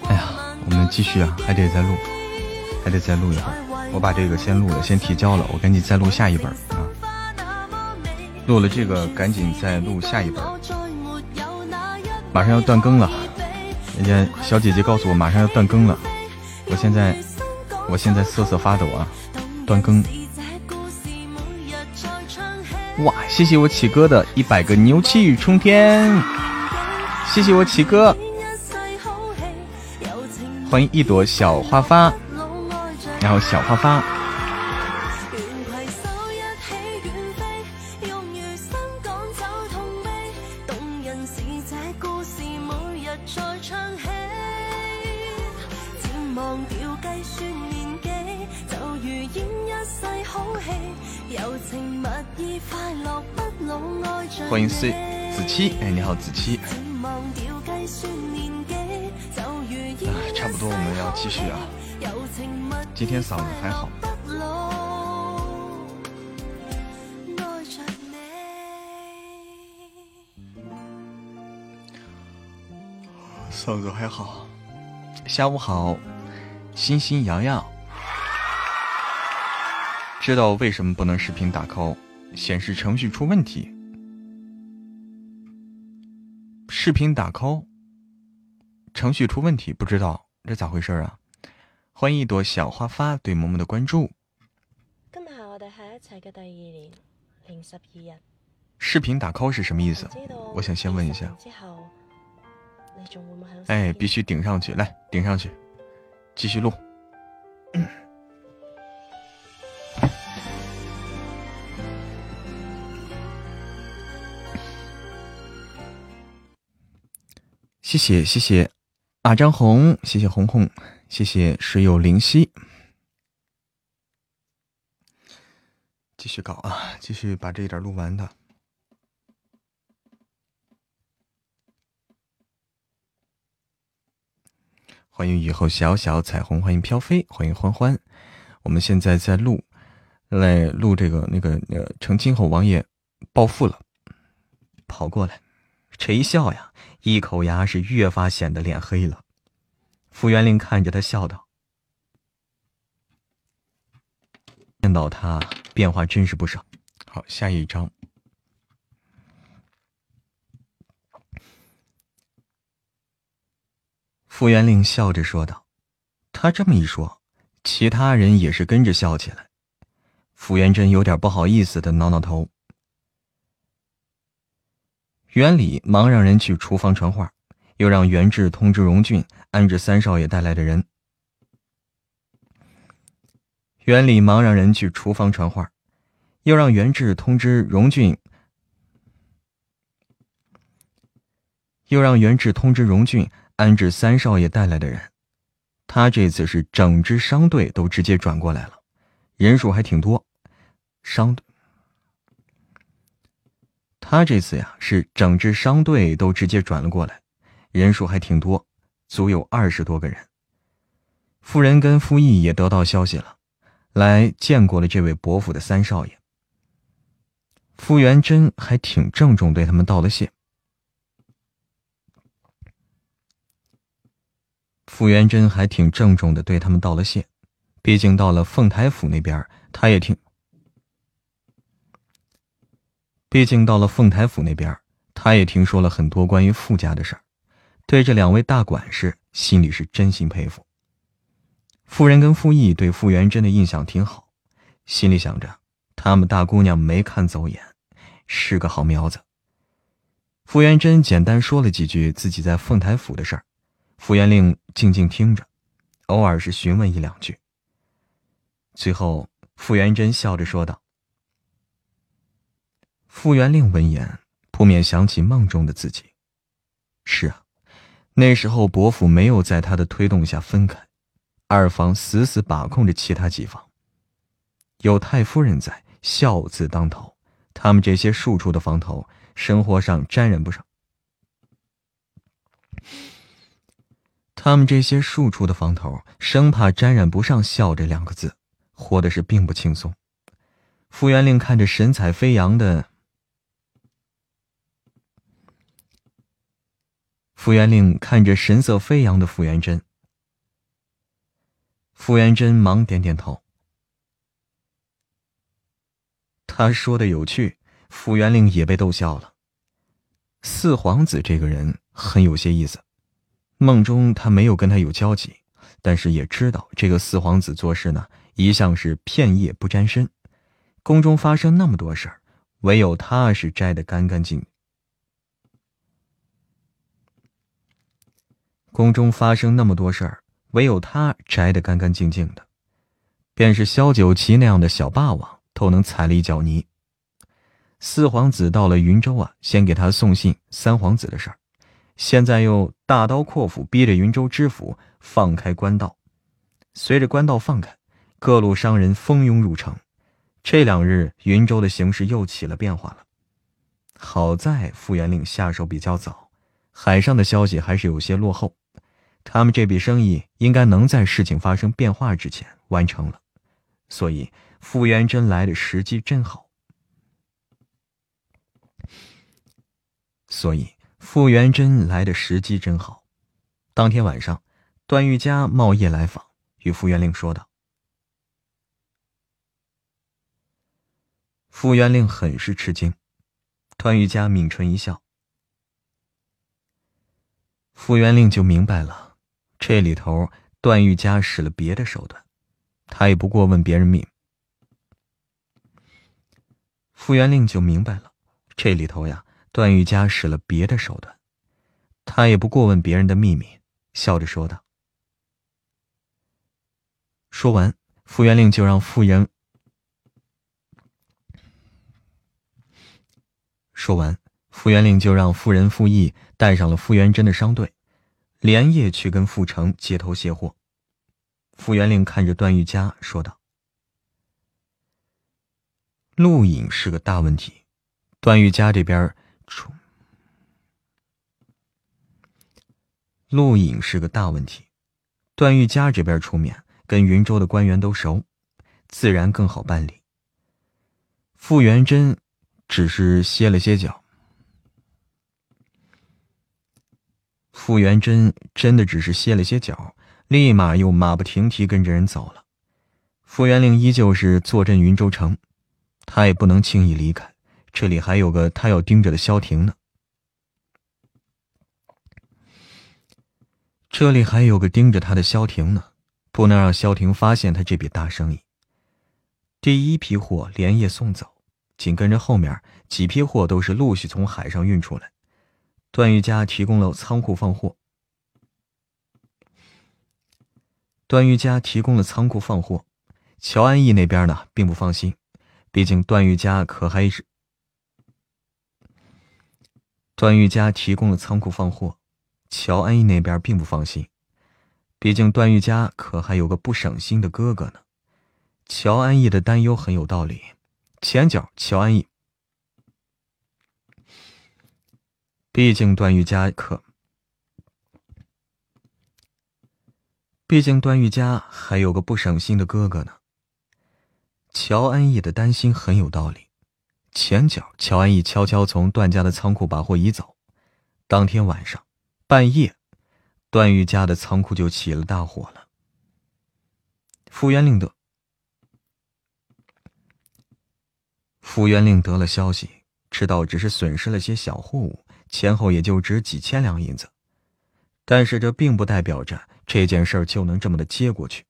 哎呀，我们继续啊，还得再录，还得再录一会儿。我把这个先录了，先提交了，我赶紧再录下一本啊。录了这个，赶紧再录下一本。马上要断更了，人家小姐姐告诉我马上要断更了，我现在我现在瑟瑟发抖啊！断更！哇，谢谢我启哥的一百个牛气冲天！谢谢我启哥，欢迎一朵小花发，然后小花发。C 子期，哎，你好，子期。啊差不多，我们要继续啊。今天嗓子还好。嗓子还好。下午好，欣欣瑶瑶。知道为什么不能视频打 call？显示程序出问题。视频打 call，程序出问题，不知道这咋回事啊？欢迎一朵小花发对萌萌的关注。今日我哋喺一齐嘅第二年零十二日。视频打 call 是什么意思？我想先问一下。哎，必须顶上去，来顶上去，继续录。谢谢谢谢，啊张红，谢谢红红，谢谢水有灵犀，继续搞啊，继续把这一点录完的。欢迎雨后小小彩虹，欢迎飘飞，欢迎欢欢。我们现在在录，来录这个那个呃，成亲后王爷暴富了，跑过来，谁笑呀。一口牙是越发显得脸黑了。傅元令看着他笑道：“见到他变化真是不少。”好，下一张。傅元令笑着说道：“他这么一说，其他人也是跟着笑起来。”傅元贞有点不好意思的挠挠头。袁礼忙让人去厨房传话，又让袁志通知荣俊安置三少爷带来的人。袁礼忙让人去厨房传话，又让袁志通知荣俊，又让袁志通知荣俊安置三少爷带来的人。他这次是整支商队都直接转过来了，人数还挺多。商队。他这次呀，是整支商队都直接转了过来，人数还挺多，足有二十多个人。夫人跟傅毅也得到消息了，来见过了这位伯父的三少爷。傅元贞还挺郑重对他们道了谢。傅元贞还挺郑重的对他们道了谢，毕竟到了凤台府那边，他也挺。毕竟到了凤台府那边，他也听说了很多关于傅家的事儿，对这两位大管事心里是真心佩服。夫人跟傅毅对傅元贞的印象挺好，心里想着他们大姑娘没看走眼，是个好苗子。傅元贞简单说了几句自己在凤台府的事儿，傅元令静静听着，偶尔是询问一两句。最后，傅元贞笑着说道。傅元令闻言，不免想起梦中的自己。是啊，那时候伯父没有在他的推动下分开，二房死死把控着其他几房。有太夫人在，孝字当头，他们这些庶出的房头，生活上沾染不上。他们这些庶出的房头，生怕沾染不上“孝”这两个字，活的是并不轻松。傅元令看着神采飞扬的。傅元令看着神色飞扬的傅元贞，傅元贞忙点点头。他说的有趣，傅元令也被逗笑了。四皇子这个人很有些意思，梦中他没有跟他有交集，但是也知道这个四皇子做事呢，一向是片叶不沾身。宫中发生那么多事儿，唯有他是摘得干干净净。宫中发生那么多事儿，唯有他摘得干干净净的，便是萧九旗那样的小霸王都能踩了一脚泥。四皇子到了云州啊，先给他送信三皇子的事儿，现在又大刀阔斧逼着云州知府放开官道。随着官道放开，各路商人蜂拥入城。这两日云州的形势又起了变化了。好在傅元令下手比较早。海上的消息还是有些落后，他们这笔生意应该能在事情发生变化之前完成了，所以傅元贞来的时机真好。所以傅元贞来的时机真好。当天晚上，段玉佳冒夜来访，与傅元令说道。傅元令很是吃惊，段玉佳抿唇一笑。傅元令就明白了，这里头段玉佳使了别的手段，他也不过问别人命。傅元令就明白了，这里头呀，段玉佳使了别的手段，他也不过问别人的秘密，笑着说道。说完，傅元令就让傅仁。说完，傅元令就让傅仁、傅义带上了傅元贞的商队，连夜去跟傅成接头卸货。傅元令看着段玉佳说道：“录影是个大问题，段玉佳这边出录影是个大问题，段玉佳这边出面，跟云州的官员都熟，自然更好办理。”傅元贞。只是歇了歇脚，傅元贞真的只是歇了歇脚，立马又马不停蹄跟着人走了。傅元令依旧是坐镇云州城，他也不能轻易离开，这里还有个他要盯着的萧婷呢。这里还有个盯着他的萧婷呢，不能让萧婷发现他这笔大生意。第一批货连夜送走。紧跟着后面几批货都是陆续从海上运出来，段玉佳提供了仓库放货。段玉佳提供了仓库放货，乔安义那边呢并不放心，毕竟段玉佳可还是段玉佳提供了仓库放货，乔安义那边并不放心，毕竟段玉佳可还有个不省心的哥哥呢。乔安义的担忧很有道理。前脚乔安义，毕竟段玉佳可，毕竟段玉佳还有个不省心的哥哥呢。乔安逸的担心很有道理。前脚乔安逸悄悄从段家的仓库把货移走，当天晚上半夜，段玉家的仓库就起了大火了。傅元令的。傅元令得了消息，知道只是损失了些小货物，前后也就值几千两银子，但是这并不代表着这件事就能这么的接过去。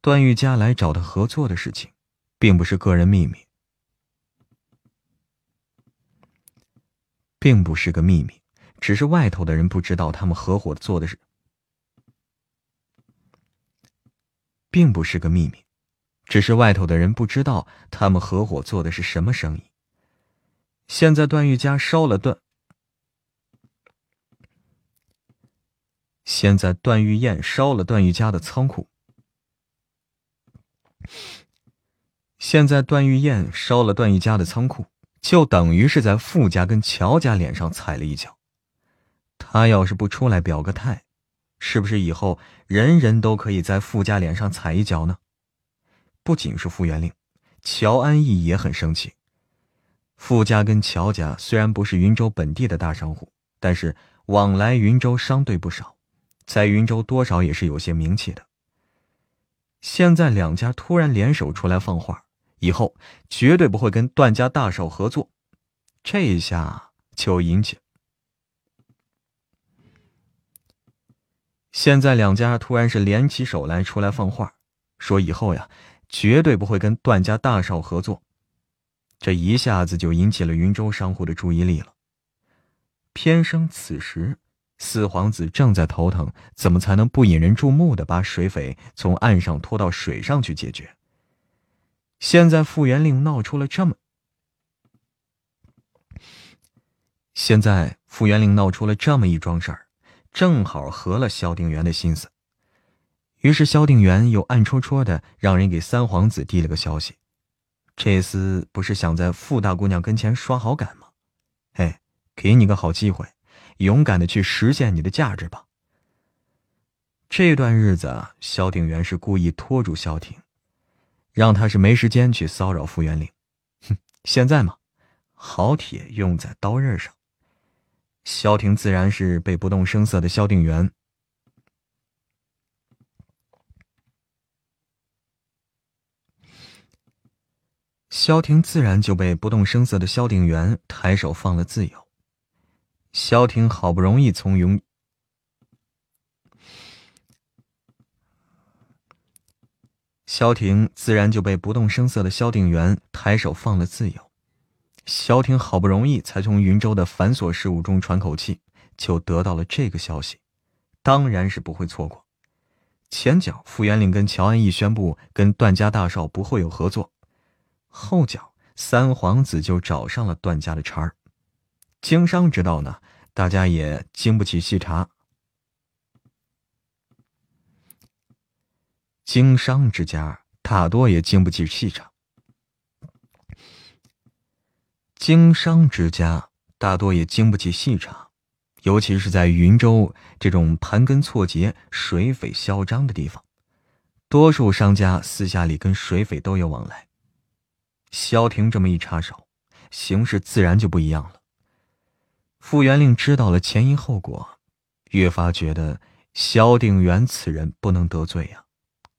段玉佳来找他合作的事情，并不是个人秘密，并不是个秘密，只是外头的人不知道他们合伙做的是，并不是个秘密。只是外头的人不知道他们合伙做的是什么生意。现在段玉家烧了段，现在段玉燕烧了段玉家的仓库。现在段玉燕烧了段玉家的仓库，就等于是在傅家跟乔家脸上踩了一脚。他要是不出来表个态，是不是以后人人都可以在傅家脸上踩一脚呢？不仅是傅元令，乔安义也很生气。傅家跟乔家虽然不是云州本地的大商户，但是往来云州商队不少，在云州多少也是有些名气的。现在两家突然联手出来放话，以后绝对不会跟段家大少合作，这一下就引起。现在两家突然是联起手来出来放话，说以后呀。绝对不会跟段家大少合作，这一下子就引起了云州商户的注意力了。偏生此时，四皇子正在头疼，怎么才能不引人注目的把水匪从岸上拖到水上去解决？现在傅元令闹出了这么，现在傅元令闹出了这么一桩事儿，正好合了萧定元的心思。于是萧定元又暗戳戳的让人给三皇子递了个消息，这厮不是想在傅大姑娘跟前刷好感吗？哎，给你个好机会，勇敢的去实现你的价值吧。这段日子，萧鼎元是故意拖住萧婷，让他是没时间去骚扰傅元令。哼，现在嘛，好铁用在刀刃上。萧婷自然是被不动声色的萧鼎元。萧婷自然就被不动声色的萧鼎元抬手放了自由。萧婷好不容易从云，萧婷自然就被不动声色的萧鼎元抬手放了自由。萧婷好不容易才从云州的繁琐事务中喘口气，就得到了这个消息，当然是不会错过。前脚傅元令跟乔安义宣布跟段家大少不会有合作。后脚，三皇子就找上了段家的茬儿。经商之道呢，大家也经不起细查。经商之家大多也经不起细查。经商之家大多也经不起细查，尤其是在云州这种盘根错节、水匪嚣张的地方，多数商家私下里跟水匪都有往来。萧婷这么一插手，形势自然就不一样了。傅元令知道了前因后果，越发觉得萧定元此人不能得罪呀，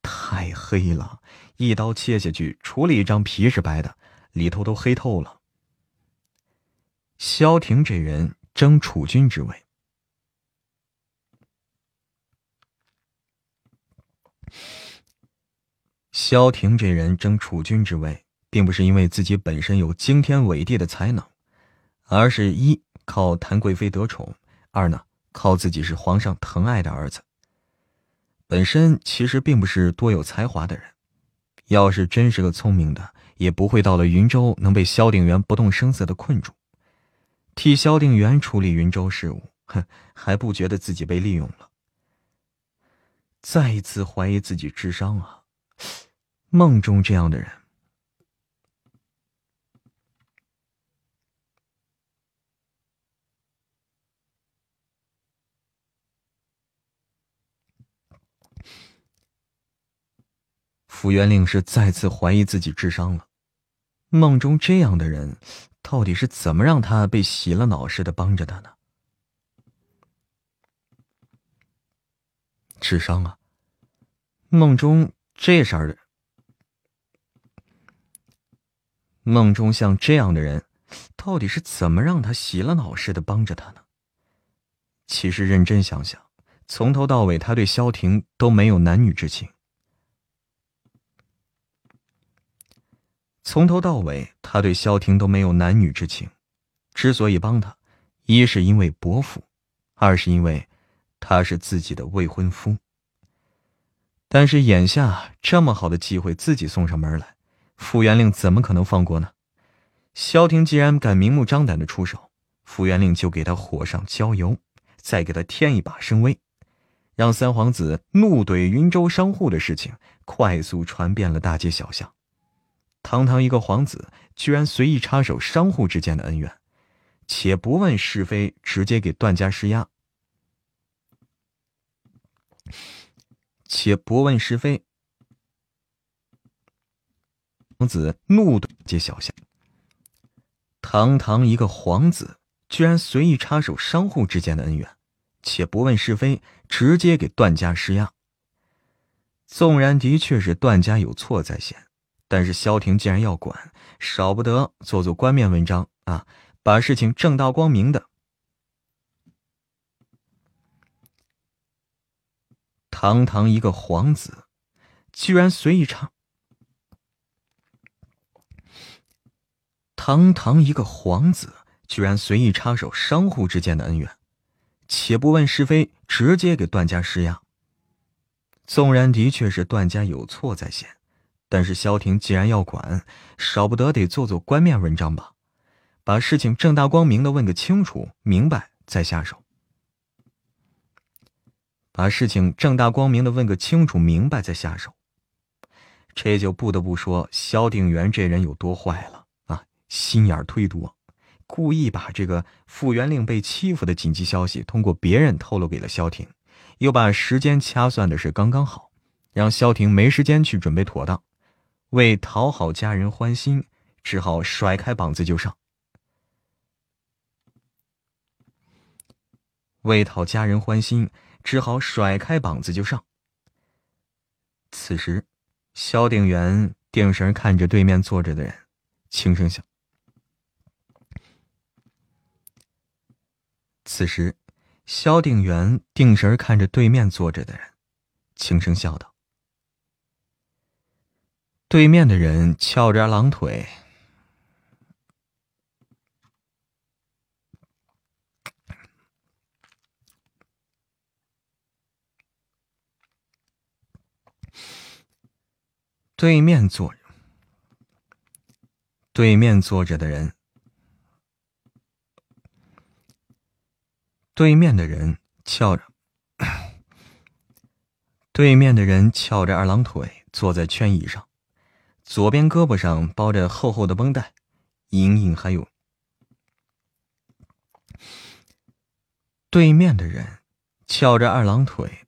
太黑了，一刀切下去，除了一张皮是白的，里头都黑透了。萧庭这人争储君之位，萧庭这人争储君之位。并不是因为自己本身有惊天伟地的才能，而是一靠谭贵妃得宠，二呢靠自己是皇上疼爱的儿子。本身其实并不是多有才华的人，要是真是个聪明的，也不会到了云州能被萧定元不动声色的困住，替萧定元处理云州事务，哼，还不觉得自己被利用了。再一次怀疑自己智商啊！梦中这样的人。傅元令是再次怀疑自己智商了。梦中这样的人，到底是怎么让他被洗了脑似的帮着他呢？智商啊！梦中这色儿的，梦中像这样的人，到底是怎么让他洗了脑似的帮着他呢？其实认真想想，从头到尾他对萧婷都没有男女之情。从头到尾，他对萧婷都没有男女之情。之所以帮他，一是因为伯父，二是因为他是自己的未婚夫。但是眼下这么好的机会自己送上门来，傅元令怎么可能放过呢？萧婷既然敢明目张胆的出手，傅元令就给他火上浇油，再给他添一把声威，让三皇子怒怼云州商户的事情快速传遍了大街小巷。堂堂一个皇子，居然随意插手商户之间的恩怨，且不问是非，直接给段家施压，且不问是非。皇子怒怼街小巷，堂堂一个皇子，居然随意插手商户之间的恩怨，且不问是非，直接给段家施压。纵然的确是段家有错在先。但是萧婷既然要管，少不得做做官面文章啊，把事情正大光明的。堂堂一个皇子，居然随意插；堂堂一个皇子，居然随意插手商户之间的恩怨，且不问是非，直接给段家施压。纵然的确是段家有错在先。但是萧婷既然要管，少不得得做做官面文章吧，把事情正大光明的问个清楚明白再下手。把事情正大光明的问个清楚明白再下手，这就不得不说萧定元这人有多坏了啊！心眼忒多，故意把这个傅元令被欺负的紧急消息通过别人透露给了萧庭，又把时间掐算的是刚刚好，让萧庭没时间去准备妥当，为讨好家人欢心，只好甩开膀子就上。为讨家人欢心，只好甩开膀子就上。此时，萧定元定神看着对面坐着的人，轻声笑。此时，萧定元定神看着对面坐着的人，轻声笑道：“对面的人翘着二郎腿。”对面坐，对面坐着的人，对面的人翘着，对面的人翘着二郎腿坐在圈椅上，左边胳膊上包着厚厚的绷带，隐隐还有。对面的人翘着二郎腿。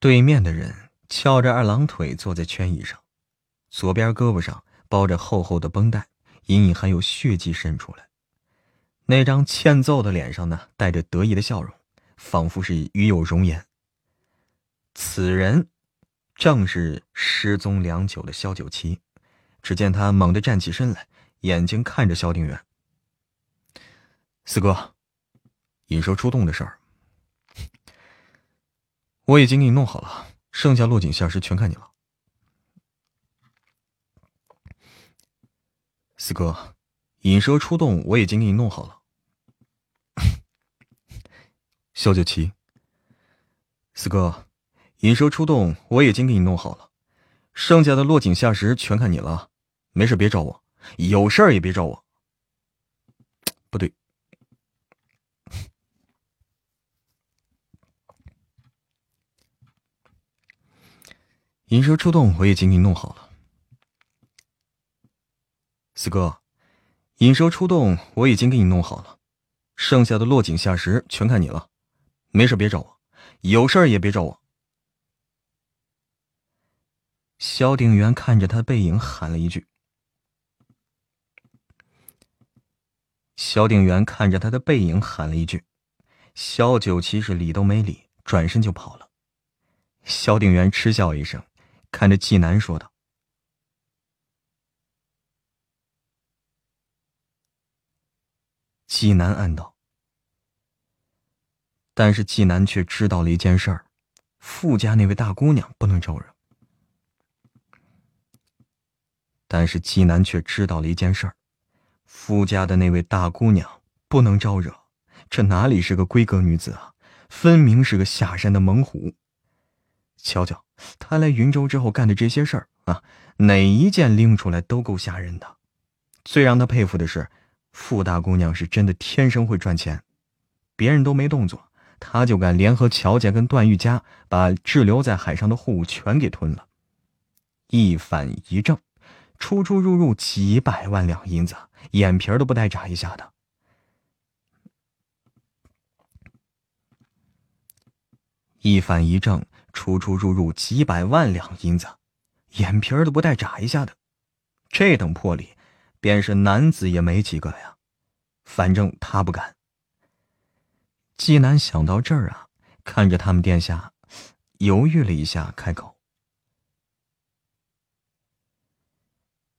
对面的人翘着二郎腿坐在圈椅上，左边胳膊上包着厚厚的绷带，隐隐还有血迹渗出来。那张欠揍的脸上呢，带着得意的笑容，仿佛是与有容颜。此人正是失踪良久的萧九七。只见他猛地站起身来，眼睛看着萧定远：“四哥，引蛇出洞的事儿。”我已经给你弄好了，剩下落井下石全看你了。四哥，引蛇出洞我已经给你弄好了。萧九七，四哥，引蛇出洞我已经给你弄好了，剩下的落井下石全看你了。没事别找我，有事儿也别找我。不对。引蛇出洞，我已经给你弄好了。四哥，引蛇出洞，我已经给你弄好了，剩下的落井下石全看你了。没事别找我，有事也别找我。萧定元看着他背影，喊了一句。萧定元看着他的背影，喊了一句。萧九七是理都没理，转身就跑了。萧定元嗤笑一声。看着纪南说道：“纪南暗道，但是纪南却知道了一件事儿：傅家那位大姑娘不能招惹。但是纪南却知道了一件事儿：傅家的那位大姑娘不能招惹。这哪里是个闺阁女子啊，分明是个下山的猛虎。瞧瞧。”他来云州之后干的这些事儿啊，哪一件拎出来都够吓人的。最让他佩服的是，傅大姑娘是真的天生会赚钱，别人都没动作，他就敢联合乔家跟段玉家，把滞留在海上的货物全给吞了。一反一正，出出入入几百万两银子，眼皮都不带眨一下的。一反一正。出出入入几百万两银子，眼皮儿都不带眨一下的，这等魄力，便是男子也没几个呀。反正他不敢。纪南想到这儿啊，看着他们殿下，犹豫了一下，开口。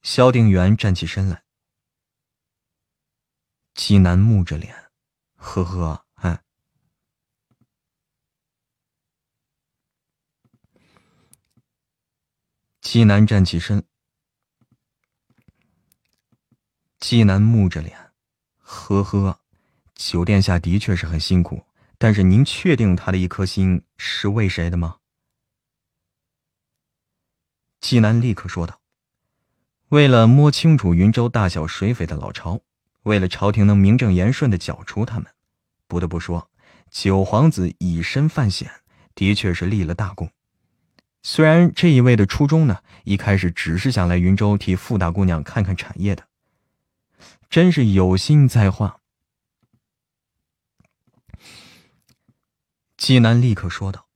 萧定元站起身来，纪南木着脸，呵呵。纪南站起身，纪南木着脸，呵呵，九殿下的确是很辛苦，但是您确定他的一颗心是为谁的吗？纪南立刻说道：“为了摸清楚云州大小水匪的老巢，为了朝廷能名正言顺的剿除他们，不得不说，九皇子以身犯险，的确是立了大功。虽然这一位的初衷呢，一开始只是想来云州替傅大姑娘看看产业的，真是有心在画。纪南立刻说道：“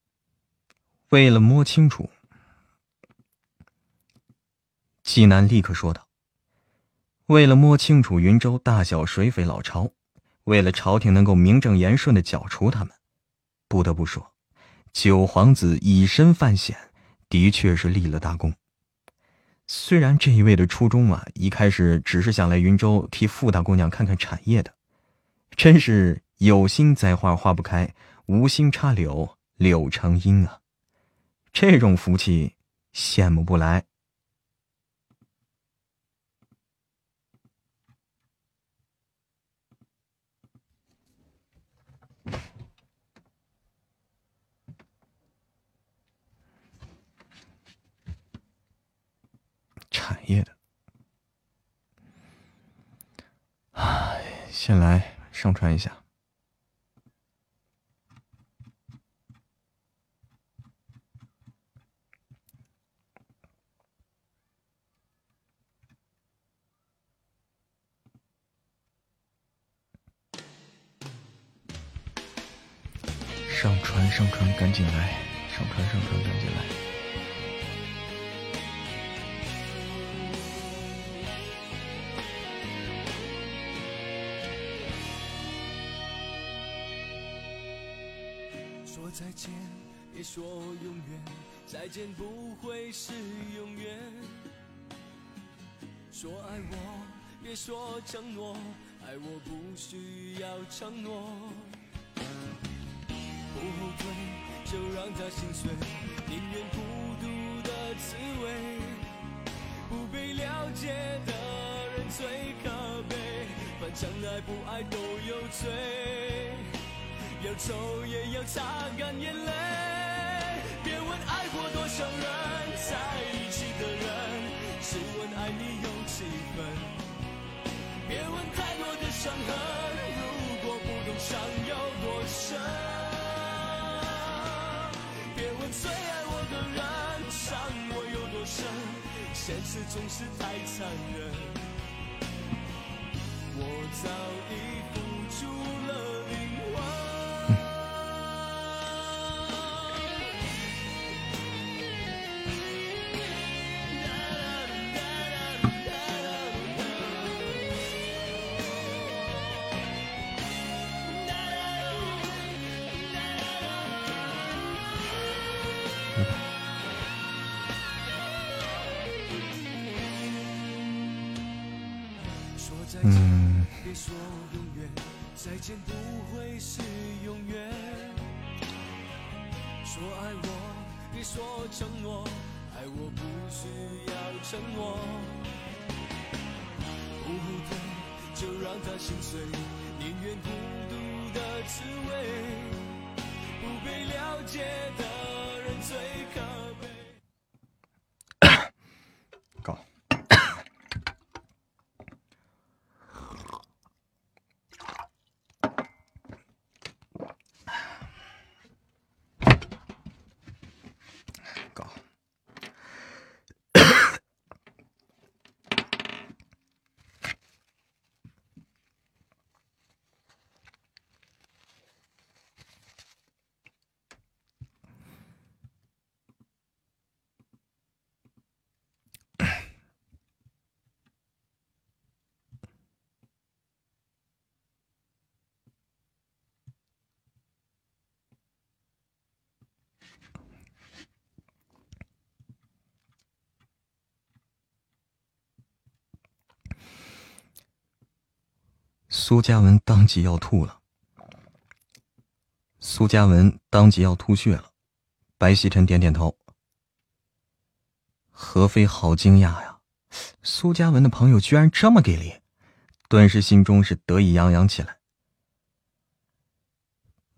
为了摸清楚。”纪南立刻说道：“为了摸清楚云州大小水匪老巢，为了朝廷能够名正言顺的剿除他们，不得不说，九皇子以身犯险。”的确是立了大功。虽然这一位的初衷啊，一开始只是想来云州替傅大姑娘看看产业的，真是有心栽花花不开，无心插柳柳成荫啊！这种福气羡慕不来。产业的，唉，先来上传一下。上传，上传，赶紧来！上传，上传，赶紧来！说永远，再见不会是永远。说爱我，别说承诺，爱我不需要承诺。不后退，就让他心碎，宁愿孤独的滋味。不被了解的人最可悲，反正爱不爱都有罪，要走也要擦干眼泪。别问爱过多少人，在一起的人，只问爱你有几分。别问太多的伤痕，如果不懂伤有多深。最爱我的人，伤我有多深，现实总是太残忍。我早已付出了灵魂。再见不会是永远说爱我，别说承诺，爱我不需要承诺。不后退，就让他心碎，宁愿孤独的滋味。不被了解的人最可悲。苏嘉文当即要吐了，苏嘉文当即要吐血了。白希晨点点头。何飞好惊讶呀，苏嘉文的朋友居然这么给力，顿时心中是得意洋洋起来。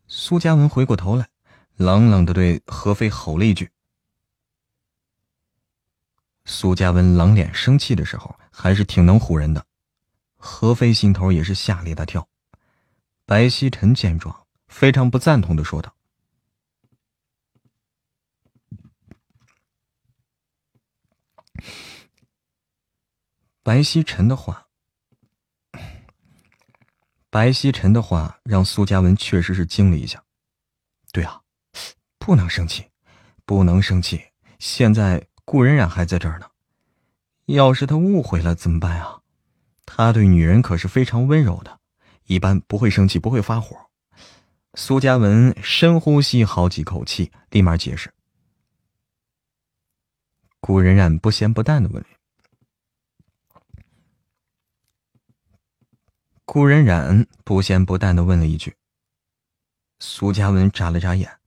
苏嘉文回过头来，冷冷的对何飞吼了一句。苏嘉文冷脸生气的时候，还是挺能唬人的。何飞心头也是吓了一大跳。白希晨见状，非常不赞同的说道：“白希晨的话，白希晨的话让苏嘉文确实是惊了一下。对啊，不能生气，不能生气。现在顾冉冉还在这儿呢，要是他误会了怎么办啊？”他对女人可是非常温柔的，一般不会生气，不会发火。苏嘉文深呼吸好几口气，立马解释。顾冉冉不咸不淡的问：“顾冉冉不咸不淡的问了一句。”苏嘉文眨了眨眼。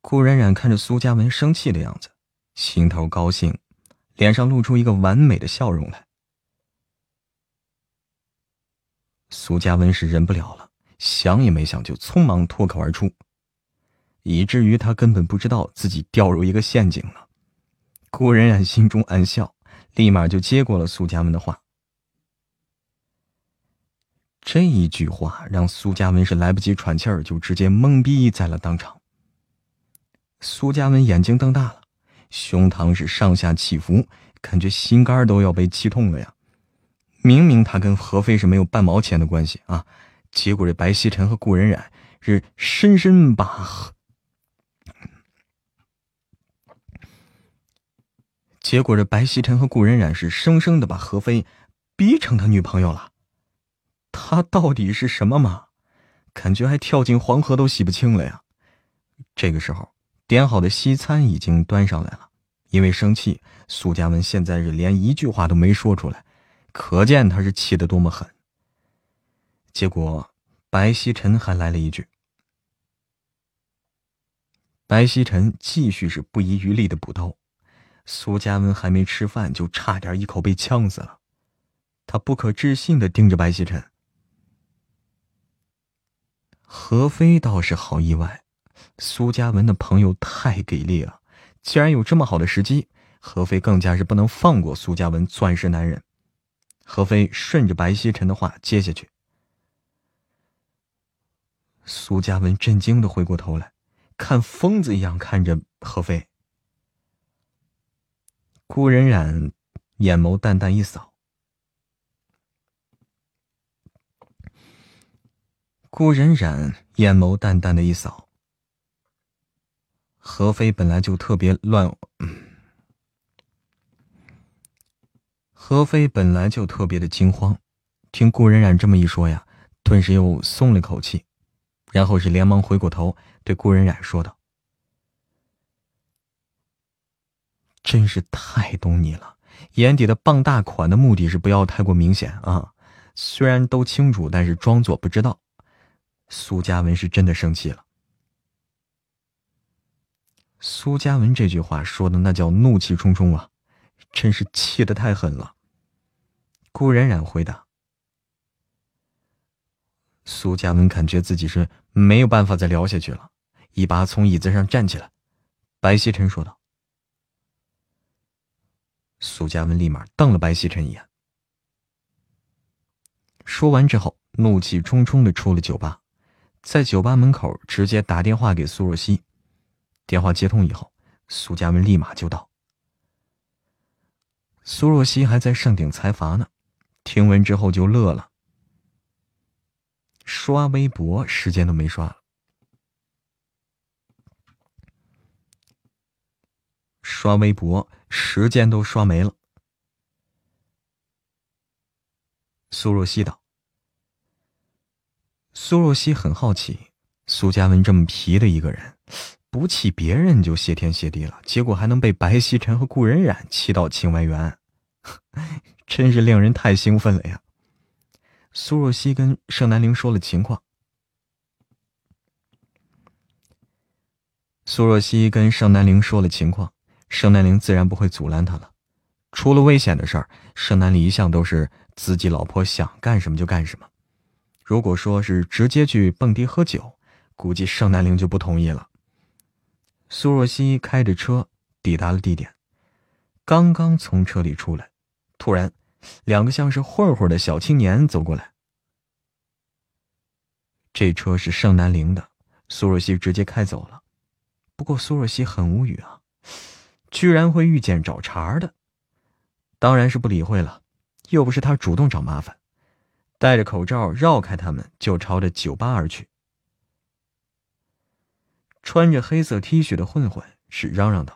顾冉冉看着苏嘉文生气的样子，心头高兴，脸上露出一个完美的笑容来。苏嘉文是忍不了了。想也没想，就匆忙脱口而出，以至于他根本不知道自己掉入一个陷阱了。顾冉冉心中暗笑，立马就接过了苏嘉文的话。这一句话让苏嘉文是来不及喘气儿，就直接懵逼在了当场。苏嘉文眼睛瞪大了，胸膛是上下起伏，感觉心肝都要被气痛了呀！明明他跟何飞是没有半毛钱的关系啊！结果这白希晨和顾冉冉是深深把，结果这白希晨和顾冉冉是生生的把何飞逼成他女朋友了。他到底是什么嘛？感觉还跳进黄河都洗不清了呀！这个时候，点好的西餐已经端上来了。因为生气，苏嘉文现在是连一句话都没说出来，可见他是气得多么狠。结果，白希晨还来了一句。白希晨继续是不遗余力的补刀，苏嘉文还没吃饭，就差点一口被呛死了。他不可置信的盯着白希晨。何飞倒是好意外，苏嘉文的朋友太给力了，既然有这么好的时机，何飞更加是不能放过苏嘉文钻石男人。何飞顺着白希晨的话接下去。苏嘉文震惊的回过头来，看疯子一样看着何飞。顾冉冉眼眸淡淡一扫，顾冉冉眼眸淡淡的一扫。何飞本来就特别乱，嗯何飞本来就特别的惊慌，听顾冉冉这么一说呀，顿时又松了口气。然后是连忙回过头，对顾冉冉说道：“真是太懂你了，眼底的傍大款的目的是不要太过明显啊。虽然都清楚，但是装作不知道。”苏嘉文是真的生气了。苏嘉文这句话说的那叫怒气冲冲啊，真是气得太狠了。顾冉冉回答。苏嘉文感觉自己是没有办法再聊下去了，一把从椅子上站起来。白希晨说道：“苏嘉文立马瞪了白希晨一眼。”说完之后，怒气冲冲的出了酒吧，在酒吧门口直接打电话给苏若曦。电话接通以后，苏嘉文立马就到。苏若曦还在上顶财阀呢，听闻之后就乐了。刷微博时间都没刷了，刷微博时间都刷没了。苏若曦道：“苏若曦很好奇，苏嘉文这么皮的一个人，不气别人就谢天谢地了，结果还能被白希晨和顾冉冉气到情外缘，真是令人太兴奋了呀！”苏若曦跟盛南陵说了情况。苏若曦跟盛南陵说了情况，盛南陵自然不会阻拦他了。出了危险的事儿，盛南陵一向都是自己老婆想干什么就干什么。如果说是直接去蹦迪喝酒，估计盛南陵就不同意了。苏若曦开着车抵达了地点，刚刚从车里出来，突然。两个像是混混的小青年走过来，这车是盛南陵的，苏若曦直接开走了。不过苏若曦很无语啊，居然会遇见找茬的。当然是不理会了，又不是他主动找麻烦，戴着口罩绕开他们，就朝着酒吧而去。穿着黑色 T 恤的混混是嚷嚷道：“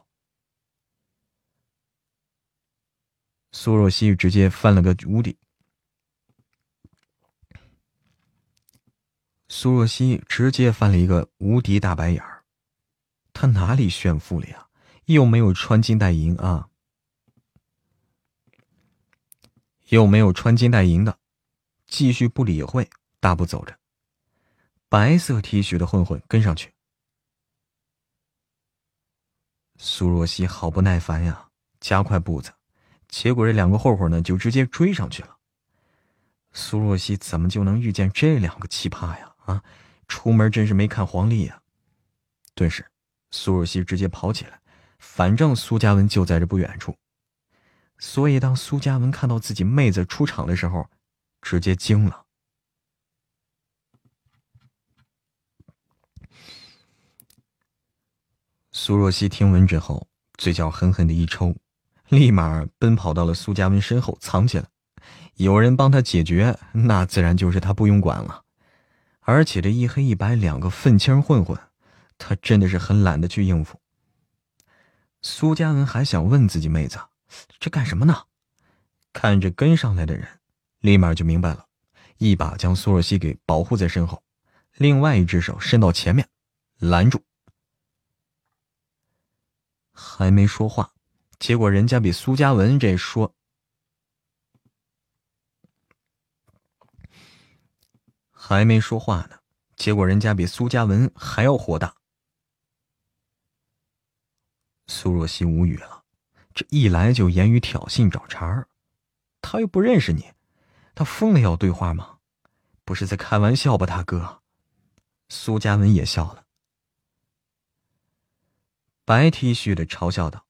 苏若曦直接翻了个无敌。”苏若曦直接翻了一个无敌大白眼儿，他哪里炫富了呀？又没有穿金戴银啊，又没有穿金戴银的，继续不理会，大步走着。白色 T 恤的混混跟上去。苏若曦好不耐烦呀，加快步子，结果这两个混混呢就直接追上去了。苏若曦怎么就能遇见这两个奇葩呀？啊，出门真是没看黄历呀！顿时，苏若曦直接跑起来。反正苏嘉文就在这不远处，所以当苏嘉文看到自己妹子出场的时候，直接惊了。苏若曦听闻之后，嘴角狠狠的一抽，立马奔跑到了苏嘉文身后藏起来。有人帮他解决，那自然就是他不用管了。而且这一黑一白两个愤青混混，他真的是很懒得去应付。苏嘉文还想问自己妹子：“这干什么呢？”看着跟上来的人，立马就明白了，一把将苏若曦给保护在身后，另外一只手伸到前面，拦住。还没说话，结果人家比苏嘉文这说还没说话呢，结果人家比苏嘉文还要火大。苏若曦无语了，这一来就言语挑衅找茬儿，他又不认识你，他疯了要对话吗？不是在开玩笑吧，大哥？苏嘉文也笑了，白 T 恤的嘲笑道。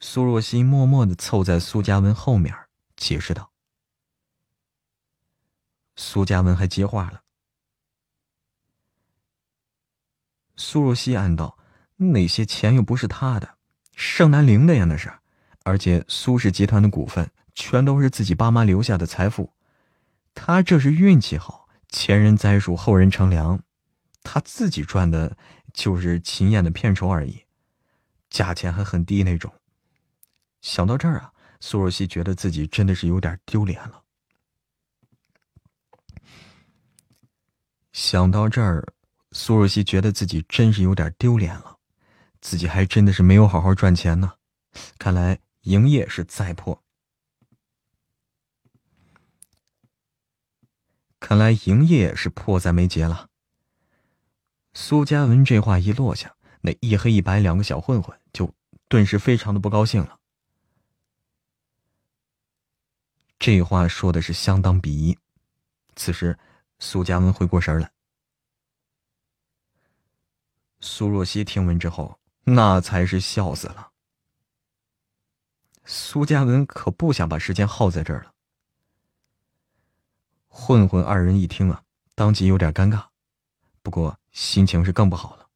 苏若曦默默的凑在苏嘉文后面，解释道。苏嘉文还接话了，苏若曦暗道。那些钱又不是他的，盛南陵的呀，那是。而且苏氏集团的股份全都是自己爸妈留下的财富，他这是运气好，前人栽树，后人乘凉，他自己赚的就是秦燕的片酬而已，价钱还很低那种。想到这儿啊，苏若曦觉得自己真的是有点丢脸了。想到这儿，苏若曦觉得自己真是有点丢脸了。自己还真的是没有好好赚钱呢，看来营业是再破。看来营业是迫在眉睫了。苏嘉文这话一落下，那一黑一白两个小混混就顿时非常的不高兴了。这话说的是相当鄙夷。此时，苏嘉文回过神来。苏若曦听闻之后。那才是笑死了。苏嘉文可不想把时间耗在这儿了。混混二人一听啊，当即有点尴尬，不过心情是更不好了。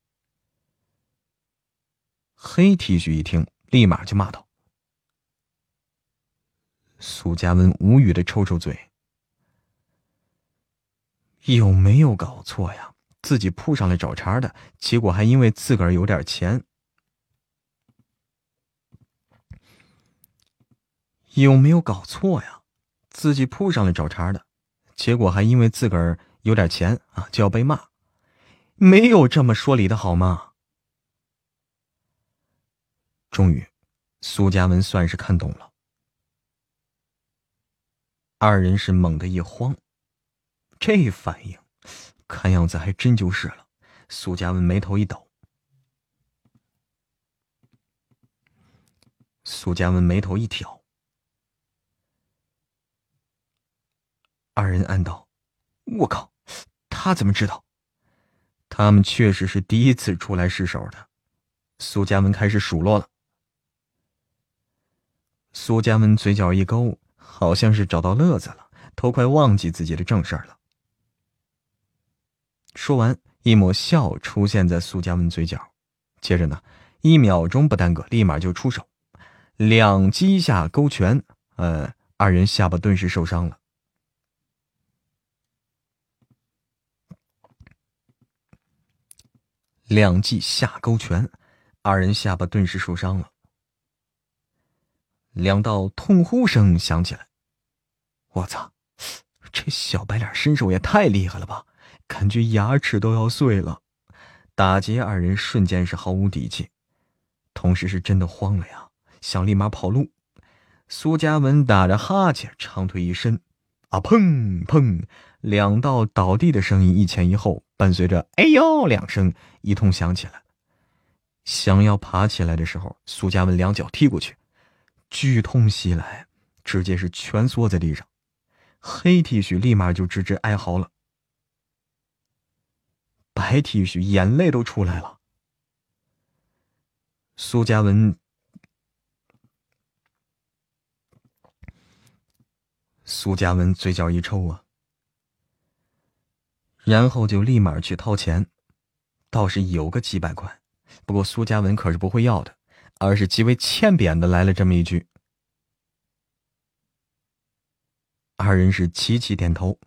黑 T 恤一听，立马就骂道：“苏嘉文，无语的抽抽嘴，有没有搞错呀？自己扑上来找茬的，结果还因为自个儿有点钱。”有没有搞错呀？自己扑上来找茬的，结果还因为自个儿有点钱啊，就要被骂，没有这么说理的好吗？终于，苏嘉文算是看懂了。二人是猛地一慌，这反应，看样子还真就是了。苏家文眉头一抖，苏家文眉头一挑。二人暗道：“我靠，他怎么知道？他们确实是第一次出来试手的。”苏家文开始数落了。苏家文嘴角一勾，好像是找到乐子了，都快忘记自己的正事儿了。说完，一抹笑出现在苏家文嘴角，接着呢，一秒钟不耽搁，立马就出手，两击下勾拳，呃，二人下巴顿时受伤了。两记下勾拳，二人下巴顿时受伤了。两道痛呼声响起来，我操！这小白脸身手也太厉害了吧！感觉牙齿都要碎了。打劫二人瞬间是毫无底气，同时是真的慌了呀，想立马跑路。苏嘉文打着哈欠，长腿一伸，啊砰砰，两道倒地的声音一前一后，伴随着“哎呦”两声，一通响起来。想要爬起来的时候，苏嘉文两脚踢过去，剧痛袭来，直接是蜷缩在地上。黑 T 恤立马就直直哀嚎了，白 T 恤眼泪都出来了。苏嘉文，苏嘉文嘴角一抽啊，然后就立马去掏钱，倒是有个几百块，不过苏嘉文可是不会要的，而是极为欠扁的来了这么一句。二人是齐齐点头，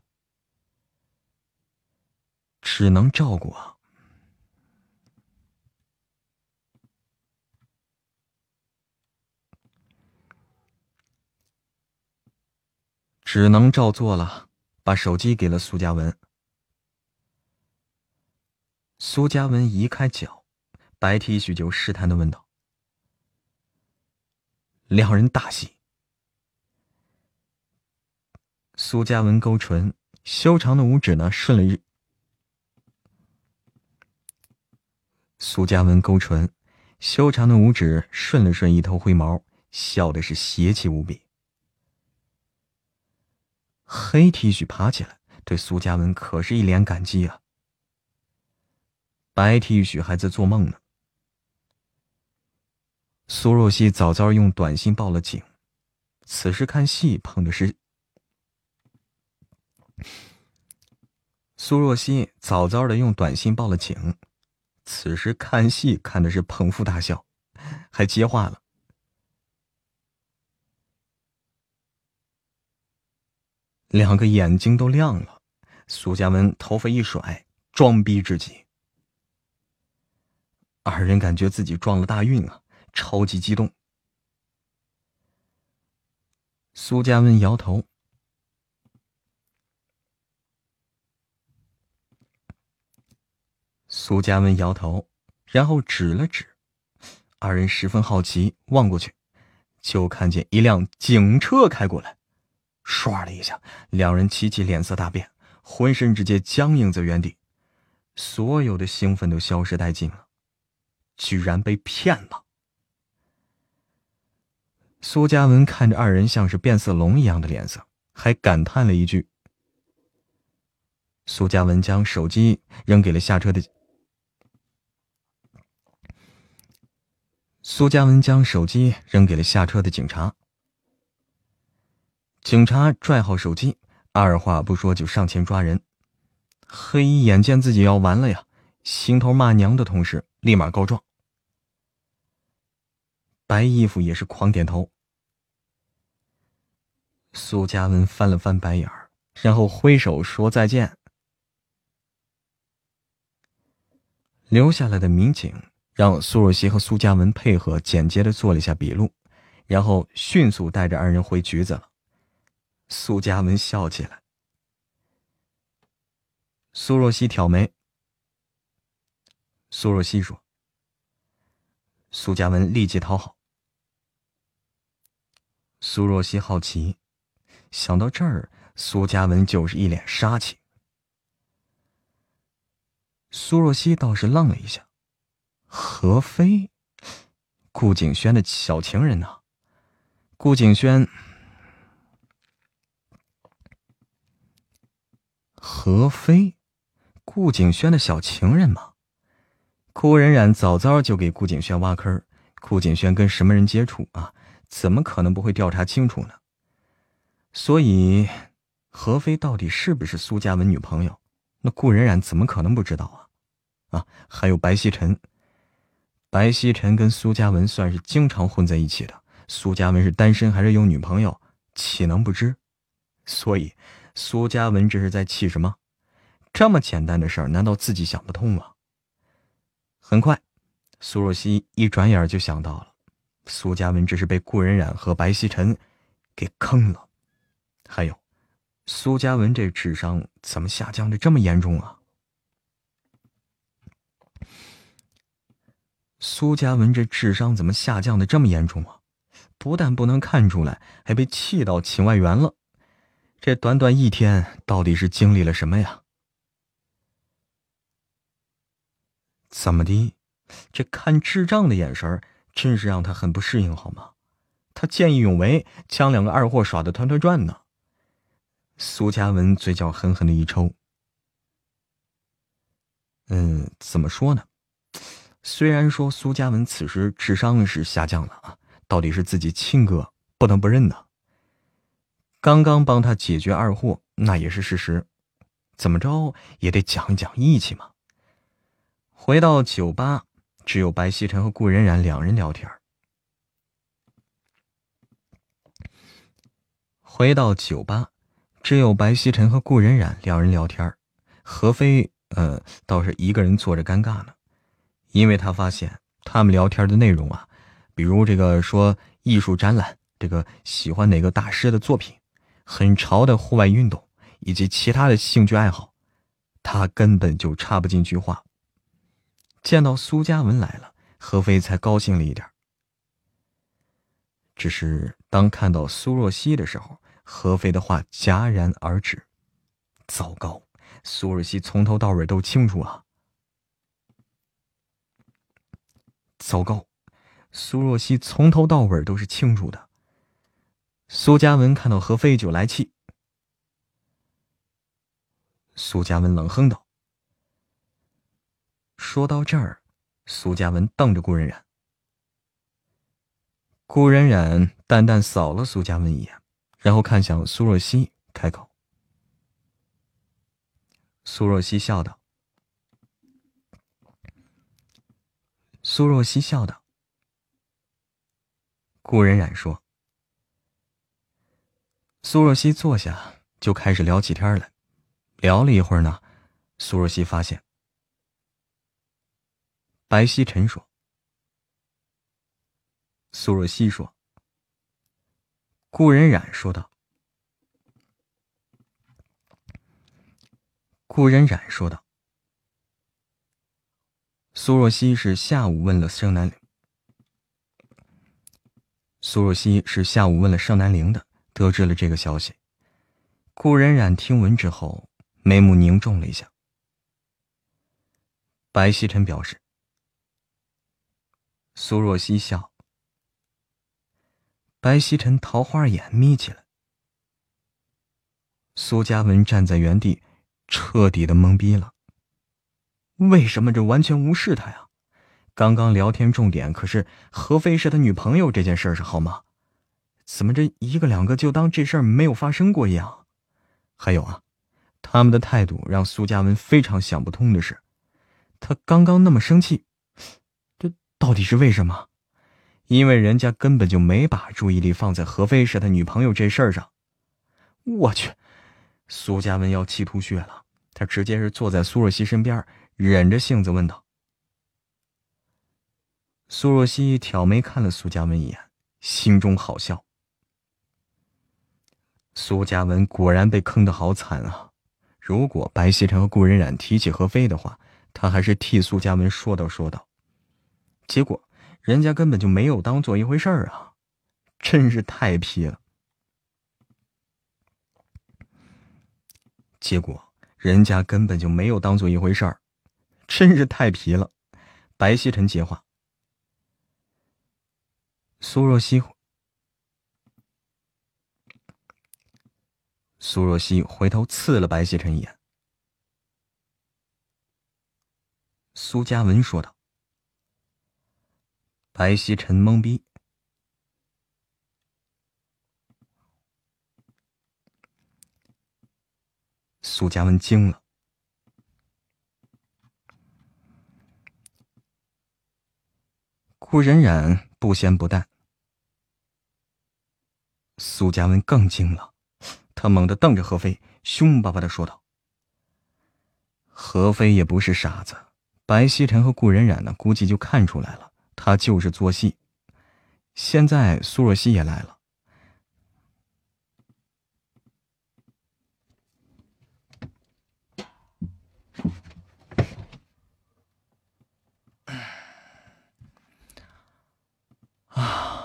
只能照顾啊，只能照做了。把手机给了苏嘉文，苏嘉文移开脚，白 T 恤就试探的问道：“两人大喜。”苏嘉文勾唇，修长的五指呢顺了。苏嘉文勾唇，修长的五指顺了顺一头灰毛，笑的是邪气无比。黑 T 恤爬起来，对苏嘉文可是一脸感激啊。白 T 恤还在做梦呢。苏若曦早早用短信报了警，此时看戏碰的是。苏若曦早早的用短信报了警，此时看戏看的是捧腹大笑，还接话了。两个眼睛都亮了，苏嘉文头发一甩，装逼至极。二人感觉自己撞了大运啊，超级激动。苏嘉文摇头。苏嘉文摇头，然后指了指，二人十分好奇，望过去，就看见一辆警车开过来，唰的一下，两人齐齐脸色大变，浑身直接僵硬在原地，所有的兴奋都消失殆尽了，居然被骗了。苏嘉文看着二人像是变色龙一样的脸色，还感叹了一句。苏嘉文将手机扔给了下车的。苏嘉文将手机扔给了下车的警察。警察拽好手机，二话不说就上前抓人。黑衣眼见自己要完了呀，心头骂娘的同时，立马告状。白衣服也是狂点头。苏嘉文翻了翻白眼儿，然后挥手说再见。留下来的民警。让苏若曦和苏嘉文配合，简洁的做了一下笔录，然后迅速带着二人回局子了。苏嘉文笑起来，苏若曦挑眉。苏若曦说：“苏嘉文立即讨好。”苏若曦好奇，想到这儿，苏嘉文就是一脸杀气。苏若曦倒是愣了一下。何飞，顾景轩的小情人呢？顾景轩，何飞，顾景轩的小情人吗？顾冉冉早早就给顾景轩挖坑，顾景轩跟什么人接触啊？怎么可能不会调查清楚呢？所以，何飞到底是不是苏嘉文女朋友？那顾冉冉怎么可能不知道啊？啊，还有白曦晨。白曦晨跟苏嘉文算是经常混在一起的，苏嘉文是单身还是有女朋友，岂能不知？所以，苏嘉文这是在气什么？这么简单的事儿，难道自己想不通吗？很快，苏若曦一转眼就想到了，苏嘉文这是被顾冉冉和白曦臣给坑了。还有，苏嘉文这智商怎么下降的这么严重啊？苏嘉文这智商怎么下降的这么严重啊？不但不能看出来，还被气到请外援了。这短短一天，到底是经历了什么呀？怎么的？这看智障的眼神真是让他很不适应，好吗？他见义勇为，将两个二货耍的团团转呢。苏嘉文嘴角狠狠的一抽。嗯，怎么说呢？虽然说苏嘉文此时智商是下降了啊，到底是自己亲哥，不能不认呢。刚刚帮他解决二货，那也是事实，怎么着也得讲一讲义气嘛。回到酒吧，只有白曦臣和顾冉冉两人聊天。回到酒吧，只有白曦臣和顾冉冉两人聊天，何飞呃倒是一个人坐着尴尬呢。因为他发现他们聊天的内容啊，比如这个说艺术展览，这个喜欢哪个大师的作品，很潮的户外运动，以及其他的兴趣爱好，他根本就插不进去话。见到苏嘉文来了，何飞才高兴了一点。只是当看到苏若曦的时候，何飞的话戛然而止。糟糕，苏若曦从头到尾都清楚啊。糟糕，苏若曦从头到尾都是清楚的。苏嘉文看到何飞就来气。苏嘉文冷哼道：“说到这儿，苏嘉文瞪着顾冉冉。顾冉冉淡淡扫了苏嘉文一眼，然后看向苏若曦，开口。苏若曦笑道。”苏若曦笑道：“顾冉冉说。”苏若曦坐下，就开始聊起天来。聊了一会儿呢，苏若曦发现，白曦晨说：“苏若曦说。”顾冉冉说道：“顾冉冉说道。”苏若曦是下午问了盛南陵。苏若曦是下午问了盛南陵的，得知了这个消息。顾冉冉听闻之后，眉目凝重了一下。白曦晨表示。苏若曦笑。白曦臣桃花眼眯起来。苏嘉文站在原地，彻底的懵逼了。为什么这完全无视他呀？刚刚聊天重点可是何飞是他女朋友这件事上，好吗？怎么这一个两个就当这事儿没有发生过一样？还有啊，他们的态度让苏嘉文非常想不通的是，他刚刚那么生气，到底是为什么？因为人家根本就没把注意力放在何飞是他女朋友这事儿上。我去，苏嘉文要气吐血了，他直接是坐在苏若曦身边。忍着性子问道：“苏若曦挑眉看了苏嘉文一眼，心中好笑。苏嘉文果然被坑的好惨啊！如果白曦晨和顾冉冉提起何飞的话，他还是替苏嘉文说道说道。结果人家根本就没有当做一回事儿啊！真是太皮了。结果人家根本就没有当做一回事儿。”真是太皮了，白曦臣接话。苏若曦，苏若曦回头刺了白曦臣一眼。苏嘉文说道。白曦臣懵逼。苏嘉文惊了。顾冉冉不咸不淡。苏嘉文更惊了，他猛地瞪着何飞，凶巴巴的说道：“何飞也不是傻子，白曦臣和顾冉冉呢，估计就看出来了，他就是做戏。现在苏若曦也来了。”啊！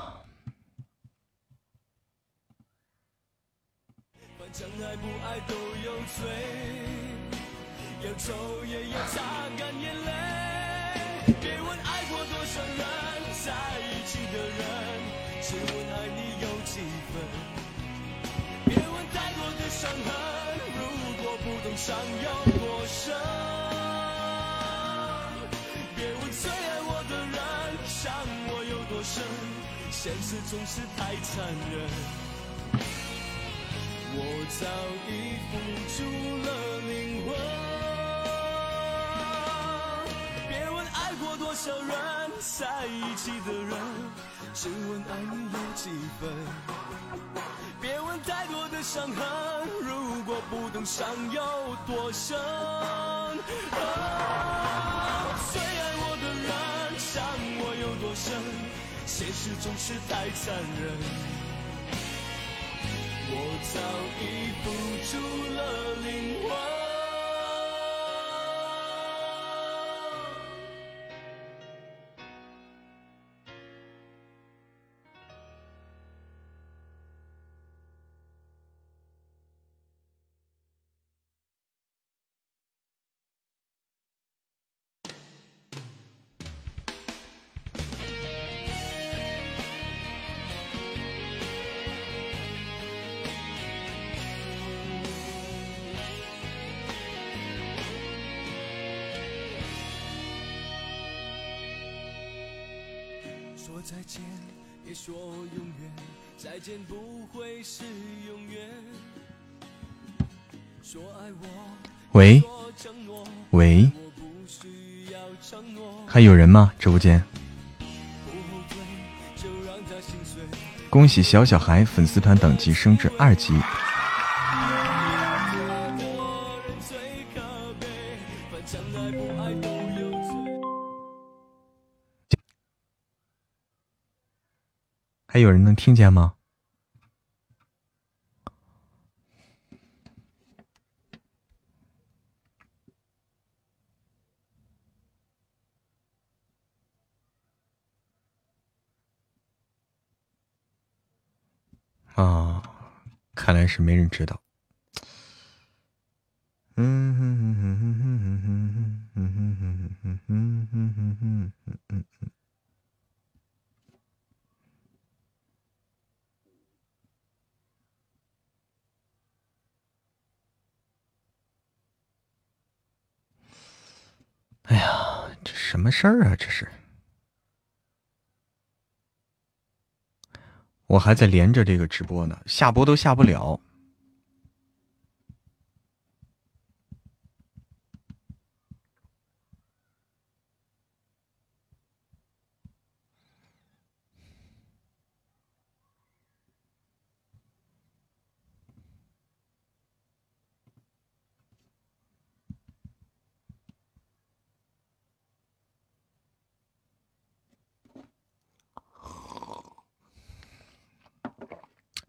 伤痕，如果不懂伤有多深。别问最爱我的人，伤我有多深。现实总是太残忍，我早已付出了灵魂。过多少人，在一起的人，只问爱你有几分。别问太多的伤痕，如果不懂伤有多深。最爱我的人，伤我有多深。现实总是太残忍，我早已付出了灵魂。说再见，别说永远，再见不会是永远。说爱我，喂喂。还有人吗？直播间。恭喜小小孩粉丝团等级升至二级。还有人能听见吗？啊，看来是没人知道。嗯哼哼哼哼哼哼哼哼哼哼哼哼哼哼哼哼哼。哎呀，这什么事儿啊？这是，我还在连着这个直播呢，下播都下不了。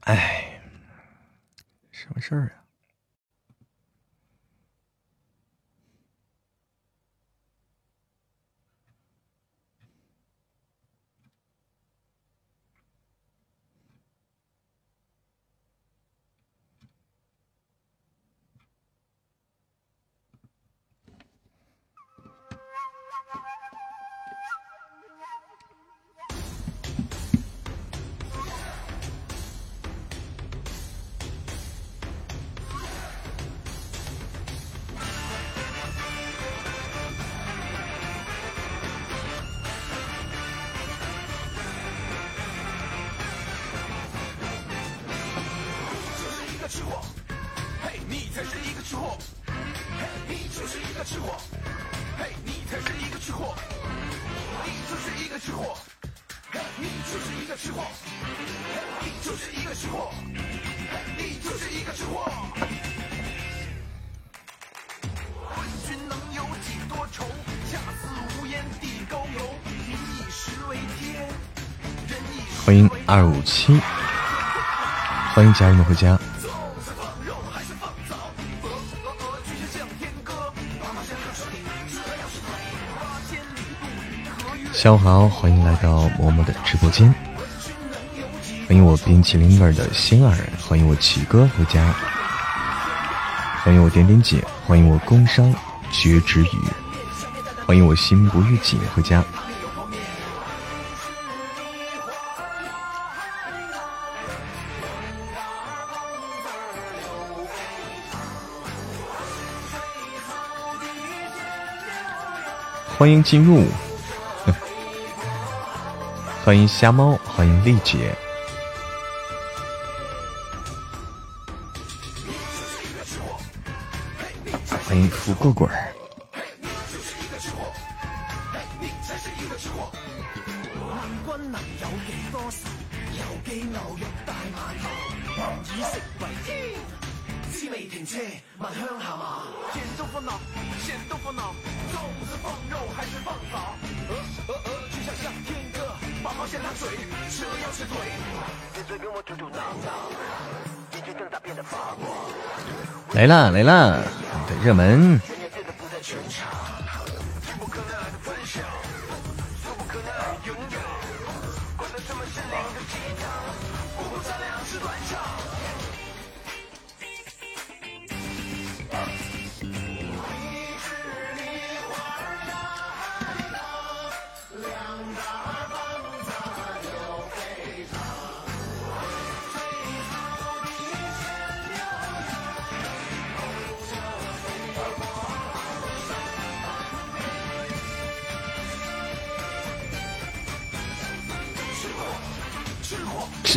哎，什么事儿啊？二五七，欢迎家人们回家。下午好，欢迎来到嬷嬷的直播间。欢迎我冰淇淋味的心儿，欢迎我奇哥回家。欢迎我点点姐，欢迎我工商绝之语，欢迎我心不预警回家。欢迎进入，欢迎瞎猫，欢迎丽姐，欢迎富贵贵儿。来啦来啦，的热门。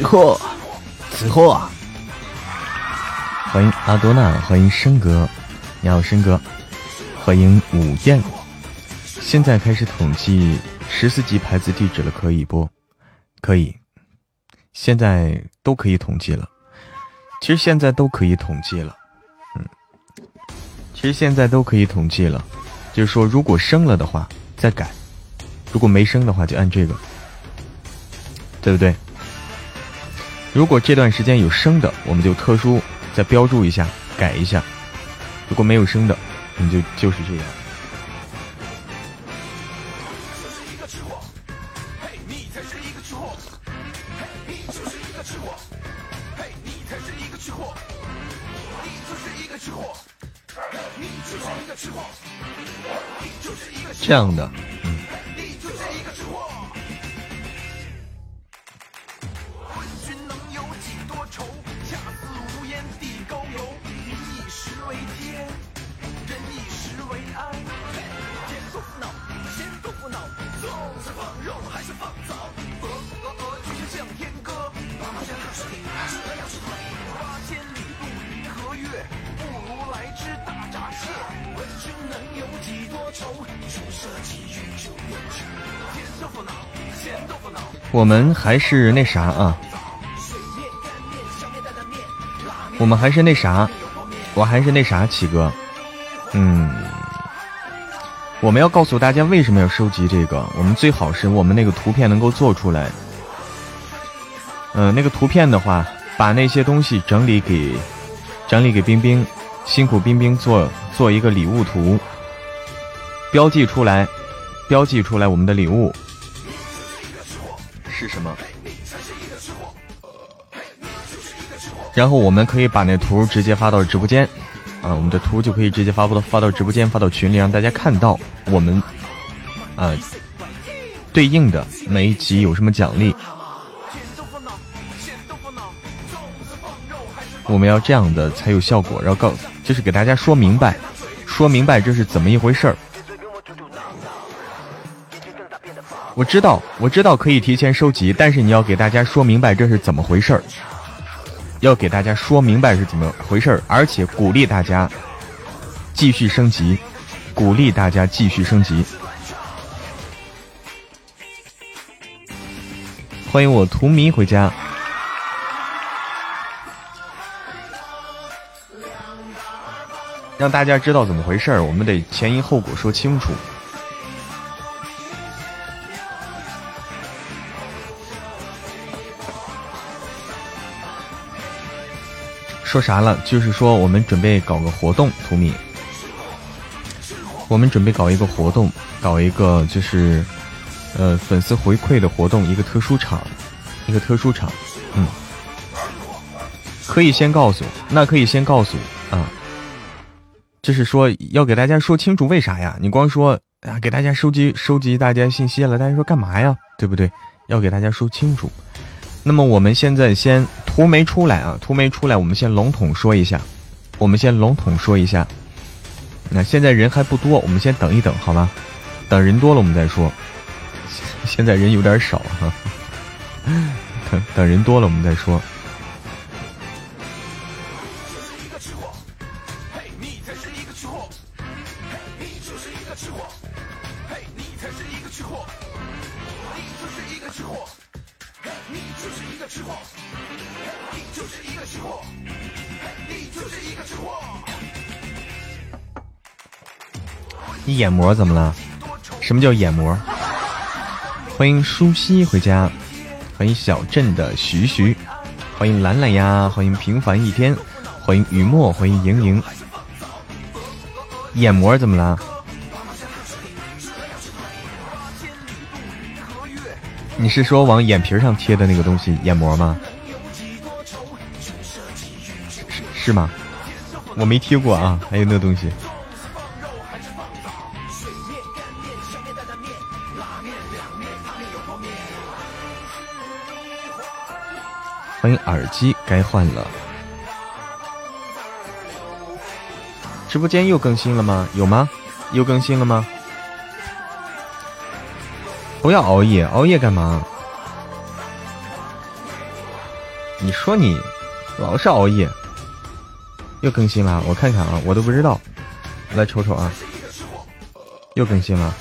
货，吃货啊！欢迎阿多娜，欢迎申哥，你好申哥，欢迎午宴。现在开始统计十四级牌子地址了，可以不？可以，现在都可以统计了。其实现在都可以统计了，嗯，其实现在都可以统计了。就是说，如果升了的话再改，如果没升的话就按这个，对不对？如果这段时间有生的，我们就特殊再标注一下，改一下；如果没有生的，你就就是这样。这样的。我们还是那啥啊，我们还是那啥，我还是那啥，启哥，嗯，我们要告诉大家为什么要收集这个，我们最好是我们那个图片能够做出来，嗯，那个图片的话，把那些东西整理给整理给冰冰，辛苦冰冰做做一个礼物图，标记出来，标记出来我们的礼物。是什么？然后我们可以把那图直接发到直播间，啊，我们的图就可以直接发布到发到直播间，发到群里，让大家看到我们，啊，对应的每一集有什么奖励。我们要这样的才有效果，然后告就是给大家说明白，说明白这是怎么一回事儿。我知道，我知道可以提前收集，但是你要给大家说明白这是怎么回事儿，要给大家说明白是怎么回事儿，而且鼓励大家继续升级，鼓励大家继续升级。欢迎我荼蘼回家，让大家知道怎么回事儿，我们得前因后果说清楚。说啥了？就是说我们准备搞个活动，图米。我们准备搞一个活动，搞一个就是呃粉丝回馈的活动，一个特殊场，一个特殊场。嗯，可以先告诉，那可以先告诉啊。就是说要给大家说清楚为啥呀？你光说啊，给大家收集收集大家信息了，大家说干嘛呀？对不对？要给大家说清楚。那么我们现在先图没出来啊，图没出来，我们先笼统说一下，我们先笼统说一下。那现在人还不多，我们先等一等，好吗？等人多了我们再说。现在人有点少哈，等等人多了我们再说。眼膜怎么了？什么叫眼膜？欢迎舒西回家，欢迎小镇的徐徐，欢迎兰兰呀，欢迎平凡一天，欢迎雨墨，欢迎莹莹。眼膜怎么了？你是说往眼皮上贴的那个东西眼膜吗？是是吗？我没贴过啊，还有那个东西。欢迎耳机该换了，直播间又更新了吗？有吗？又更新了吗？不要熬夜，熬夜干嘛？你说你老是熬夜，又更新了，我看看啊，我都不知道，来瞅瞅啊，又更新了。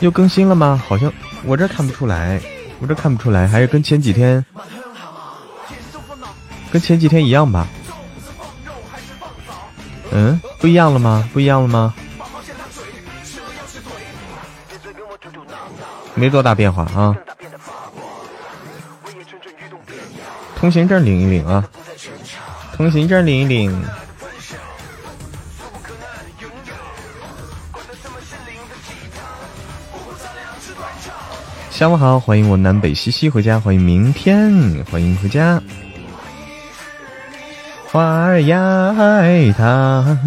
又更新了吗？好像我这看不出来，我这看不出来，还是跟前几天，跟前几天一样吧？嗯，不一样了吗？不一样了吗？没多大变化啊。通行证领一领啊，通行证领一领。下午好，欢迎我南北西西回家，欢迎明天，欢迎回家。花儿呀，爱它。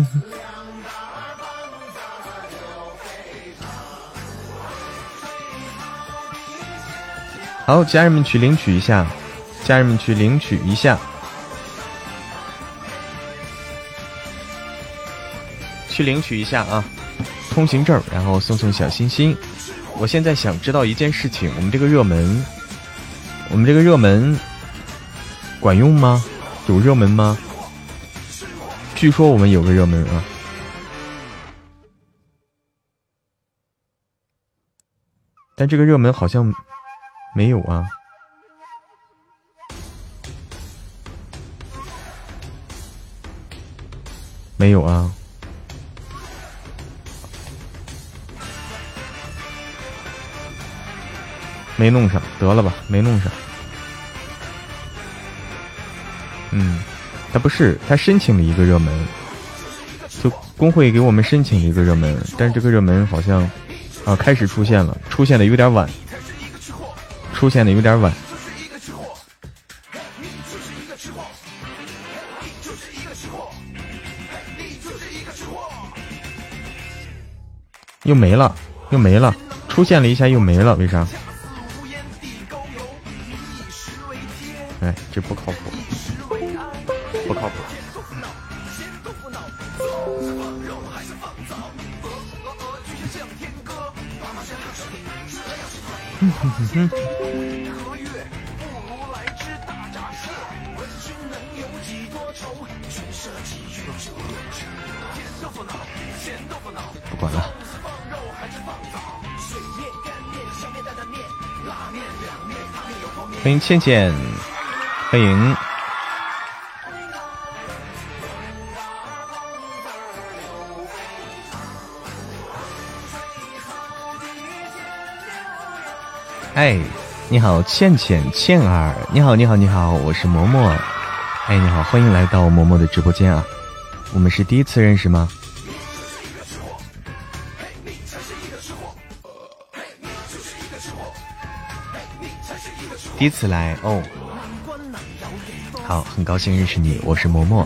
好，家人们去领取一下，家人们去领取一下，去领取一下啊，通行证，然后送送小心心。我现在想知道一件事情，我们这个热门，我们这个热门管用吗？有热门吗？据说我们有个热门啊，但这个热门好像没有啊，没有啊。没弄上，得了吧，没弄上。嗯，他不是，他申请了一个热门，就工会给我们申请了一个热门，但是这个热门好像啊开始出现了，出现的有点晚，出现的有点晚，又没了，又没了，出现了一下又没了，为啥？哎，这不靠谱，不靠谱。不管了。欢迎倩倩。欢迎，哎，你好，倩倩倩儿，你好，你好，你好，我是嬷嬷。哎，你好，欢迎来到嬷嬷的直播间啊！我们是第一次认识吗？第一次来哦。好，很高兴认识你，我是嬷嬷，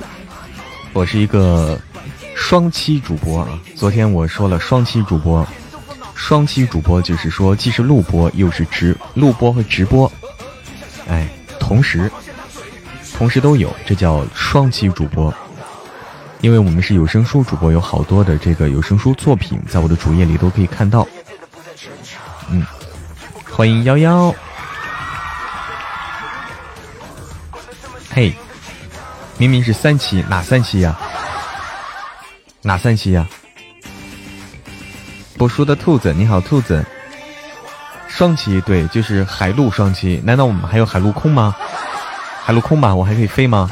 我是一个双期主播啊。昨天我说了双期主播，双期主播就是说既是录播又是直录播和直播，哎，同时同时都有，这叫双期主播。因为我们是有声书主播，有好多的这个有声书作品在我的主页里都可以看到。嗯，欢迎幺幺。嘿，明明是三期，哪三期呀？哪三期呀？不输的兔子，你好，兔子。双期，对，就是海陆双期。难道我们还有海陆空吗？海陆空吧，我还可以飞吗？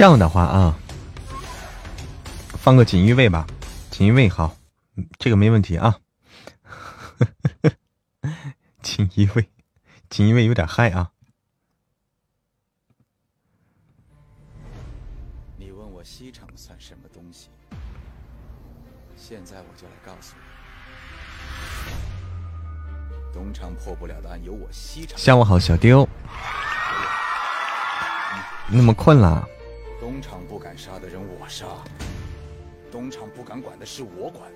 这样的话啊，放个锦衣卫吧，锦衣卫好，这个没问题啊。锦衣卫，锦衣卫有点嗨啊。你问我西城算什么东西？现在我就来告诉你，东厂破不了的案有我西厂。下午好，小丢。你怎么困了？杀的人我杀，东厂不敢管的事我管。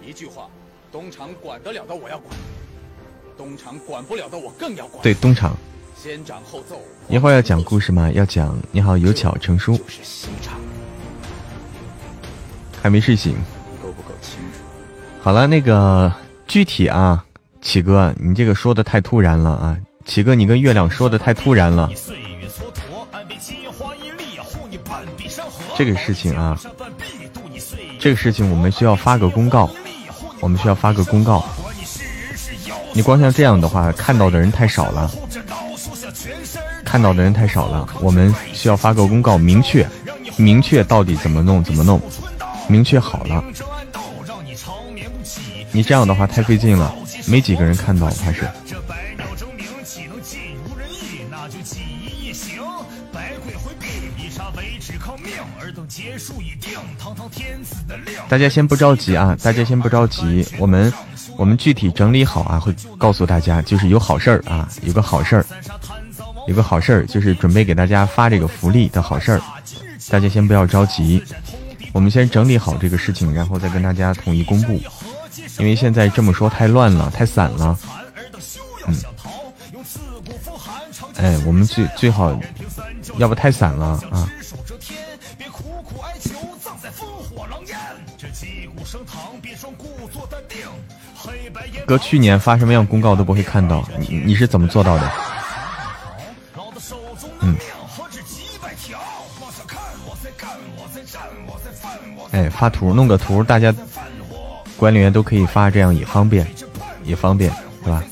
一句话，东厂管得了的我要管，东厂管不了的我更要管。对，东厂。先斩后奏。一会儿要讲故事吗？要讲。你好，有巧成书。就是西厂。还没睡醒。够不够清楚？好了，那个具体啊，启哥，你这个说的太突然了啊！启哥，你跟月亮说的太突然了。这个事情啊，这个事情我们需要发个公告，我们需要发个公告。你光像这样的话，看到的人太少了，看到的人太少了。我们需要发个公告，明确，明确到底怎么弄，怎么弄，明确好了。你这样的话太费劲了，没几个人看到，怕是。大家先不着急啊！大家先不着急，我们我们具体整理好啊，会告诉大家。就是有好事儿啊，有个好事儿，有个好事儿，就是准备给大家发这个福利的好事儿。大家先不要着急，我们先整理好这个事情，然后再跟大家统一公布。因为现在这么说太乱了，太散了。嗯。哎，我们最最好，要不太散了啊。哥，去年发什么样公告都不会看到，你你是怎么做到的？嗯。哎，发图弄个图，大家管理员都可以发，这样也方便，也方便，是吧？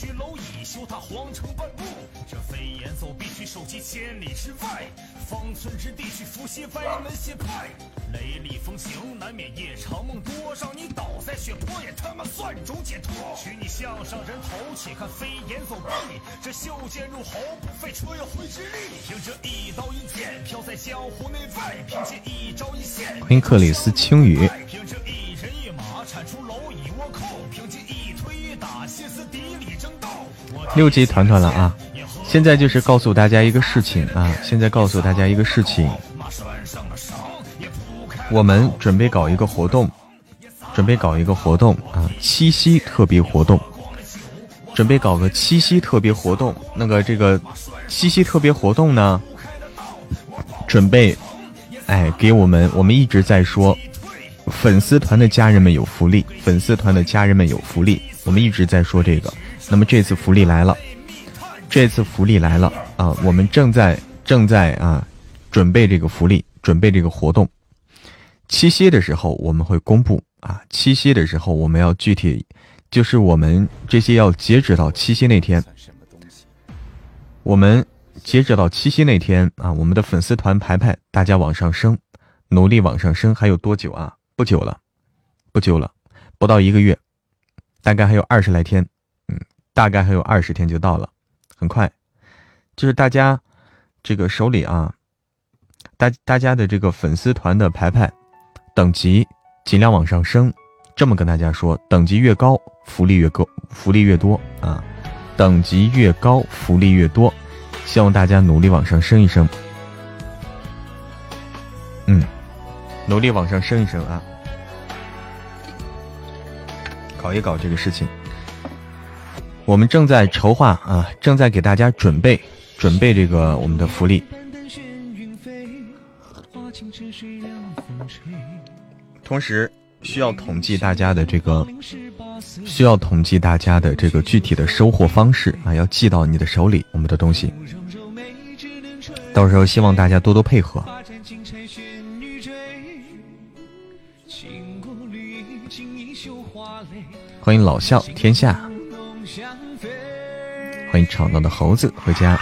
等区区蝼蚁，修他皇城半步。这飞檐走壁去收集千里之外，方寸之地去伏羲歪门邪派。雷厉风行，难免夜长梦多，让你倒在血泊也他妈算种解脱。取你项上人头，且看飞檐走壁。这袖剑入喉，不费吹灰之力。凭这一刀一剑，飘在江湖内外。凭借一招一线，欢迎克里斯青雨。凭这一人一马，铲除蝼蚁倭寇。凭借一推一打，歇斯底里争斗。六级团团了啊！现在就是告诉大家一个事情啊！现在告诉大家一个事情，我们准备搞一个活动，准备搞一个活动啊！七夕特别活动，准备搞个七夕特别活动。那个这个七夕特别活动呢，准备哎给我们，我们一直在说，粉丝团的家人们有福利，粉丝团的家人们有福利，我们一直在说这个。那么这次福利来了，这次福利来了啊！我们正在正在啊准备这个福利，准备这个活动。七夕的时候我们会公布啊，七夕的时候我们要具体，就是我们这些要截止到七夕那天，我们截止到七夕那天啊，我们的粉丝团排排大家往上升，努力往上升，还有多久啊？不久了，不久了，不到一个月，大概还有二十来天。嗯大概还有二十天就到了，很快，就是大家这个手里啊，大大家的这个粉丝团的牌牌等级尽量往上升。这么跟大家说，等级越高，福利越高，福利越多啊！等级越高，福利越多，希望大家努力往上升一升。嗯，努力往上升一升啊！搞一搞这个事情。我们正在筹划啊，正在给大家准备准备这个我们的福利，同时需要统计大家的这个，需要统计大家的这个具体的收货方式啊，要寄到你的手里，我们的东西，到时候希望大家多多配合。欢迎老笑天下。欢迎吵闹的猴子回家。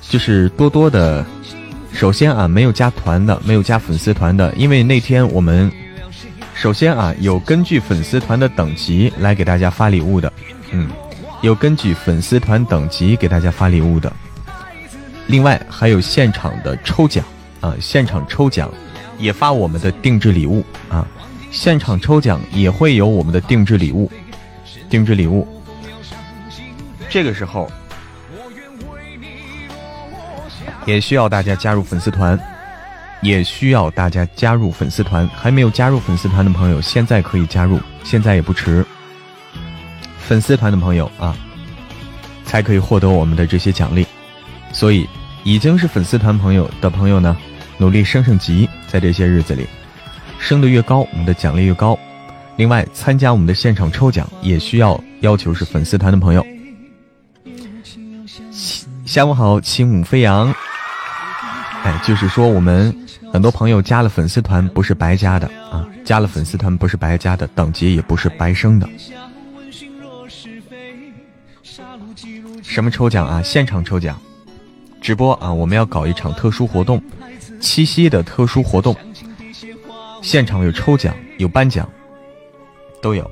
就是多多的，首先啊，没有加团的，没有加粉丝团的，因为那天我们首先啊，有根据粉丝团的等级来给大家发礼物的，嗯，有根据粉丝团等级给大家发礼物的。另外还有现场的抽奖啊，现场抽奖也发我们的定制礼物啊。现场抽奖也会有我们的定制礼物，定制礼物。这个时候也需要大家加入粉丝团，也需要大家加入粉丝团。还没有加入粉丝团的朋友，现在可以加入，现在也不迟。粉丝团的朋友啊，才可以获得我们的这些奖励。所以，已经是粉丝团朋友的朋友呢，努力升升级，在这些日子里。升的越高，我们的奖励越高。另外，参加我们的现场抽奖也需要要求是粉丝团的朋友。下午好，轻舞飞扬。哎，就是说我们很多朋友加了粉丝团不是白加的啊，加了粉丝团不是白加的，等级也不是白升的。什么抽奖啊？现场抽奖，直播啊！我们要搞一场特殊活动，七夕的特殊活动。现场有抽奖，有颁奖，都有。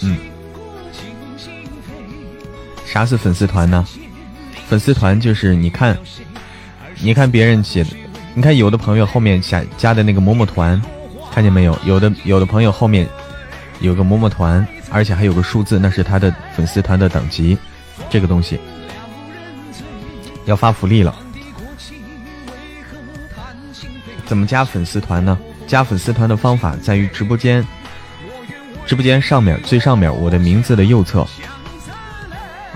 嗯，啥是粉丝团呢？粉丝团就是你看，你看别人写的，你看有的朋友后面加加的那个某某团，看见没有？有的有的朋友后面有个某某团，而且还有个数字，那是他的粉丝团的等级。这个东西要发福利了。怎么加粉丝团呢？加粉丝团的方法在于直播间，直播间上面最上面我的名字的右侧，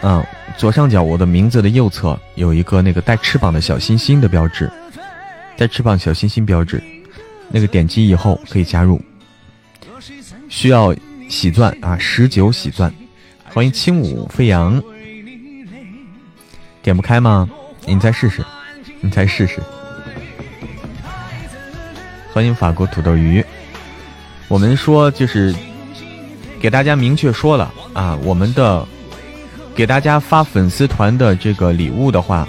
嗯，左上角我的名字的右侧有一个那个带翅膀的小心心的标志，带翅膀小心心标志，那个点击以后可以加入，需要喜钻啊，十九喜钻，欢迎轻舞飞扬，点不开吗？你再试试，你再试试。欢迎法国土豆鱼。我们说就是给大家明确说了啊，我们的给大家发粉丝团的这个礼物的话，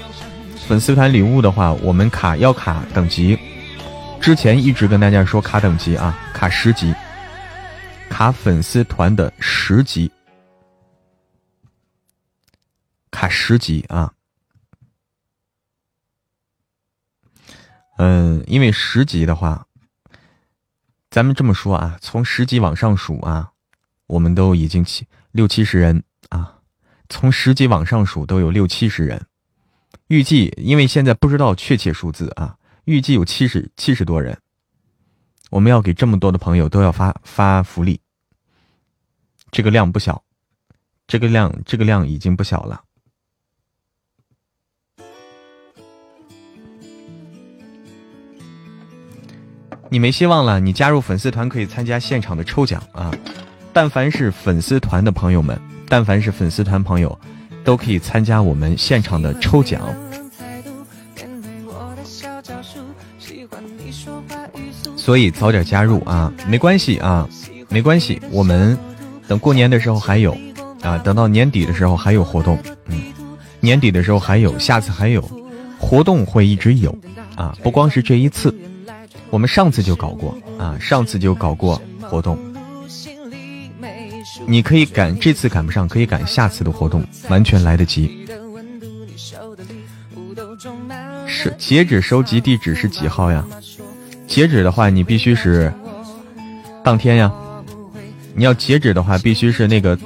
粉丝团礼物的话，我们卡要卡等级。之前一直跟大家说卡等级啊，卡十级，卡粉丝团的十级，卡十级啊。嗯，因为十级的话，咱们这么说啊，从十级往上数啊，我们都已经七六七十人啊，从十级往上数都有六七十人，预计因为现在不知道确切数字啊。预计有七十七十多人，我们要给这么多的朋友都要发发福利，这个量不小，这个量这个量已经不小了。你没希望了，你加入粉丝团可以参加现场的抽奖啊！但凡是粉丝团的朋友们，但凡是粉丝团朋友，都可以参加我们现场的抽奖。所以早点加入啊，没关系啊，没关系。我们等过年的时候还有啊，等到年底的时候还有活动，嗯，年底的时候还有，下次还有活动会一直有啊，不光是这一次，我们上次就搞过啊，上次就搞过活动。你可以赶这次赶不上，可以赶下次的活动，完全来得及。是截止收集地址是几号呀？截止的话，你必须是当天呀。你要截止的话，必须是那个。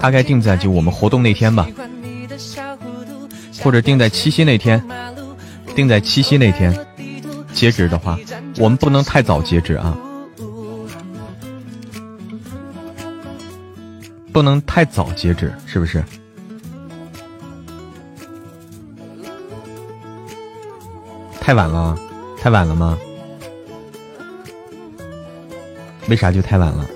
大概定在就我们活动那天吧，或者定在七夕那天，定在七夕那天。截止的话，我们不能太早截止啊，不能太早截止，是不是？太晚了，太晚了吗？为啥就太晚了？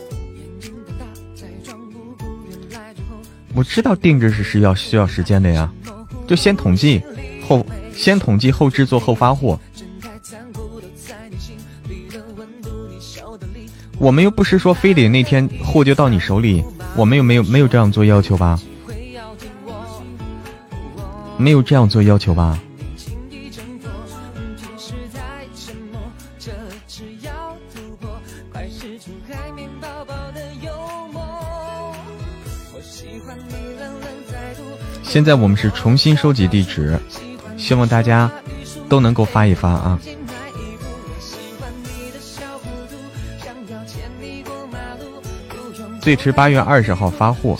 我知道定制是是要需要时间的呀，就先统计后，先统计后制作后发货。我们又不是说非得那天货就到你手里，我们又没有没有这样做要求吧？没有这样做要求吧？是出海绵宝宝的幽默。我喜欢你冷冷在读现在我们是重新收集地址，希望大家都能够发一发啊！最迟八月二十号发货，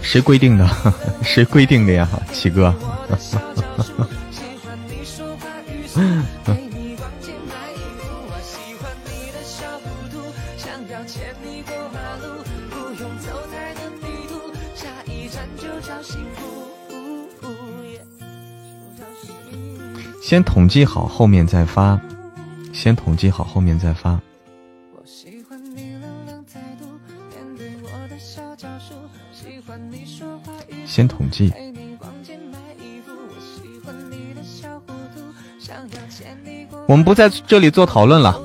谁规定的？谁规定的呀，七哥？先统计好，后面再发。先统计好，后面再发。先统计，我们不在这里做讨论了，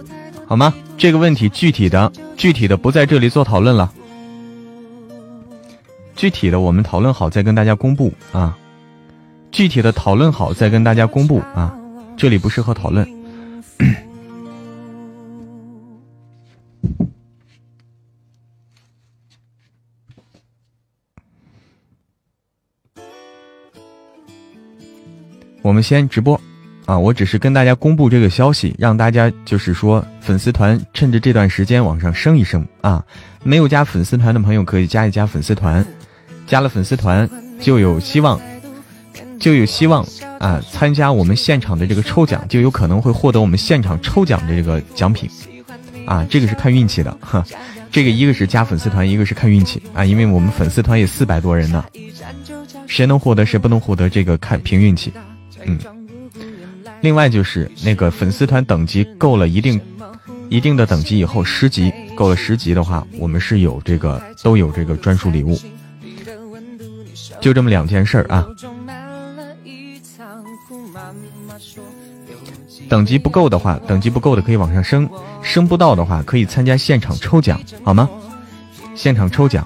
好吗？这个问题具体的、具体的不在这里做讨论了，具体的我们讨论好再跟大家公布啊。具体的讨论好再跟大家公布啊，这里不适合讨论。我们先直播，啊，我只是跟大家公布这个消息，让大家就是说粉丝团趁着这段时间往上升一升啊！没有加粉丝团的朋友可以加一加粉丝团，加了粉丝团就有希望，就有希望啊！参加我们现场的这个抽奖，就有可能会获得我们现场抽奖的这个奖品，啊，这个是看运气的哈，这个一个是加粉丝团，一个是看运气啊，因为我们粉丝团也四百多人呢，谁能获得谁不能获得这个看凭运气。嗯，另外就是那个粉丝团等级够了一定一定的等级以后，十级够了十级的话，我们是有这个都有这个专属礼物。就这么两件事儿啊。等级不够的话，等级不够的可以往上升，升不到的话可以参加现场抽奖，好吗？现场抽奖。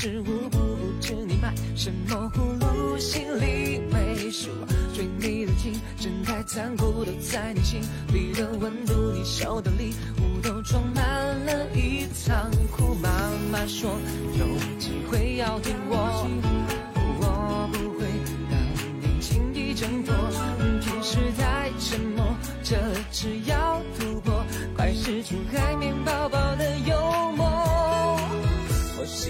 是无辜，不知你买什么葫芦，心里没数。对你的情真太残酷都在你心里的温度，你手的礼物都装满了一仓库。妈妈说有机会要听我，我不会让你轻易挣脱。平时太沉默，这次要突破，快使出海绵宝宝的幽默。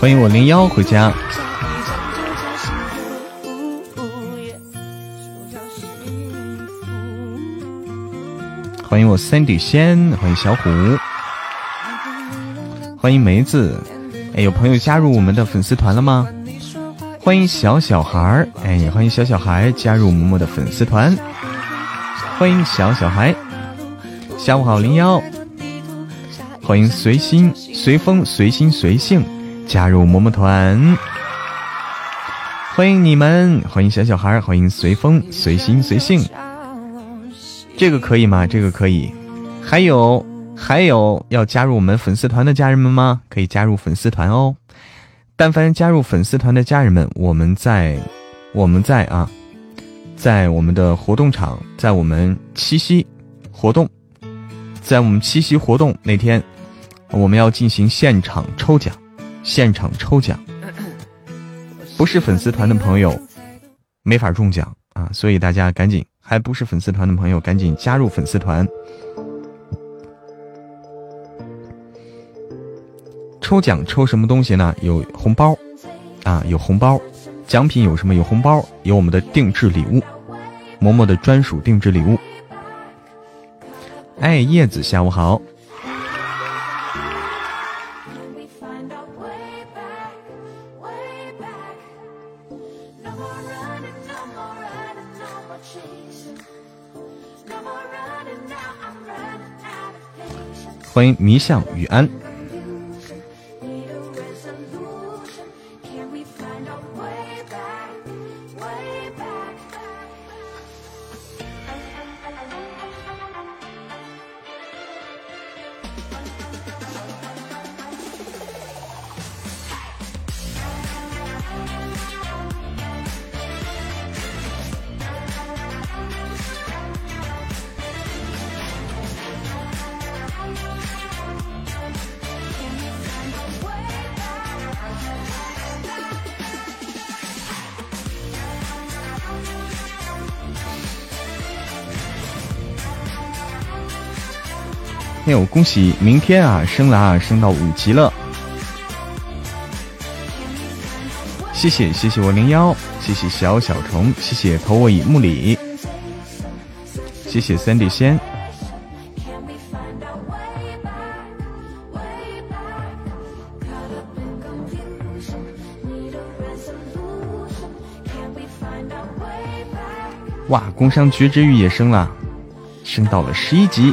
欢迎我零幺回家。欢迎我三底仙，欢迎小虎，欢迎梅子。哎，有朋友加入我们的粉丝团了吗？欢迎小小孩儿，哎，也欢迎小小孩加入嬷嬷的粉丝团。欢迎小小孩，下午好零幺。欢迎随心随风随心随性加入嬷嬷团。欢迎你们，欢迎小小孩，欢迎随风随心随性。这个可以吗？这个可以。还有还有要加入我们粉丝团的家人们吗？可以加入粉丝团哦。但凡加入粉丝团的家人们，我们在我们在啊，在我们的活动场，在我们七夕活动，在我们七夕活动那天，我们要进行现场抽奖，现场抽奖。不是粉丝团的朋友没法中奖啊，所以大家赶紧。还不是粉丝团的朋友，赶紧加入粉丝团！抽奖抽什么东西呢？有红包啊，有红包，奖品有什么？有红包，有我们的定制礼物，嬷嬷的专属定制礼物。哎，叶子，下午好。欢迎迷向雨安。恭喜明天啊，升了啊，升到五级了！谢谢谢谢我零幺，谢谢小小虫，谢谢投我以木里，谢谢三弟仙。哇，工商绝之玉也升了，升到了十一级。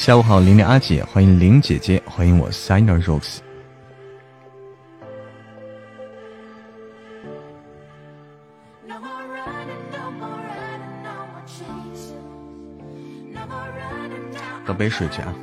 下午好，玲玲阿姐，欢迎玲姐姐，欢迎我 Signer Rose。喝杯水去啊。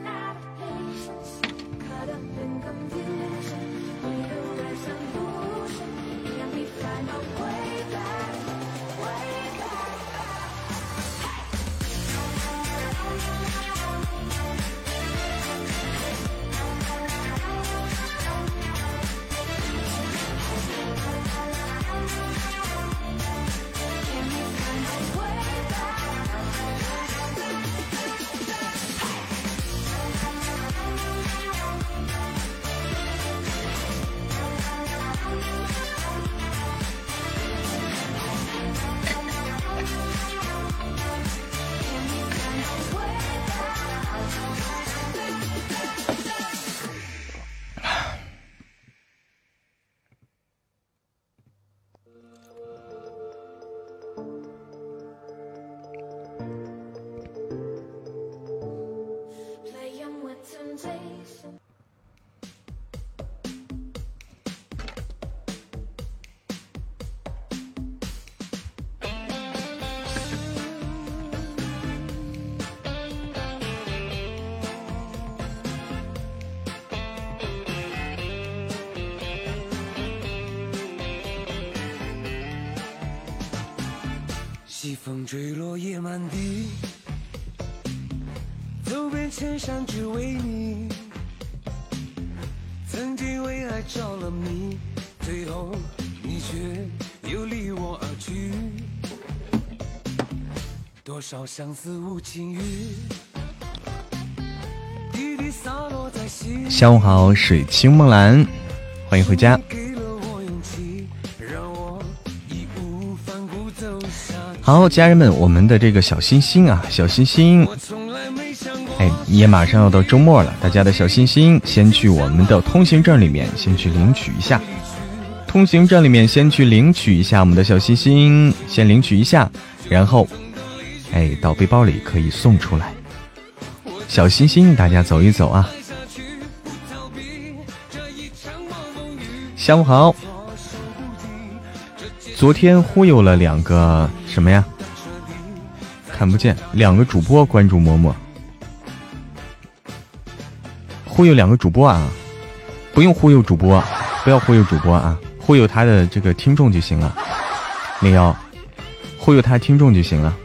下午好，水清梦蓝，欢迎回家。好，家人们，我们的这个小心心啊，小心心，哎，也马上要到周末了，大家的小心心，先去我们的通行证里面先去领取一下。通行证里面先去领取一下我们的小心心，先领取一下，然后，哎，到背包里可以送出来。小心心，大家走一走啊。下午好。昨天忽悠了两个什么呀？看不见两个主播关注嬷嬷，忽悠两个主播啊！不用忽悠主播，不要忽悠主播啊！忽悠他的这个听众就行了。零幺，忽悠他听众就行了。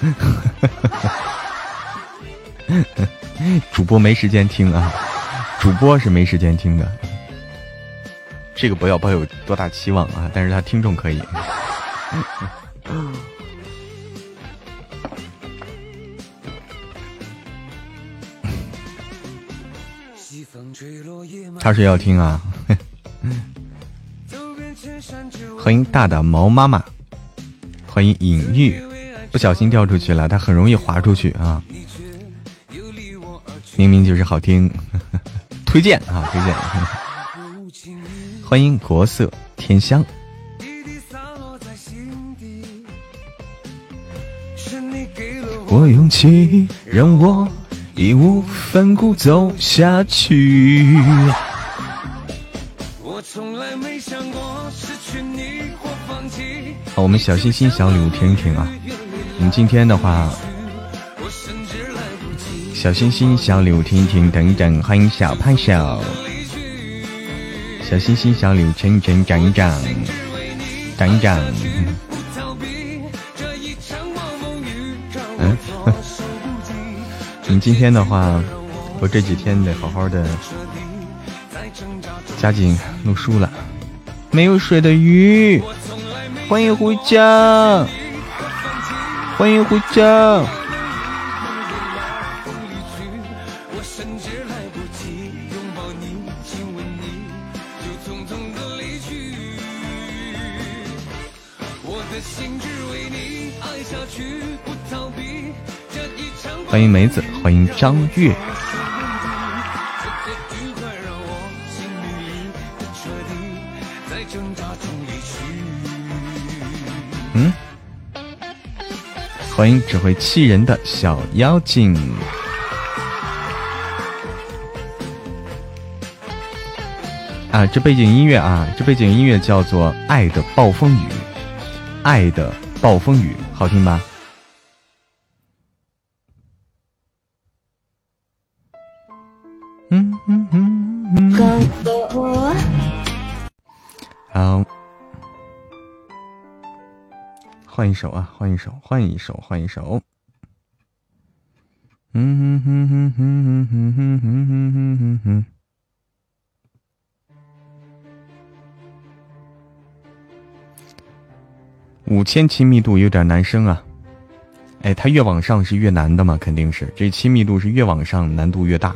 主播没时间听啊，主播是没时间听的。这个不要抱有多大期望啊！但是他听众可以。他是要听啊！欢迎大大毛妈妈，欢迎隐喻，不小心掉出去了，它很容易滑出去啊！明明就是好听，推荐啊，推荐。欢迎国色天香。我勇气让我义无反顾走下去。好，我们小心心小礼物听一听啊。我们今天的话，小心心小礼物听一听，等等，欢迎小胖小。小心心，小礼物，成成长一长，长一长。嗯，你今天的话，我这几天得好好的加紧录书了。没有水的鱼，欢迎回家，欢迎回家。欢迎梅子，欢迎张月。欢迎只会气人的小妖精。啊，这背景音乐啊，这背景音乐叫做《爱的暴风雨》，爱的暴风雨，好听吧？换一首啊，换一首，换一首，换一首。嗯哼哼哼哼哼哼哼哼哼哼。五千亲密度有点难升啊，哎，它越往上是越难的嘛，肯定是这亲密度是越往上难度越大。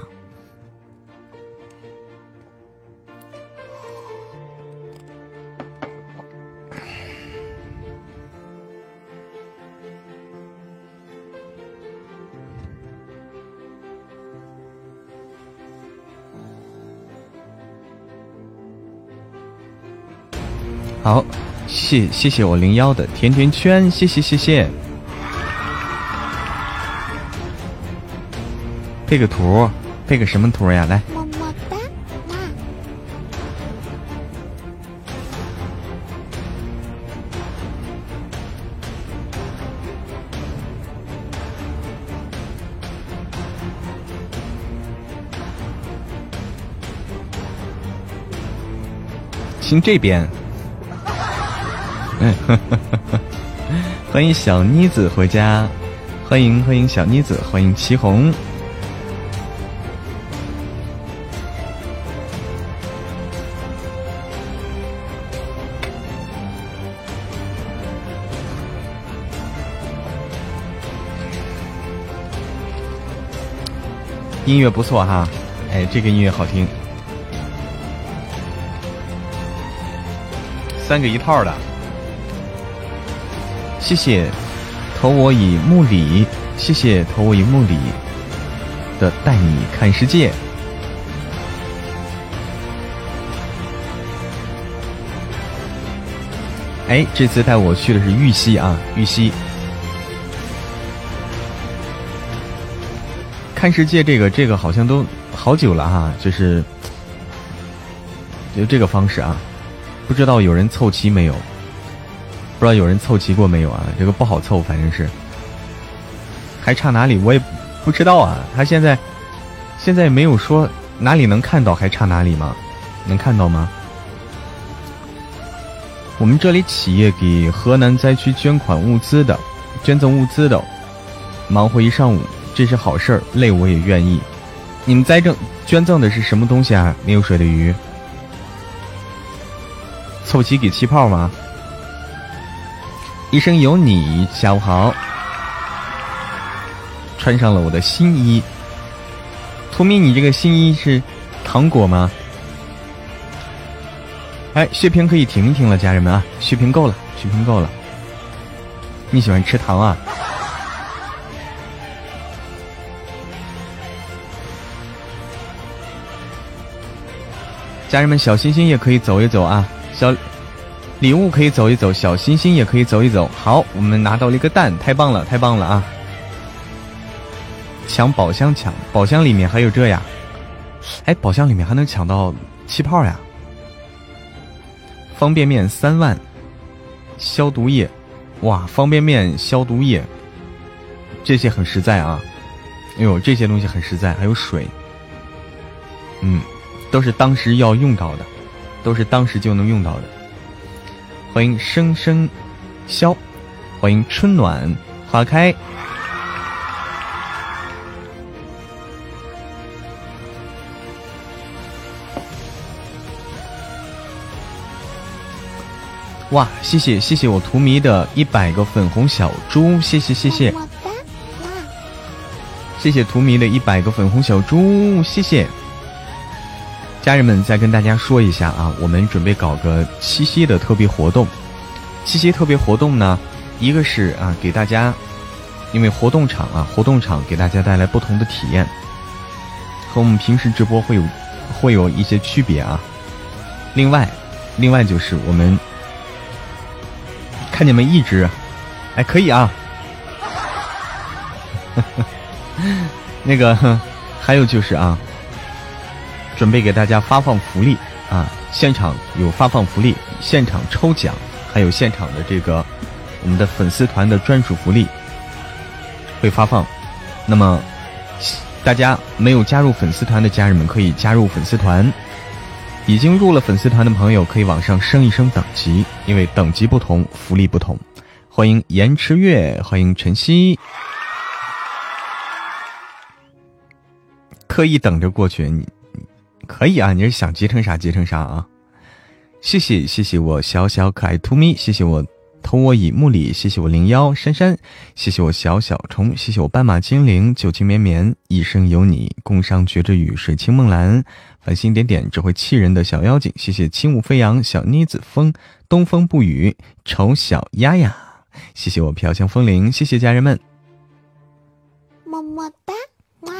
好，谢谢谢我零幺的甜甜圈，谢谢谢谢。配个图，配个什么图呀？来，么么哒，请这边。嗯，欢迎小妮子回家，欢迎欢迎小妮子，欢迎祁红。音乐不错哈，哎，这个音乐好听，三个一套的。谢谢投我以木里，谢谢投我以木里的带你看世界。哎，这次带我去的是玉溪啊，玉溪。看世界这个这个好像都好久了哈，就是就这个方式啊，不知道有人凑齐没有？不知道有人凑齐过没有啊？这个不好凑，反正是还差哪里我也不知道啊。他现在现在没有说哪里能看到，还差哪里吗？能看到吗？我们这里企业给河南灾区捐款物资的，捐赠物资的，忙活一上午。这是好事儿，累我也愿意。你们栽赠捐赠的是什么东西啊？没有水的鱼，凑齐给气泡吗？一生有你，下午好。穿上了我的新衣，图米，你这个新衣是糖果吗？哎，血瓶可以停一停了，家人们啊，血瓶够了，血瓶够了。你喜欢吃糖啊？家人们，小心心也可以走一走啊，小礼物可以走一走，小心心也可以走一走。好，我们拿到了一个蛋，太棒了，太棒了啊！抢宝箱，抢宝箱里面还有这呀？哎，宝箱里面还能抢到气泡呀？方便面三万，消毒液，哇，方便面消毒液，这些很实在啊！哎呦，这些东西很实在，还有水，嗯。都是当时要用到的，都是当时就能用到的。欢迎生生肖，欢迎春暖花开。哇，谢谢谢谢我图迷的一百个粉红小猪，谢谢谢谢，谢谢图迷的一百个粉红小猪，谢谢。家人们，再跟大家说一下啊，我们准备搞个七夕的特别活动。七夕特别活动呢，一个是啊，给大家，因为活动场啊，活动场给大家带来不同的体验，和我们平时直播会有会有一些区别啊。另外，另外就是我们看你们一直，哎，可以啊。那个还有就是啊。准备给大家发放福利啊！现场有发放福利，现场抽奖，还有现场的这个我们的粉丝团的专属福利会发放。那么，大家没有加入粉丝团的家人们可以加入粉丝团，已经入了粉丝团的朋友可以往上升一升等级，因为等级不同，福利不同。欢迎延迟月，欢迎晨曦，刻意等着过去你。可以啊，你是想结成啥结成啥啊！谢谢谢谢我小小可爱兔咪，谢谢我偷我以木里，谢谢我零幺珊珊，谢谢我小小虫，谢谢我斑马精灵，旧情绵绵，一生有你，共赏绝之雨，水清梦蓝，繁星点点只会气人的小妖精，谢谢轻舞飞扬，小妮子风，东风不语，丑小鸭呀，谢谢我飘香风铃，谢谢家人们，么么哒，哇！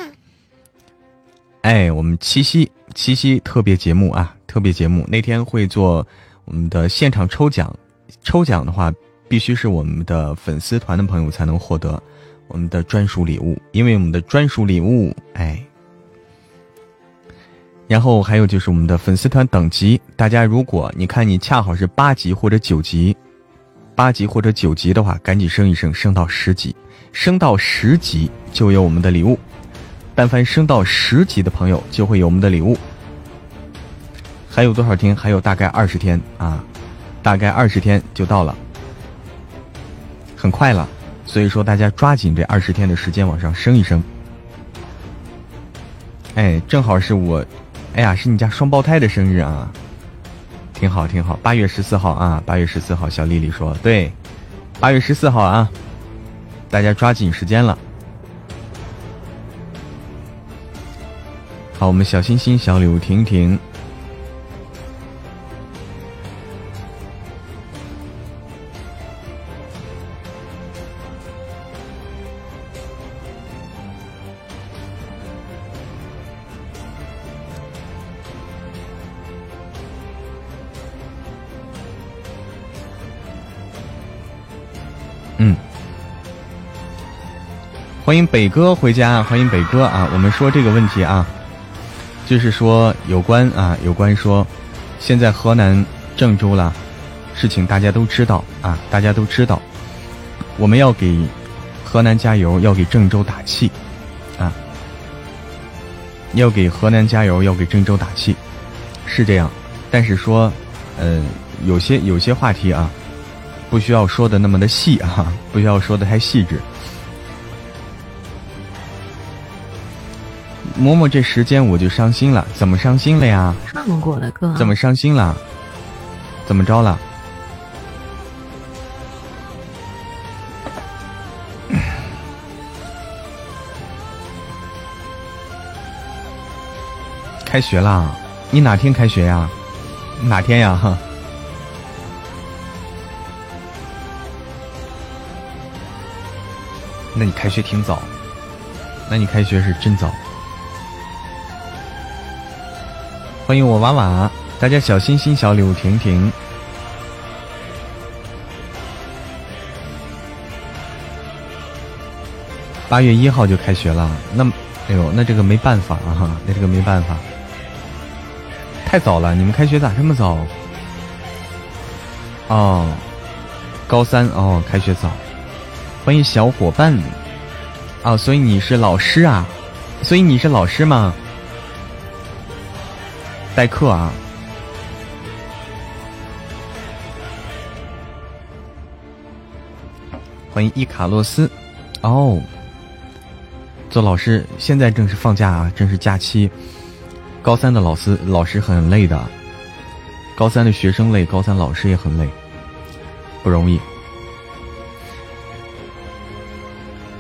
哎，我们七夕。七夕特别节目啊，特别节目那天会做我们的现场抽奖，抽奖的话必须是我们的粉丝团的朋友才能获得我们的专属礼物，因为我们的专属礼物，哎，然后还有就是我们的粉丝团等级，大家如果你看你恰好是八级或者九级，八级或者九级的话，赶紧升一升，升到十级，升到十级就有我们的礼物。但凡升到十级的朋友，就会有我们的礼物。还有多少天？还有大概二十天啊，大概二十天就到了，很快了。所以说，大家抓紧这二十天的时间往上升一升。哎，正好是我，哎呀，是你家双胞胎的生日啊，挺好挺好。八月十四号啊，八月十四号，小丽丽说对，八月十四号啊，大家抓紧时间了。好，我们小星星、小礼物、婷婷。嗯，欢迎北哥回家，欢迎北哥啊！我们说这个问题啊。就是说，有关啊，有关说，现在河南郑州了，事情大家都知道啊，大家都知道，我们要给河南加油，要给郑州打气啊，要给河南加油，要给郑州打气，是这样。但是说，嗯，有些有些话题啊，不需要说的那么的细啊，不需要说的太细致。嬷嬷，这时间我就伤心了，怎么伤心了呀？唱过了歌。怎么伤心了？怎么着了？开学啦？你哪天开学呀？哪天呀？哈。那你开学挺早，那你开学是真早。欢迎我娃娃，大家小心心、小礼物、婷婷。八月一号就开学了，那哎呦，那这个没办法啊，那这个没办法，太早了。你们开学咋这么早？哦，高三哦，开学早。欢迎小伙伴，哦，所以你是老师啊？所以你是老师吗？代课啊！欢迎伊卡洛斯哦，做老师现在正是放假啊，正是假期。高三的老师老师很累的，高三的学生累，高三老师也很累。不容易。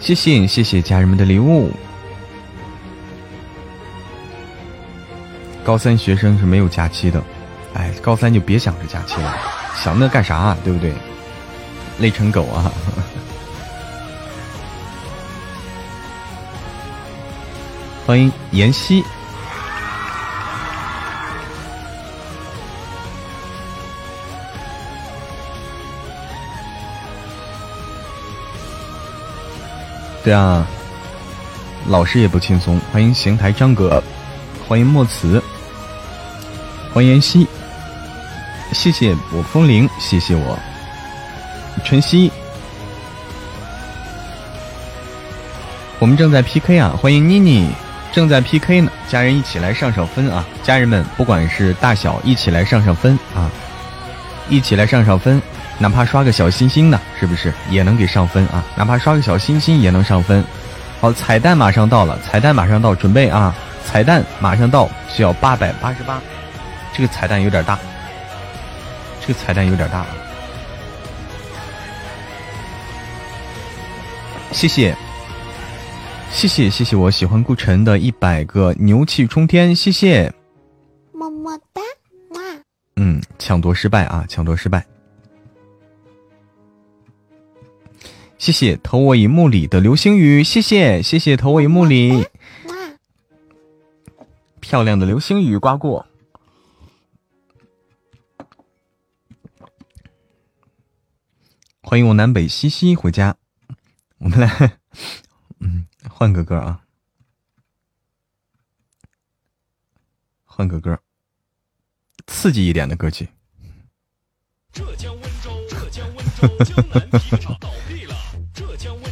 谢谢谢谢家人们的礼物。高三学生是没有假期的，哎，高三就别想着假期了，想那干啥？啊对不对？累成狗啊！欢迎妍希。对啊，老师也不轻松。欢迎邢台张哥，欢迎墨慈，欢迎妍希，谢谢我风铃，谢谢我晨曦。我们正在 PK 啊！欢迎妮妮，正在 PK 呢。家人一起来上上分啊！家人们，不管是大小，一起来上上分啊！一起来上上分，哪怕刷个小心心呢，是不是也能给上分啊？哪怕刷个小心心也能上分。好，彩蛋马上到了，彩蛋马上到，准备啊！彩蛋马上到，需要八百八十八。这个彩蛋有点大，这个彩蛋有点大。谢谢。谢谢谢谢，我喜欢顾晨的一百个牛气冲天，谢谢，么么哒，哇！嗯，抢夺失败啊，抢夺失败。谢谢投我以木里的流星雨，谢谢谢谢投我以木里，漂亮的流星雨刮过。欢迎我南北西西回家，我们来，嗯。换个歌啊，换个歌，刺激一点的歌曲。浙江温州，浙江温州，江南皮革厂倒闭了。浙江温，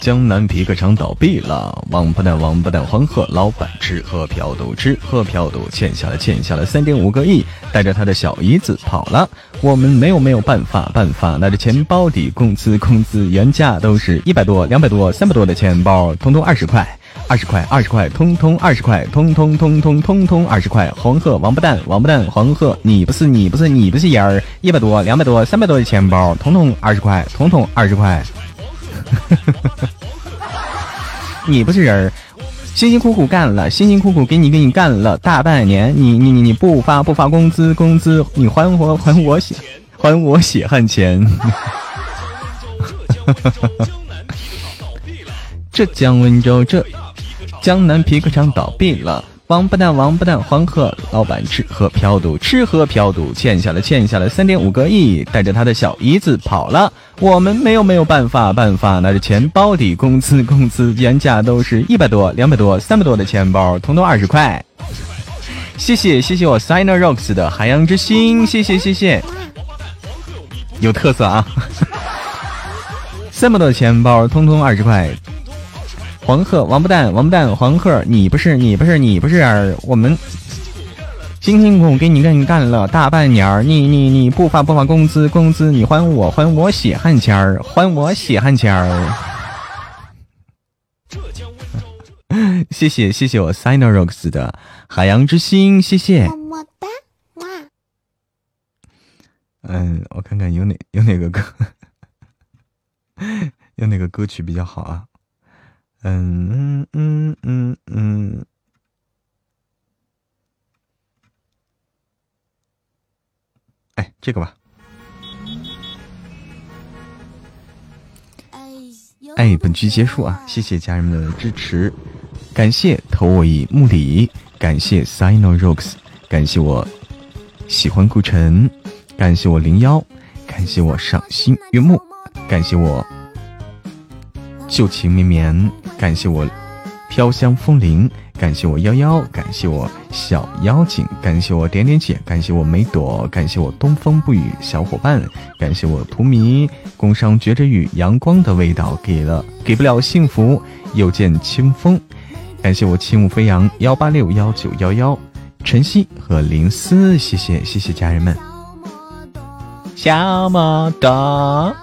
江南皮革厂倒闭了。王八蛋，王八蛋，黄鹤老板吃喝嫖赌，吃喝嫖赌，欠下了欠下了三点五个亿，带着他的小姨子跑了。我们没有没有办法办法，拿着钱包底，工资工资原价都是一百多、两百多、三百多的钱包，通通二十块，二十块，二十块，通通二十块，通通通通通通二十块。黄鹤王八蛋，王八蛋，黄鹤，你不是你不是你不是人儿，一百多、两百多、三百多的钱包，通通二十块，通通二十块。你不是人儿。辛辛苦苦干了，辛辛苦苦给你给你干了大半年，你你你你不发不发工资，工资你还我还我血还我血汗钱。浙江温州这江南皮革厂倒闭了。王八蛋，王八蛋，黄鹤老板吃喝嫖赌，吃喝嫖赌，欠下了欠下了三点五个亿，带着他的小姨子跑了。我们没有没有办法办法，拿着钱包底，工资工资原价都是一百多、两百多、三百多的钱包，通通二十块。谢谢谢谢我 Sina Rocks 的海洋之心，谢谢谢谢，有特色啊！这么多钱包，通通二十块。黄鹤，王八蛋，王八蛋，黄鹤，你不是，你不是，你不是我们辛辛苦苦给你干干了大半年儿你你你不发不发工资，工资你还我还我血汗钱儿，还我血汗钱儿。谢谢谢谢我 s i n o r o x 的海洋之心，谢谢。么么哒，嗯，我看看有哪有哪个歌，有哪个歌曲比较好啊？嗯嗯嗯嗯嗯，哎，这个吧。哎，本局结束啊！谢谢家人们的支持，感谢投我一木里，感谢 Sino Rocks，感谢我喜欢顾晨，感谢我零幺，感谢我赏心悦目，感谢我。旧情绵绵，感谢我飘香风铃，感谢我幺幺，感谢我小妖精，感谢我点点姐，感谢我梅朵，感谢我东风不语小伙伴，感谢我荼蘼，工商绝着雨，阳光的味道给了给不了幸福，又见清风，感谢我轻舞飞扬幺八六幺九幺幺，晨曦和林思，谢谢谢谢家人们，小么多。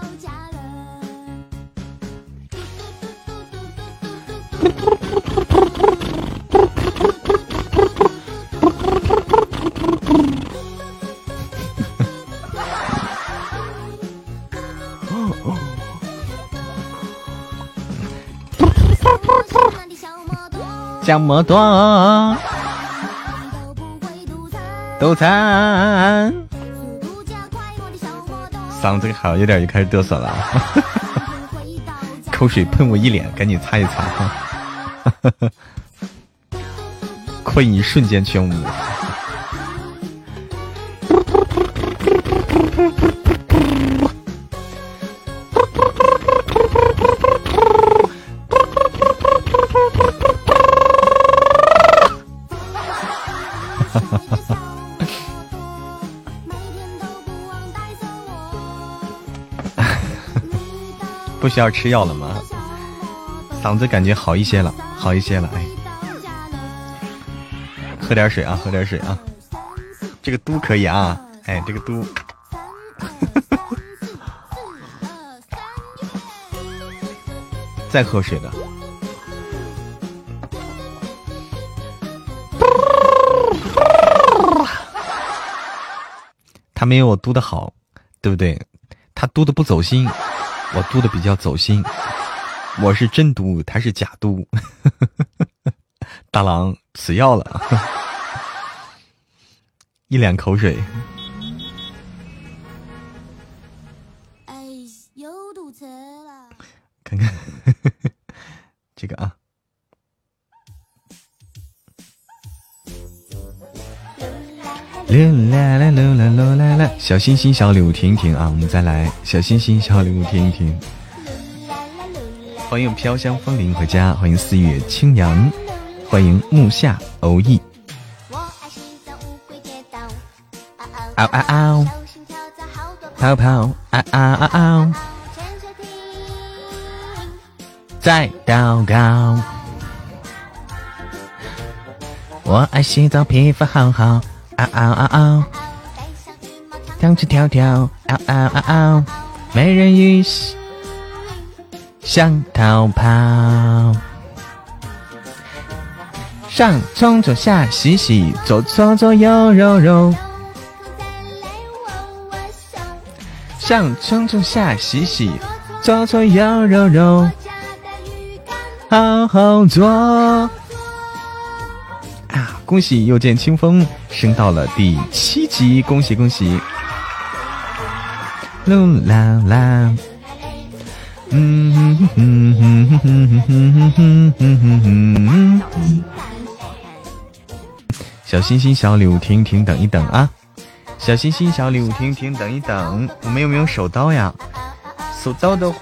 这么多，都惨。嗓子好有点，就开始嘚瑟了，口水喷我一脸，赶紧擦一擦。困意瞬间全无。不需要吃药了吗？嗓子感觉好一些了，好一些了，哎，喝点水啊，喝点水啊，这个嘟可以啊，哎，这个嘟，再喝水的，他没有我嘟的好，对不对？他嘟的不走心。我嘟的比较走心，我是真嘟，他是假嘟。大郎死药了，一脸口水。哎，又堵车了。看看 这个啊。噜啦啦噜啦噜啦啦！小星星小礼物听听啊，我们再来小星星小礼物听一听。欢迎飘香风铃回家，欢迎四月清扬，欢迎木下欧意。嗷嗷嗷！泡泡嗷嗷嗷嗷！在祷告。我爱洗澡，皮肤好好。嗷嗷嗷嗷，跳起跳跳，嗷嗷嗷嗷，美人鱼想逃跑，上冲冲下洗洗，左搓搓右揉揉，上冲冲下洗洗，左搓右揉揉，好好做。恭喜又见清风升到了第七级，恭喜恭喜！噜啦啦，嗯哼哼哼哼哼哼哼哼哼小心心小礼物停停等一等啊！小心心小礼物停停等一等，我们有没有手刀呀？手刀的话。